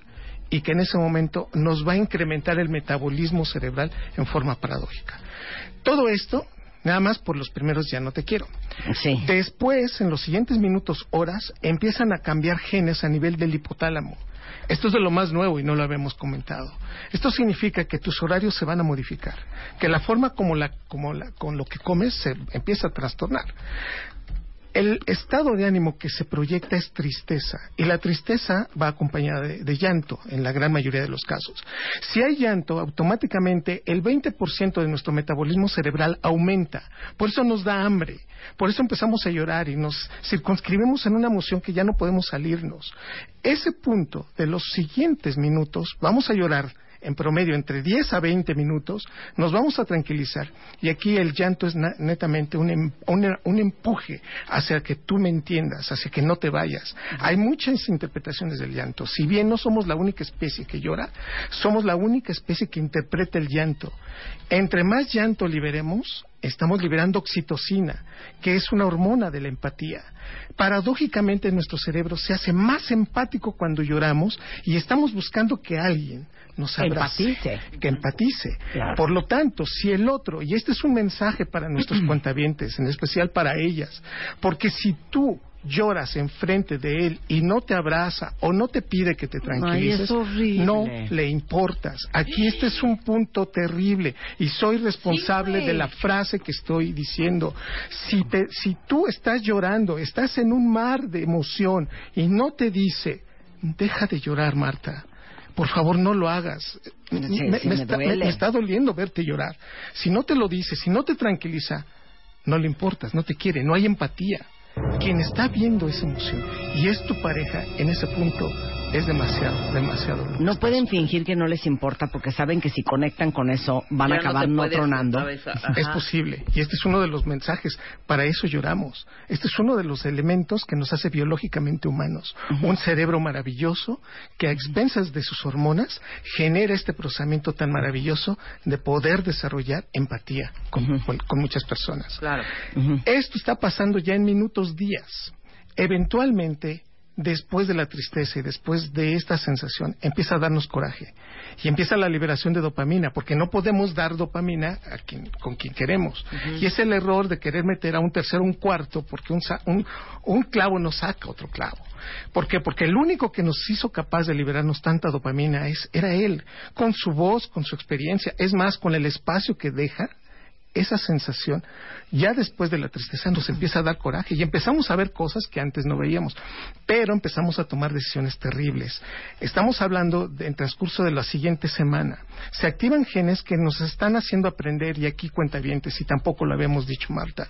y que en ese momento nos va a incrementar el metabolismo cerebral en forma paradójica. Todo esto, nada más por los primeros ya no te quiero. Después, en los siguientes minutos, horas, empiezan a cambiar genes a nivel del hipotálamo. Esto es de lo más nuevo y no lo habíamos comentado. Esto significa que tus horarios se van a modificar, que la forma como, la, como la, con lo que comes se empieza a trastornar. El estado de ánimo que se proyecta es tristeza y la tristeza va acompañada de, llanto en la gran mayoría de los casos. Si hay llanto, automáticamente el 20% de nuestro metabolismo cerebral aumenta. Por eso nos da hambre. Por eso empezamos a llorar y nos circunscribimos en una emoción que ya no podemos salirnos. Ese punto de los siguientes minutos vamos a llorar en promedio entre 10 a 20 minutos, nos vamos a tranquilizar. Y aquí el llanto es netamente un, em- un- un empuje hacia que tú me entiendas, hacia que no te vayas. Hay muchas interpretaciones del llanto. Si bien no somos la única especie que llora, somos la única especie que interpreta el llanto. Entre más llanto liberemos, estamos liberando oxitocina, que es una hormona de la empatía. Paradójicamente nuestro cerebro se hace más empático cuando lloramos y estamos buscando que alguien nos abrace, Empatice. que empatice. Claro. Por lo tanto, si el otro, y este es un mensaje para nuestros *clears throat* cuentavientes, en especial para ellas, porque si tú lloras enfrente de él y no te abraza o no te pide que te tranquilices, no le importas. Aquí este es un punto terrible y soy responsable de la frase que estoy diciendo. Si, te, si tú estás llorando, estás en un mar de emoción y no te dice, deja de llorar, Marta. Por favor, no lo hagas. Sí, me, sí, me me está, me está doliendo verte llorar. Si no te lo dice, si no te tranquiliza, no le importas, no te quiere, no hay empatía. Quien está viendo esa emoción y es tu pareja en ese punto es demasiado, demasiado. No pueden fingir que no les importa porque saben que si conectan con eso van a Ya acabar no, tronando. Es posible. Y este es uno de los mensajes. Para eso lloramos. Este es uno de los elementos que nos hace biológicamente humanos. Un cerebro maravilloso que a expensas de sus hormonas genera este procesamiento tan maravilloso de poder desarrollar empatía con, con- con muchas personas. Claro. Esto está pasando ya en minutos, días. Eventualmente después de la tristeza y después de esta sensación, empieza a darnos coraje y empieza la liberación de dopamina, porque no podemos dar dopamina a quien, con quien queremos. Y es el error de querer meter a un tercero, un cuarto, porque un, un clavo no saca otro clavo. ¿Por qué? Porque el único que nos hizo capaz de liberarnos tanta dopamina es, era él, con su voz, con su experiencia, es más, con el espacio que deja esa sensación, ya después de la tristeza nos empieza a dar coraje y empezamos a ver cosas que antes no veíamos, pero empezamos a tomar decisiones terribles. Estamos hablando de, en transcurso de la siguiente semana. Se activan genes que nos están haciendo aprender, y aquí cuenta y tampoco lo habíamos dicho, Marta.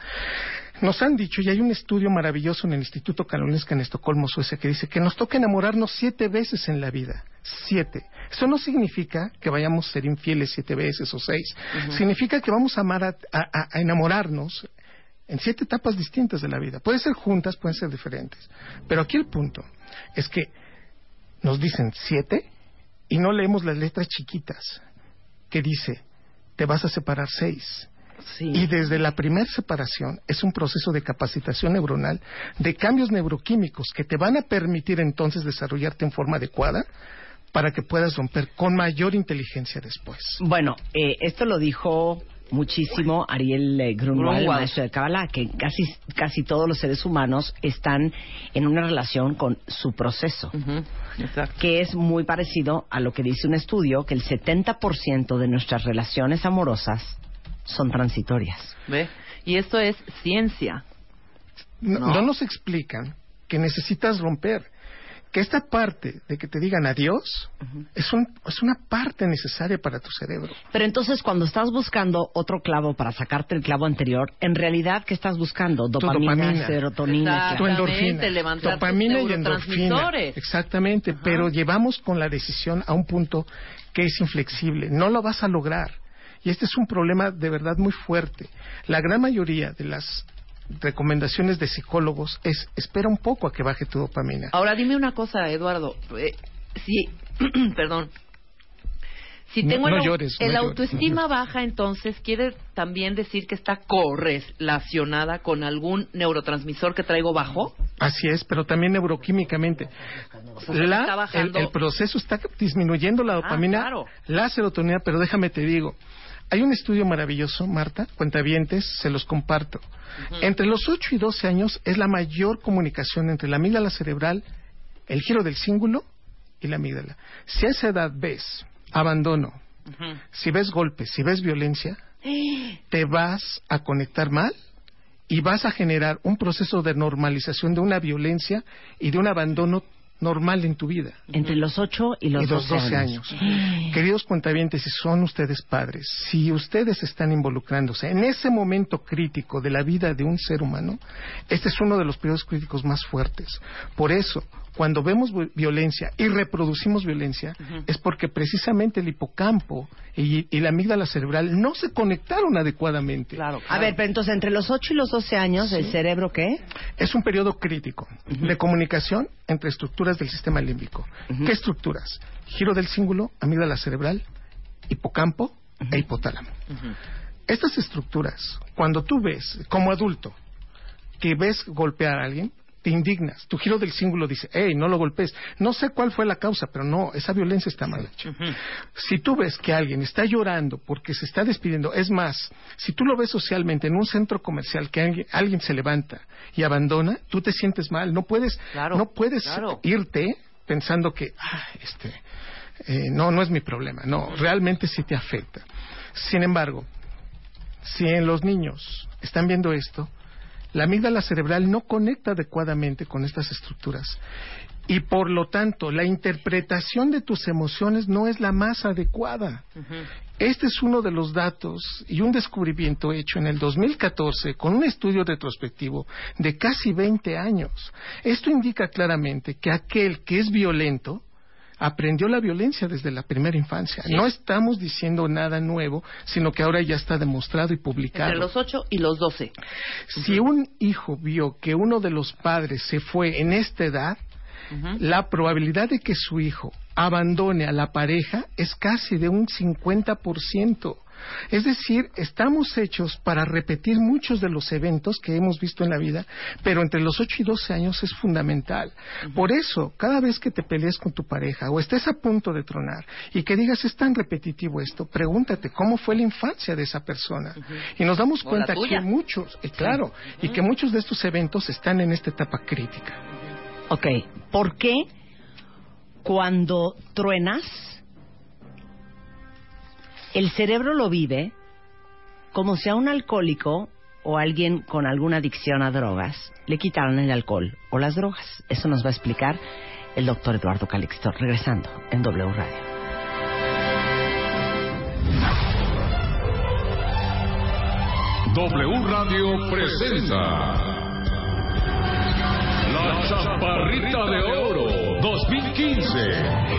Nos han dicho, y hay un estudio maravilloso en el Instituto Karolinska en Estocolmo, Suecia, que dice que nos toca enamorarnos siete veces en la vida. Siete. Eso no significa que vayamos a ser infieles siete veces o seis. Significa que vamos a amar a, a- a enamorarnos en siete etapas distintas de la vida. Pueden ser juntas, pueden ser diferentes. Pero aquí el punto es que nos dicen siete y no leemos las letras chiquitas que dice te vas a separar seis. Y desde la primera separación es un proceso de capacitación neuronal, de cambios neuroquímicos que te van a permitir entonces desarrollarte en forma adecuada para que puedas romper con mayor inteligencia después. Bueno, eh, esto lo dijo muchísimo Ariel eh, Grunwald, Grunwald. maestro de Kabbalah, que casi, casi todos los seres humanos están en una relación con su proceso, que es muy parecido a lo que dice un estudio, que el 70% de nuestras relaciones amorosas son transitorias. ¿Ve? Y esto es ciencia. No, No. no nos explican que necesitas romper. Que esta parte de que te digan adiós es, un, es una parte necesaria para tu cerebro. Pero entonces cuando estás buscando otro clavo para sacarte el clavo anterior, en realidad ¿qué estás buscando? Tu Dopamina, serotonina, tu endorfina, dopamina y endorfina, neurotransmisores. exactamente. Pero llevamos con la decisión a un punto que es inflexible. No lo vas a lograr. Y este es un problema de verdad muy fuerte. La gran mayoría de las recomendaciones de psicólogos es espera un poco a que baje tu dopamina. Ahora dime una cosa, Eduardo. Eh, si, *clears throat* perdón. Si tengo no el, no el llores. autoestima baja, entonces quiere también decir que está correlacionada con algún neurotransmisor que traigo bajo. Así es, pero también neuroquímicamente. sea, La- el, el proceso está disminuyendo la dopamina, claro. la serotonina, pero déjame te digo, hay un estudio maravilloso, Marta, cuentavientes, se los comparto. Entre los 8 y 12 años es la mayor comunicación entre la amígdala cerebral, el giro del cíngulo y la amígdala. Si a esa edad ves abandono, si ves golpes, si ves violencia, *gasps* te vas a conectar mal y vas a generar un proceso de normalización de una violencia y de un abandono normal en tu vida. Entre los 8 y los, Y los 12 años. Queridos cuentavientes, si son ustedes padres, si ustedes están involucrándose en ese momento crítico de la vida de un ser humano, este es uno de los periodos críticos más fuertes. Por eso, cuando vemos vi- violencia y reproducimos violencia, es porque precisamente el hipocampo y, y la amígdala cerebral no se conectaron adecuadamente. A ver, pero entonces entre los 8 y los 12 años, ¿el cerebro qué? Es un periodo crítico de comunicación entre estructuras del sistema límbico. ¿Qué estructuras? Giro del cíngulo, amígdala cerebral, hipocampo e hipotálamo. Estas estructuras, cuando tú ves, como adulto, que ves golpear a alguien, te indignas. Tu giro del cíngulo dice, hey, no lo golpees. No sé cuál fue la causa, pero no, esa violencia está mal hecha. Si tú ves que alguien está llorando porque se está despidiendo, es más, si tú lo ves socialmente en un centro comercial que alguien, alguien se levanta y abandona, tú te sientes mal. No puedes, no puedes claro. irte pensando que, ah, este, eh, no, no es mi problema. No, realmente sí te afecta. Sin embargo, si en los niños están viendo esto, la amígdala cerebral no conecta adecuadamente con estas estructuras. Y por lo tanto, la interpretación de tus emociones no es la más adecuada. Este es uno de los datos y un descubrimiento hecho en el 2014 con un estudio retrospectivo de casi 20 años. Esto indica claramente que aquel que es violento aprendió la violencia desde la primera infancia. Sí. No estamos diciendo nada nuevo, sino que ahora ya está demostrado y publicado. Entre los 8 y los 12. Si un hijo vio que uno de los padres se fue en esta edad, la probabilidad de que su hijo abandone a la pareja es casi de un 50%. Es decir, estamos hechos para repetir muchos de los eventos que hemos visto en la vida, pero entre los 8 y 12 años es fundamental. Por eso, cada vez que te pelees con tu pareja o estés a punto de tronar y que digas es tan repetitivo esto, pregúntate cómo fue la infancia de esa persona. Y nos damos cuenta que muchos, eh, claro, y que muchos de estos eventos están en esta etapa crítica. Ok, ¿por qué cuando truenas el cerebro lo vive como si a un alcohólico o alguien con alguna adicción a drogas le quitaran el alcohol o las drogas? Eso nos va a explicar el doctor Eduardo Calixto, regresando en W Radio. W Radio presenta La Chaparrita de Oro 2015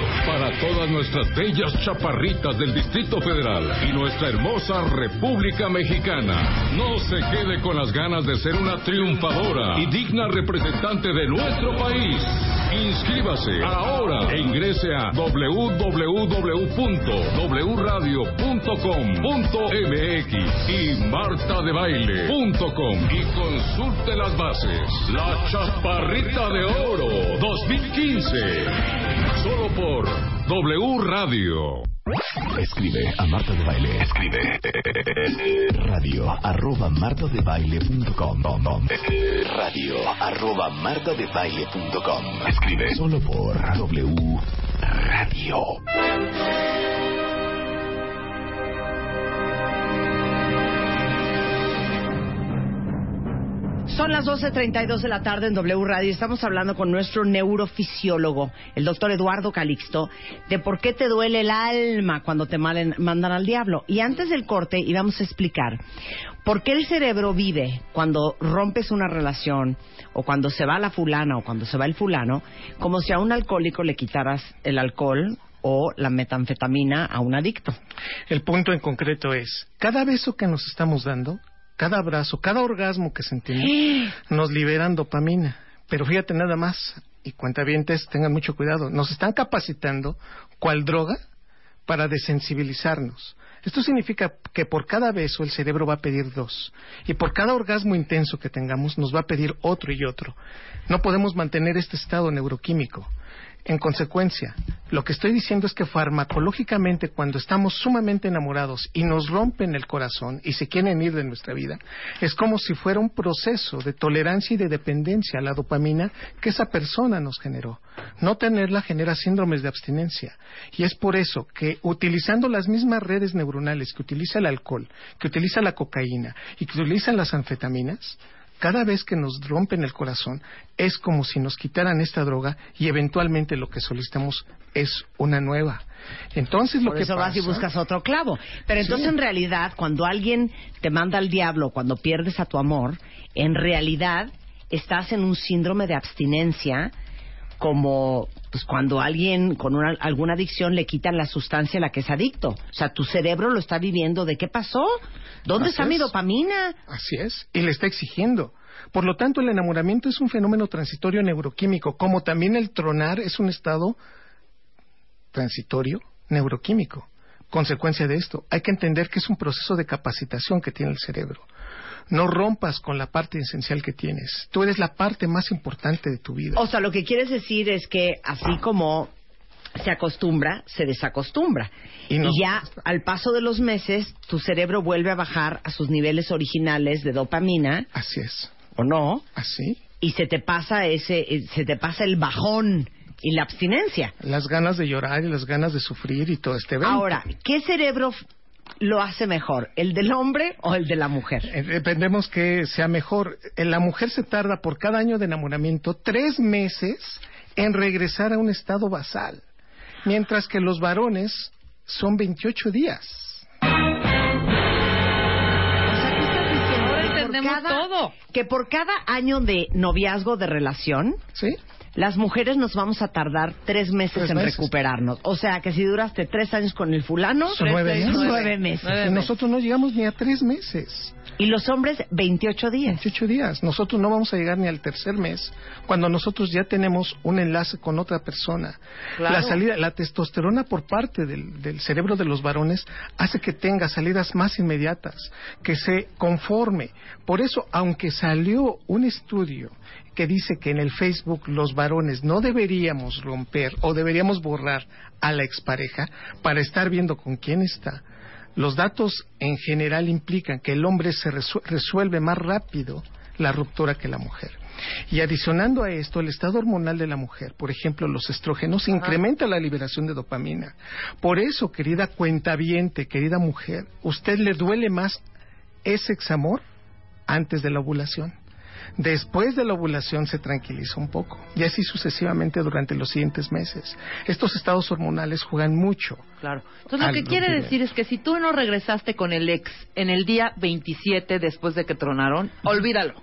para todas nuestras bellas chaparritas del Distrito Federal y nuestra hermosa República Mexicana. No se quede con las ganas de ser una triunfadora y digna representante de nuestro país. Inscríbase ahora e ingrese a www.wradio.com.mx y martadebaile.com y consulte las bases. La Chaparrita de Oro 2015. Solo por W Radio. Escribe a Marta de Baile. Escribe radio arroba martadebaile.com radio arroba martadebaile.com Escribe solo por W Radio. Son las 12.32 de la tarde en W Radio. Estamos hablando con nuestro neurofisiólogo, el doctor Eduardo Calixto, de por qué te duele el alma cuando te mandan al diablo. Y antes del corte íbamos a explicar por qué el cerebro vive cuando rompes una relación o cuando se va la fulana o cuando se va el fulano, como si a un alcohólico le quitaras el alcohol o la metanfetamina a un adicto. El punto en concreto es, cada beso que nos estamos dando, cada abrazo, cada orgasmo que sentimos, nos liberan dopamina. Pero fíjate nada más, y cuentavientes, tengan mucho cuidado, nos están capacitando, cual droga, para desensibilizarnos. Esto significa que por cada beso el cerebro va a pedir dos. Y por cada orgasmo intenso que tengamos nos va a pedir otro y otro. No podemos mantener este estado neuroquímico. En consecuencia, lo que estoy diciendo es que farmacológicamente cuando estamos sumamente enamorados y nos rompen el corazón y se quieren ir de nuestra vida, es como si fuera un proceso de tolerancia y de dependencia a la dopamina que esa persona nos generó. No tenerla genera síndromes de abstinencia. Y es por eso que utilizando las mismas redes neuronales que utiliza el alcohol, que utiliza la cocaína y que utilizan las anfetaminas, cada vez que nos rompen el corazón es como si nos quitaran esta droga y eventualmente lo que solicitamos es una nueva. Entonces lo Por que eso vas y pasa- buscas otro clavo. Pero entonces Sí. en realidad cuando alguien te manda al diablo, cuando pierdes a tu amor, en realidad estás en un síndrome de abstinencia como pues cuando alguien con una- alguna adicción le quitan la sustancia a la que es adicto. O sea, tu cerebro lo está viviendo de qué pasó, dónde Así está mi dopamina. Así es, y le está exigiendo. Por lo tanto, el enamoramiento es un fenómeno transitorio neuroquímico, como también el tronar es un estado transitorio neuroquímico. Consecuencia de esto, hay que entender que es un proceso de capacitación que tiene el cerebro. No rompas con la parte esencial que tienes. Tú eres la parte más importante de tu vida. O sea, lo que quieres decir es que así como se acostumbra, se desacostumbra. Y ya al paso de los meses, tu cerebro vuelve a bajar a sus niveles originales de dopamina. Así es. ¿O no? Así. Y se te pasa ese, eh, se te pasa el bajón y la abstinencia. Las ganas de llorar y las ganas de sufrir y todo este evento. Ahora, ¿qué cerebro lo hace mejor? ¿El del hombre o el de la mujer? Eh, Dependemos que sea mejor. La mujer se tarda por cada año de enamoramiento tres meses en regresar a un estado basal, mientras que los varones son 28 días. Tenemos cada, todo. que por cada año de noviazgo de relación, las mujeres nos vamos a tardar tres meses Tres en meses. recuperarnos. O sea, que si duraste tres años con el fulano, Son nueve meses. nueve meses. Nosotros no llegamos ni a tres meses. Y los hombres, 28 días. 28 días. Nosotros no vamos a llegar ni al tercer mes cuando nosotros ya tenemos un enlace con otra persona. Claro. La salida, la testosterona por parte del, del cerebro de los varones hace que tenga salidas más inmediatas, que se conforme. Por eso, aunque salió un estudio que dice que en el Facebook los varones no deberíamos romper o deberíamos borrar a la expareja para estar viendo con quién está, los datos en general implican que el hombre se resu- resuelve más rápido la ruptura que la mujer. Y adicionando a esto, el estado hormonal de la mujer, por ejemplo, los estrógenos, incrementa la liberación de dopamina. Por eso, querida cuentaviente, querida mujer, ¿usted le duele más ese examor antes de la ovulación? Después de la ovulación se tranquiliza un poco y así sucesivamente durante los siguientes meses. Estos estados hormonales juegan mucho. Claro. Entonces lo que quiere decir es que si tú no regresaste con el ex en el día 27 después de que tronaron, *laughs* olvídalo.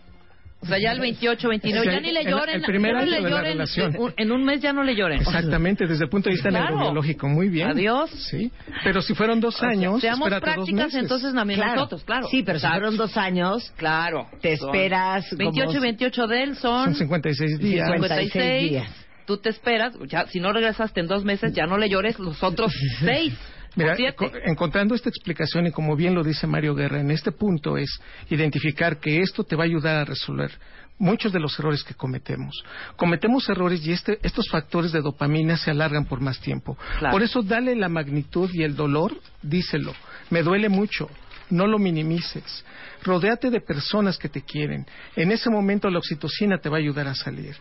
O sea, ya el 28, 29, Sí, ya ni le lloren. el primer ya no año le de la lloren. relación. En un mes ya no le lloren. Exactamente, desde el punto de vista Claro. neurobiológico, muy bien. Adiós. Sí, pero si fueron dos años, Seamos espérate dos prácticas meses. entonces también Claro. nosotros, claro. Sí, pero si fueron dos años, Claro. te esperas. como- 28 y 28 de él son... Son 56 días. 56 días. Tú te esperas, ya, si no regresaste en dos meses, ya no le llores los otros *laughs* seis. Mira, encontrando esta explicación y como bien lo dice Mario Guerra, en este punto es identificar que esto te va a ayudar a resolver muchos de los errores que cometemos. Cometemos errores y este, estos factores de dopamina se alargan por más tiempo. Claro. Por eso dale la magnitud y el dolor, díselo. Me duele mucho. No lo minimices. Rodéate de personas que te quieren. En ese momento la oxitocina te va a ayudar a salir.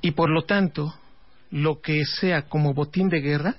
Y por lo tanto, lo que sea como botín de guerra,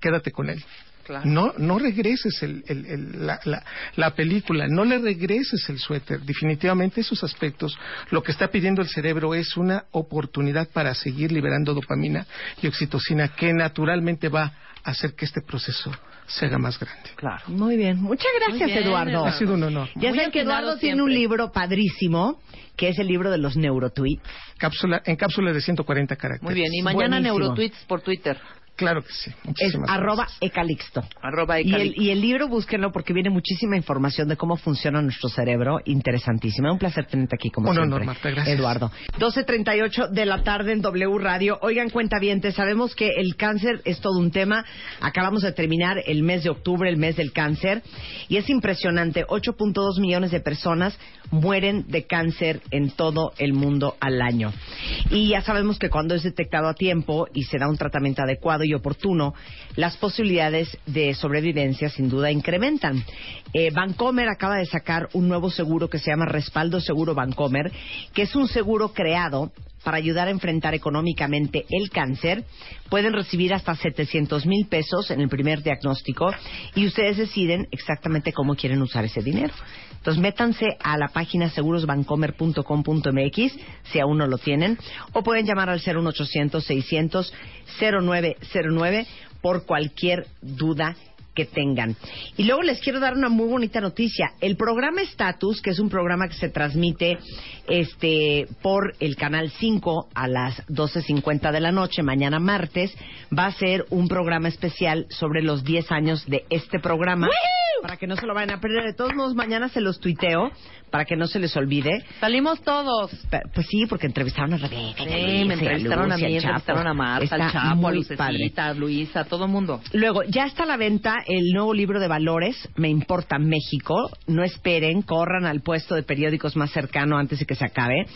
quédate con él. Claro. No, no regreses el- el- el- la, la- la película, no le regreses el suéter. Definitivamente esos aspectos, lo que está pidiendo el cerebro es una oportunidad para seguir liberando dopamina y oxitocina que naturalmente va a hacer que este proceso se haga más grande. Claro. Muy bien. Muchas gracias, Muy bien, Eduardo. Ha sido un honor. Ya saben que Eduardo tiene un libro padrísimo, que es el libro de los neurotweets. Cápsula, en cápsula de 140 caracteres. Muy bien, y mañana Buenísimo. Neurotweets por Twitter. Claro que sí. Es Muchísimas arroba ecalixto. Arroba Y Ecalixto. el, y el libro búsquenlo porque viene muchísima información de cómo funciona nuestro cerebro. Interesantísima. Un placer tenerte aquí como Un siempre. honor, Marta, gracias. Eduardo. 12.38 de la tarde en W Radio. Oigan, cuenta sabemos que el cáncer es todo un tema. Acabamos de terminar el mes de octubre, el mes del cáncer. Y es impresionante. 8.2 millones de personas mueren de cáncer en todo el mundo al año. Y ya sabemos que cuando es detectado a tiempo y se da un tratamiento adecuado y oportuno, las posibilidades de sobrevivencia sin duda incrementan. Eh, Bancomer acaba de sacar un nuevo seguro que se llama Respaldo Seguro Bancomer, que es un seguro creado para ayudar a enfrentar económicamente el cáncer. Pueden recibir hasta 700 mil pesos en el primer diagnóstico y ustedes deciden exactamente cómo quieren usar ese dinero. Entonces métanse a la página segurosbancomer.com.mx si aún no lo tienen o pueden llamar al 01800 600 0909 por cualquier duda que tengan. Y luego les quiero dar una muy bonita noticia. El programa Status, que es un programa que se transmite este por el canal 5 a las 12:50 de la noche mañana martes, va a ser un programa especial sobre los 10 años de este programa. Para que no se lo vayan a perder. De todos modos, mañana se los tuiteo para que no se les olvide. Salimos todos. Pues sí, porque entrevistaron a Rebeca. Sí, me entrevistaron a mí, entrevistaron a Marta, al Chapo, a. Lucecita, a Luisa, a todo mundo. Luego, ya está a la venta el nuevo libro de valores, Me Importa México. No esperen, corran al puesto de periódicos más cercano antes de que se acabe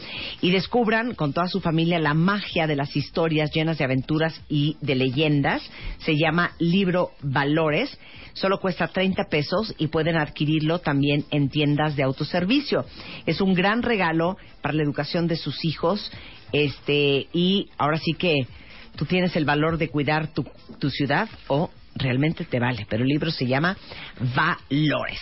y descubran con toda su familia la magia de las historias llenas de aventuras y de leyendas. Se llama Libro Valores. Solo cuesta 30 pesos y pueden adquirirlo también en tiendas de autoservicio. Es un gran regalo para la educación de sus hijos. Este, y ahora sí que tú tienes el valor de cuidar tu, tu ciudad o realmente te vale. Pero el libro se llama Valores.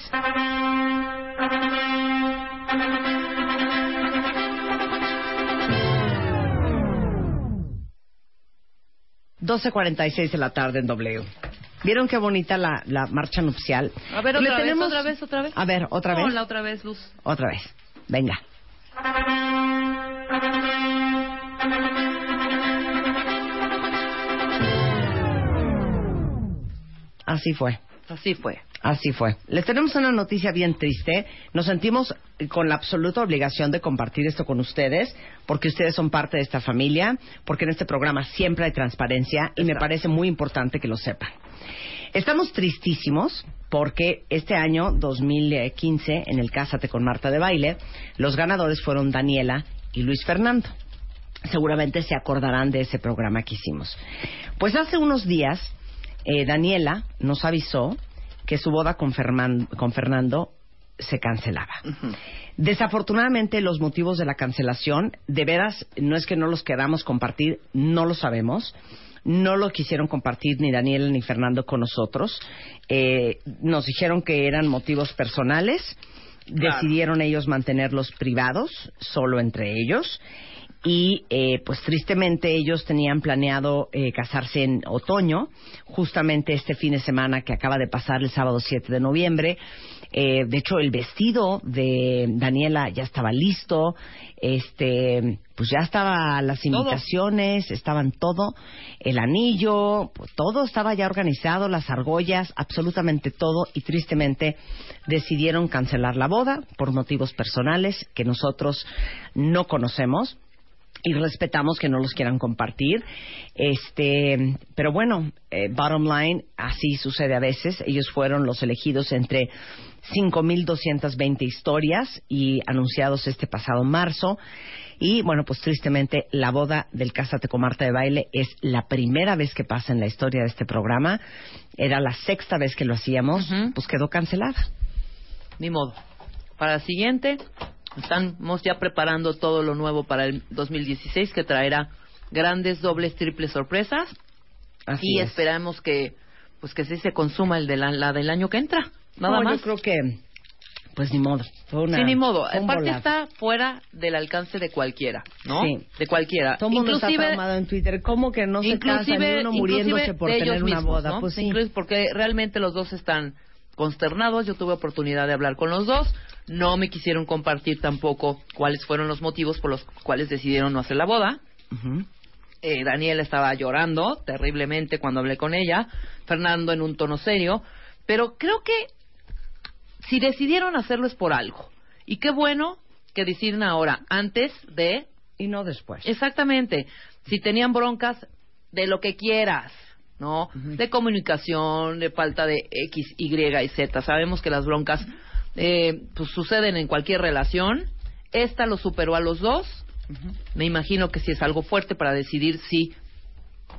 ...12.46 de la tarde en W. ¿Vieron qué bonita la, la marcha nupcial? A ver, Le otra vez, tenemos- otra vez, otra vez. A ver, otra vez. Hola, otra vez, Luz. Otra vez. Venga. Así fue. Así fue. Así fue. Les tenemos una noticia bien triste. Nos sentimos con la absoluta obligación de compartir esto con ustedes, porque ustedes son parte de esta familia, porque en este programa siempre hay transparencia y me parece muy importante que lo sepan. Estamos tristísimos porque este año 2015, en el Cásate con Marta de Baile, los ganadores fueron Daniela y Luis Fernando. Seguramente se acordarán de ese programa que hicimos. Pues hace unos días, eh, Daniela nos avisó que su boda con, Ferman- con Fernando se cancelaba. Desafortunadamente los motivos de la cancelación, de veras, no es que no los queramos compartir, no lo sabemos. No lo quisieron compartir ni Daniela ni Fernando con nosotros. Eh, nos dijeron que eran motivos personales. Decidieron ellos mantenerlos privados, solo entre ellos. Y eh, pues tristemente ellos tenían planeado eh, casarse en otoño, justamente este fin de semana que acaba de pasar el sábado 7 de noviembre. Eh, de hecho, el vestido de Daniela ya estaba listo, este, pues ya estaba las invitaciones, estaban todo, el anillo, pues, todo estaba ya organizado, las argollas, absolutamente todo, y tristemente decidieron cancelar la boda por motivos personales que nosotros no conocemos y respetamos que no los quieran compartir. Este, pero bueno, eh, bottom line, así sucede a veces. Ellos fueron los elegidos entre 5.220 historias y anunciados este pasado marzo. Y bueno, pues tristemente la boda del Cásate con Marta de Baile es la primera vez que pasa en la historia de este programa. Era la sexta vez que lo hacíamos, pues quedó cancelada. Ni modo. Para la siguiente, estamos ya preparando todo lo nuevo para el 2016 que traerá grandes dobles, triples sorpresas. Así y es. esperamos que pues que sí se consuma el de la, la del año que entra. Nada No, más. Yo creo que, pues ni modo. Fue una- sí, ni modo. Aparte volado. está fuera del alcance de cualquiera, ¿no? Sí. De cualquiera. Todo está Inclusive- traumado en Twitter. ¿Cómo que no se casa ni uno muriéndose por tener una boda? ¿no? Pues sí. Incluso porque realmente los dos están consternados. Yo tuve oportunidad de hablar con los dos. No me quisieron compartir tampoco cuáles fueron los motivos por los cuales decidieron no hacer la boda. Eh, Daniela estaba llorando terriblemente cuando hablé con ella. Fernando en un tono serio. Pero creo que si decidieron hacerlo es por algo. Y qué bueno que deciden ahora, antes de... Y no después. Exactamente. Si tenían broncas, de lo que quieras, ¿no? De comunicación, de falta de X, Y y Z. Sabemos que las broncas eh, pues suceden en cualquier relación. Esta lo superó a los dos. Me imagino que si es algo fuerte para decidir si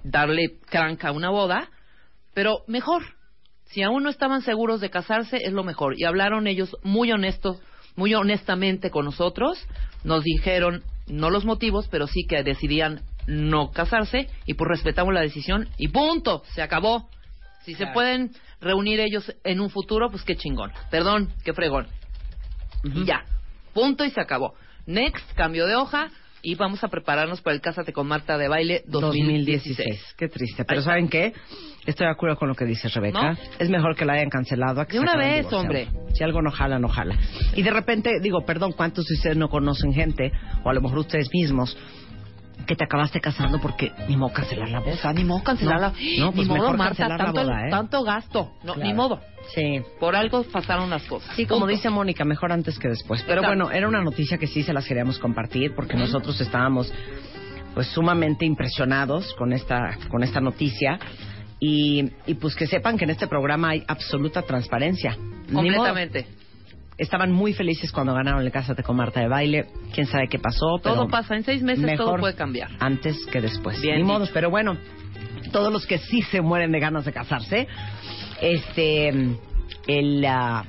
darle cranca a una boda, pero mejor. Si aún no estaban seguros de casarse, es lo mejor. Y hablaron ellos muy honestos, muy honestamente con nosotros. Nos dijeron no los motivos, pero sí que decidían no casarse y pues respetamos la decisión y punto, se acabó. Si se pueden reunir ellos en un futuro, pues qué chingón. Perdón, qué fregón. Ya, punto y se acabó. Next, cambio de hoja y vamos a prepararnos para el Cásate con Marta de Baile 2016. Qué triste. Pero ¿saben qué? Estoy de acuerdo con lo que dice Rebeca. ¿No? Es mejor que la hayan cancelado a que De una vez, hombre. Si algo no jala, no jala. Y de repente, digo, perdón, ¿cuántos de ustedes no conocen gente, o a lo mejor ustedes mismos, que te acabaste casando porque ni modo cancelar la boda? ni modo cancelarla. No, no, pues ni modo, Marta, cancelar la tanto, boda, ¿eh? tanto gasto. No, Claro. Ni modo. Sí. Por algo pasaron las cosas. Sí, como Punto. dice Mónica, mejor antes que después. Pero Exacto. bueno, era una noticia que sí se las queríamos compartir porque nosotros estábamos pues sumamente impresionados con esta con esta noticia y, y pues que sepan que en este programa hay absoluta transparencia. Completamente. Estaban muy felices cuando ganaron el Cásate con Marta de Baile. Quién sabe qué pasó, pero Todo pasa. En seis meses todo puede cambiar. antes que después. Bien Ni modos, pero bueno, todos los que sí se mueren de ganas de casarse, este, el, ah,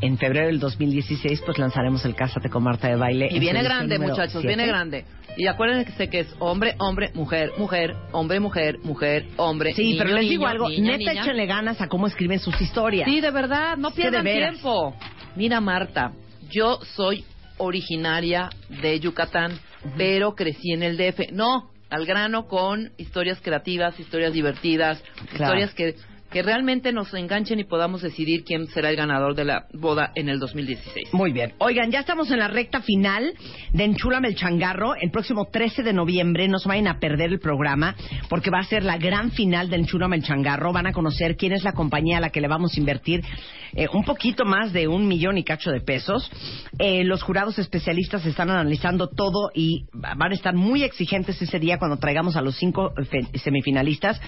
en febrero del 2016, pues lanzaremos el Cásate con Marta de Baile. Y en viene grande, muchachos, siete. viene grande. Y acuérdense que es hombre, hombre, mujer, mujer, hombre, mujer, mujer, hombre. Sí, niño, pero les digo niño, algo, niña, neta niña. échenle ganas a cómo escriben sus historias. Sí, de verdad, no pierdan tiempo. Mira, Marta, yo soy originaria de Yucatán, pero crecí en el DF. No, al grano con historias creativas, historias divertidas, Claro. historias que que realmente nos enganchen y podamos decidir quién será el ganador de la boda en el 2016. Muy bien. Oigan, ya estamos en la recta final de Enchúlame el Changarro. El próximo 13 de noviembre no se vayan a perder el programa porque va a ser la gran final de Enchúlame el Changarro. Van a conocer quién es la compañía a la que le vamos a invertir eh, un poquito más de un millón y cacho de pesos. Eh, los jurados especialistas están analizando todo y van a estar muy exigentes ese día cuando traigamos a los cinco semifinalistas.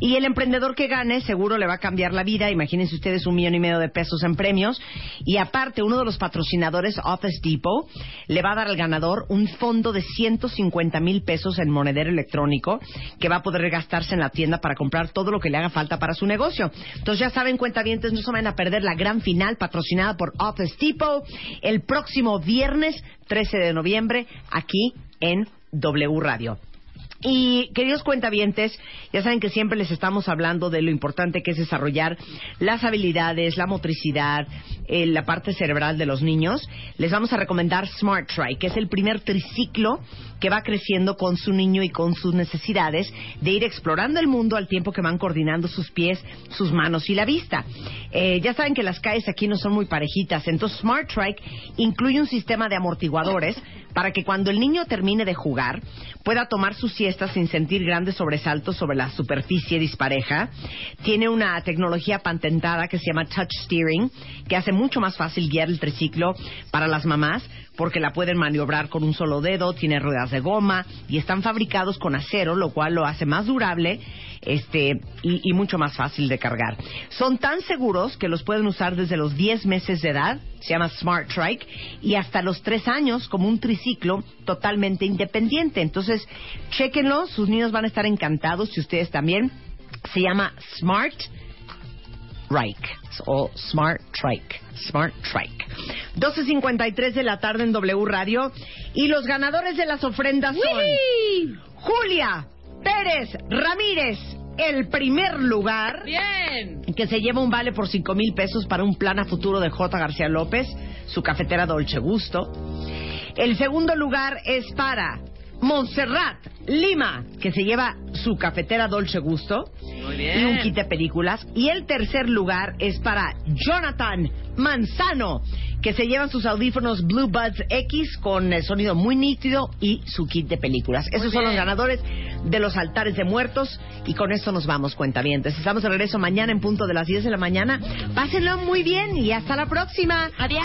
Y el emprendedor que gane seguro le va a cambiar la vida. Imagínense ustedes un millón y medio de pesos en premios. Y aparte, uno de los patrocinadores, Office Depot, le va a dar al ganador un fondo de 150 mil pesos en monedero electrónico que va a poder gastarse en la tienda para comprar todo lo que le haga falta para su negocio. Entonces ya saben, cuentavientes, no se van a perder la gran final patrocinada por Office Depot el próximo viernes 13 de noviembre aquí en W Radio. Y queridos cuentavientes, ya saben que siempre les estamos hablando de lo importante que es desarrollar las habilidades, la motricidad, eh, la parte cerebral de los niños. Les vamos a recomendar Smart Try, que es el primer triciclo que va creciendo con su niño y con sus necesidades de ir explorando el mundo al tiempo que van coordinando sus pies, sus manos y la vista. Eh, ya saben que las calles aquí no son muy parejitas, entonces Smart Trike incluye un sistema de amortiguadores para que cuando el niño termine de jugar pueda tomar su siesta sin sentir grandes sobresaltos sobre la superficie dispareja. Tiene una tecnología patentada que se llama Touch Steering, que hace mucho más fácil guiar el triciclo para las mamás porque la pueden maniobrar con un solo dedo, tiene ruedas de goma y están fabricados con acero, lo cual lo hace más durable este, y, mucho más fácil de cargar. Son tan seguros que los pueden usar desde los 10 meses de edad, se llama Smart Trike, y hasta los 3 años como un triciclo totalmente independiente. Entonces, chéquenlo, sus niños van a estar encantados y ustedes también. Se llama Smart Trike o Smart Trike. Smart Trike. 12.53 de la tarde en W Radio. Y los ganadores de las ofrendas son Julia Pérez Ramírez, el primer lugar. Bien. Que se lleva un vale por 5 mil pesos para un plan a futuro de J. García López, su cafetera Dolce Gusto. El segundo lugar es para Montserrat Lima, que se lleva su cafetera Dolce Gusto Muy y bien. un kit de películas. Y el tercer lugar es para Jonathan Manzano, que se lleva sus audífonos Blue Buds X con el sonido muy nítido y su kit de películas. Esos son los ganadores de los altares de muertos. Y con esto nos vamos, cuentavientes. Estamos de regreso mañana en punto de las 10 de la mañana. Pásenlo muy bien y hasta la próxima. Adiós.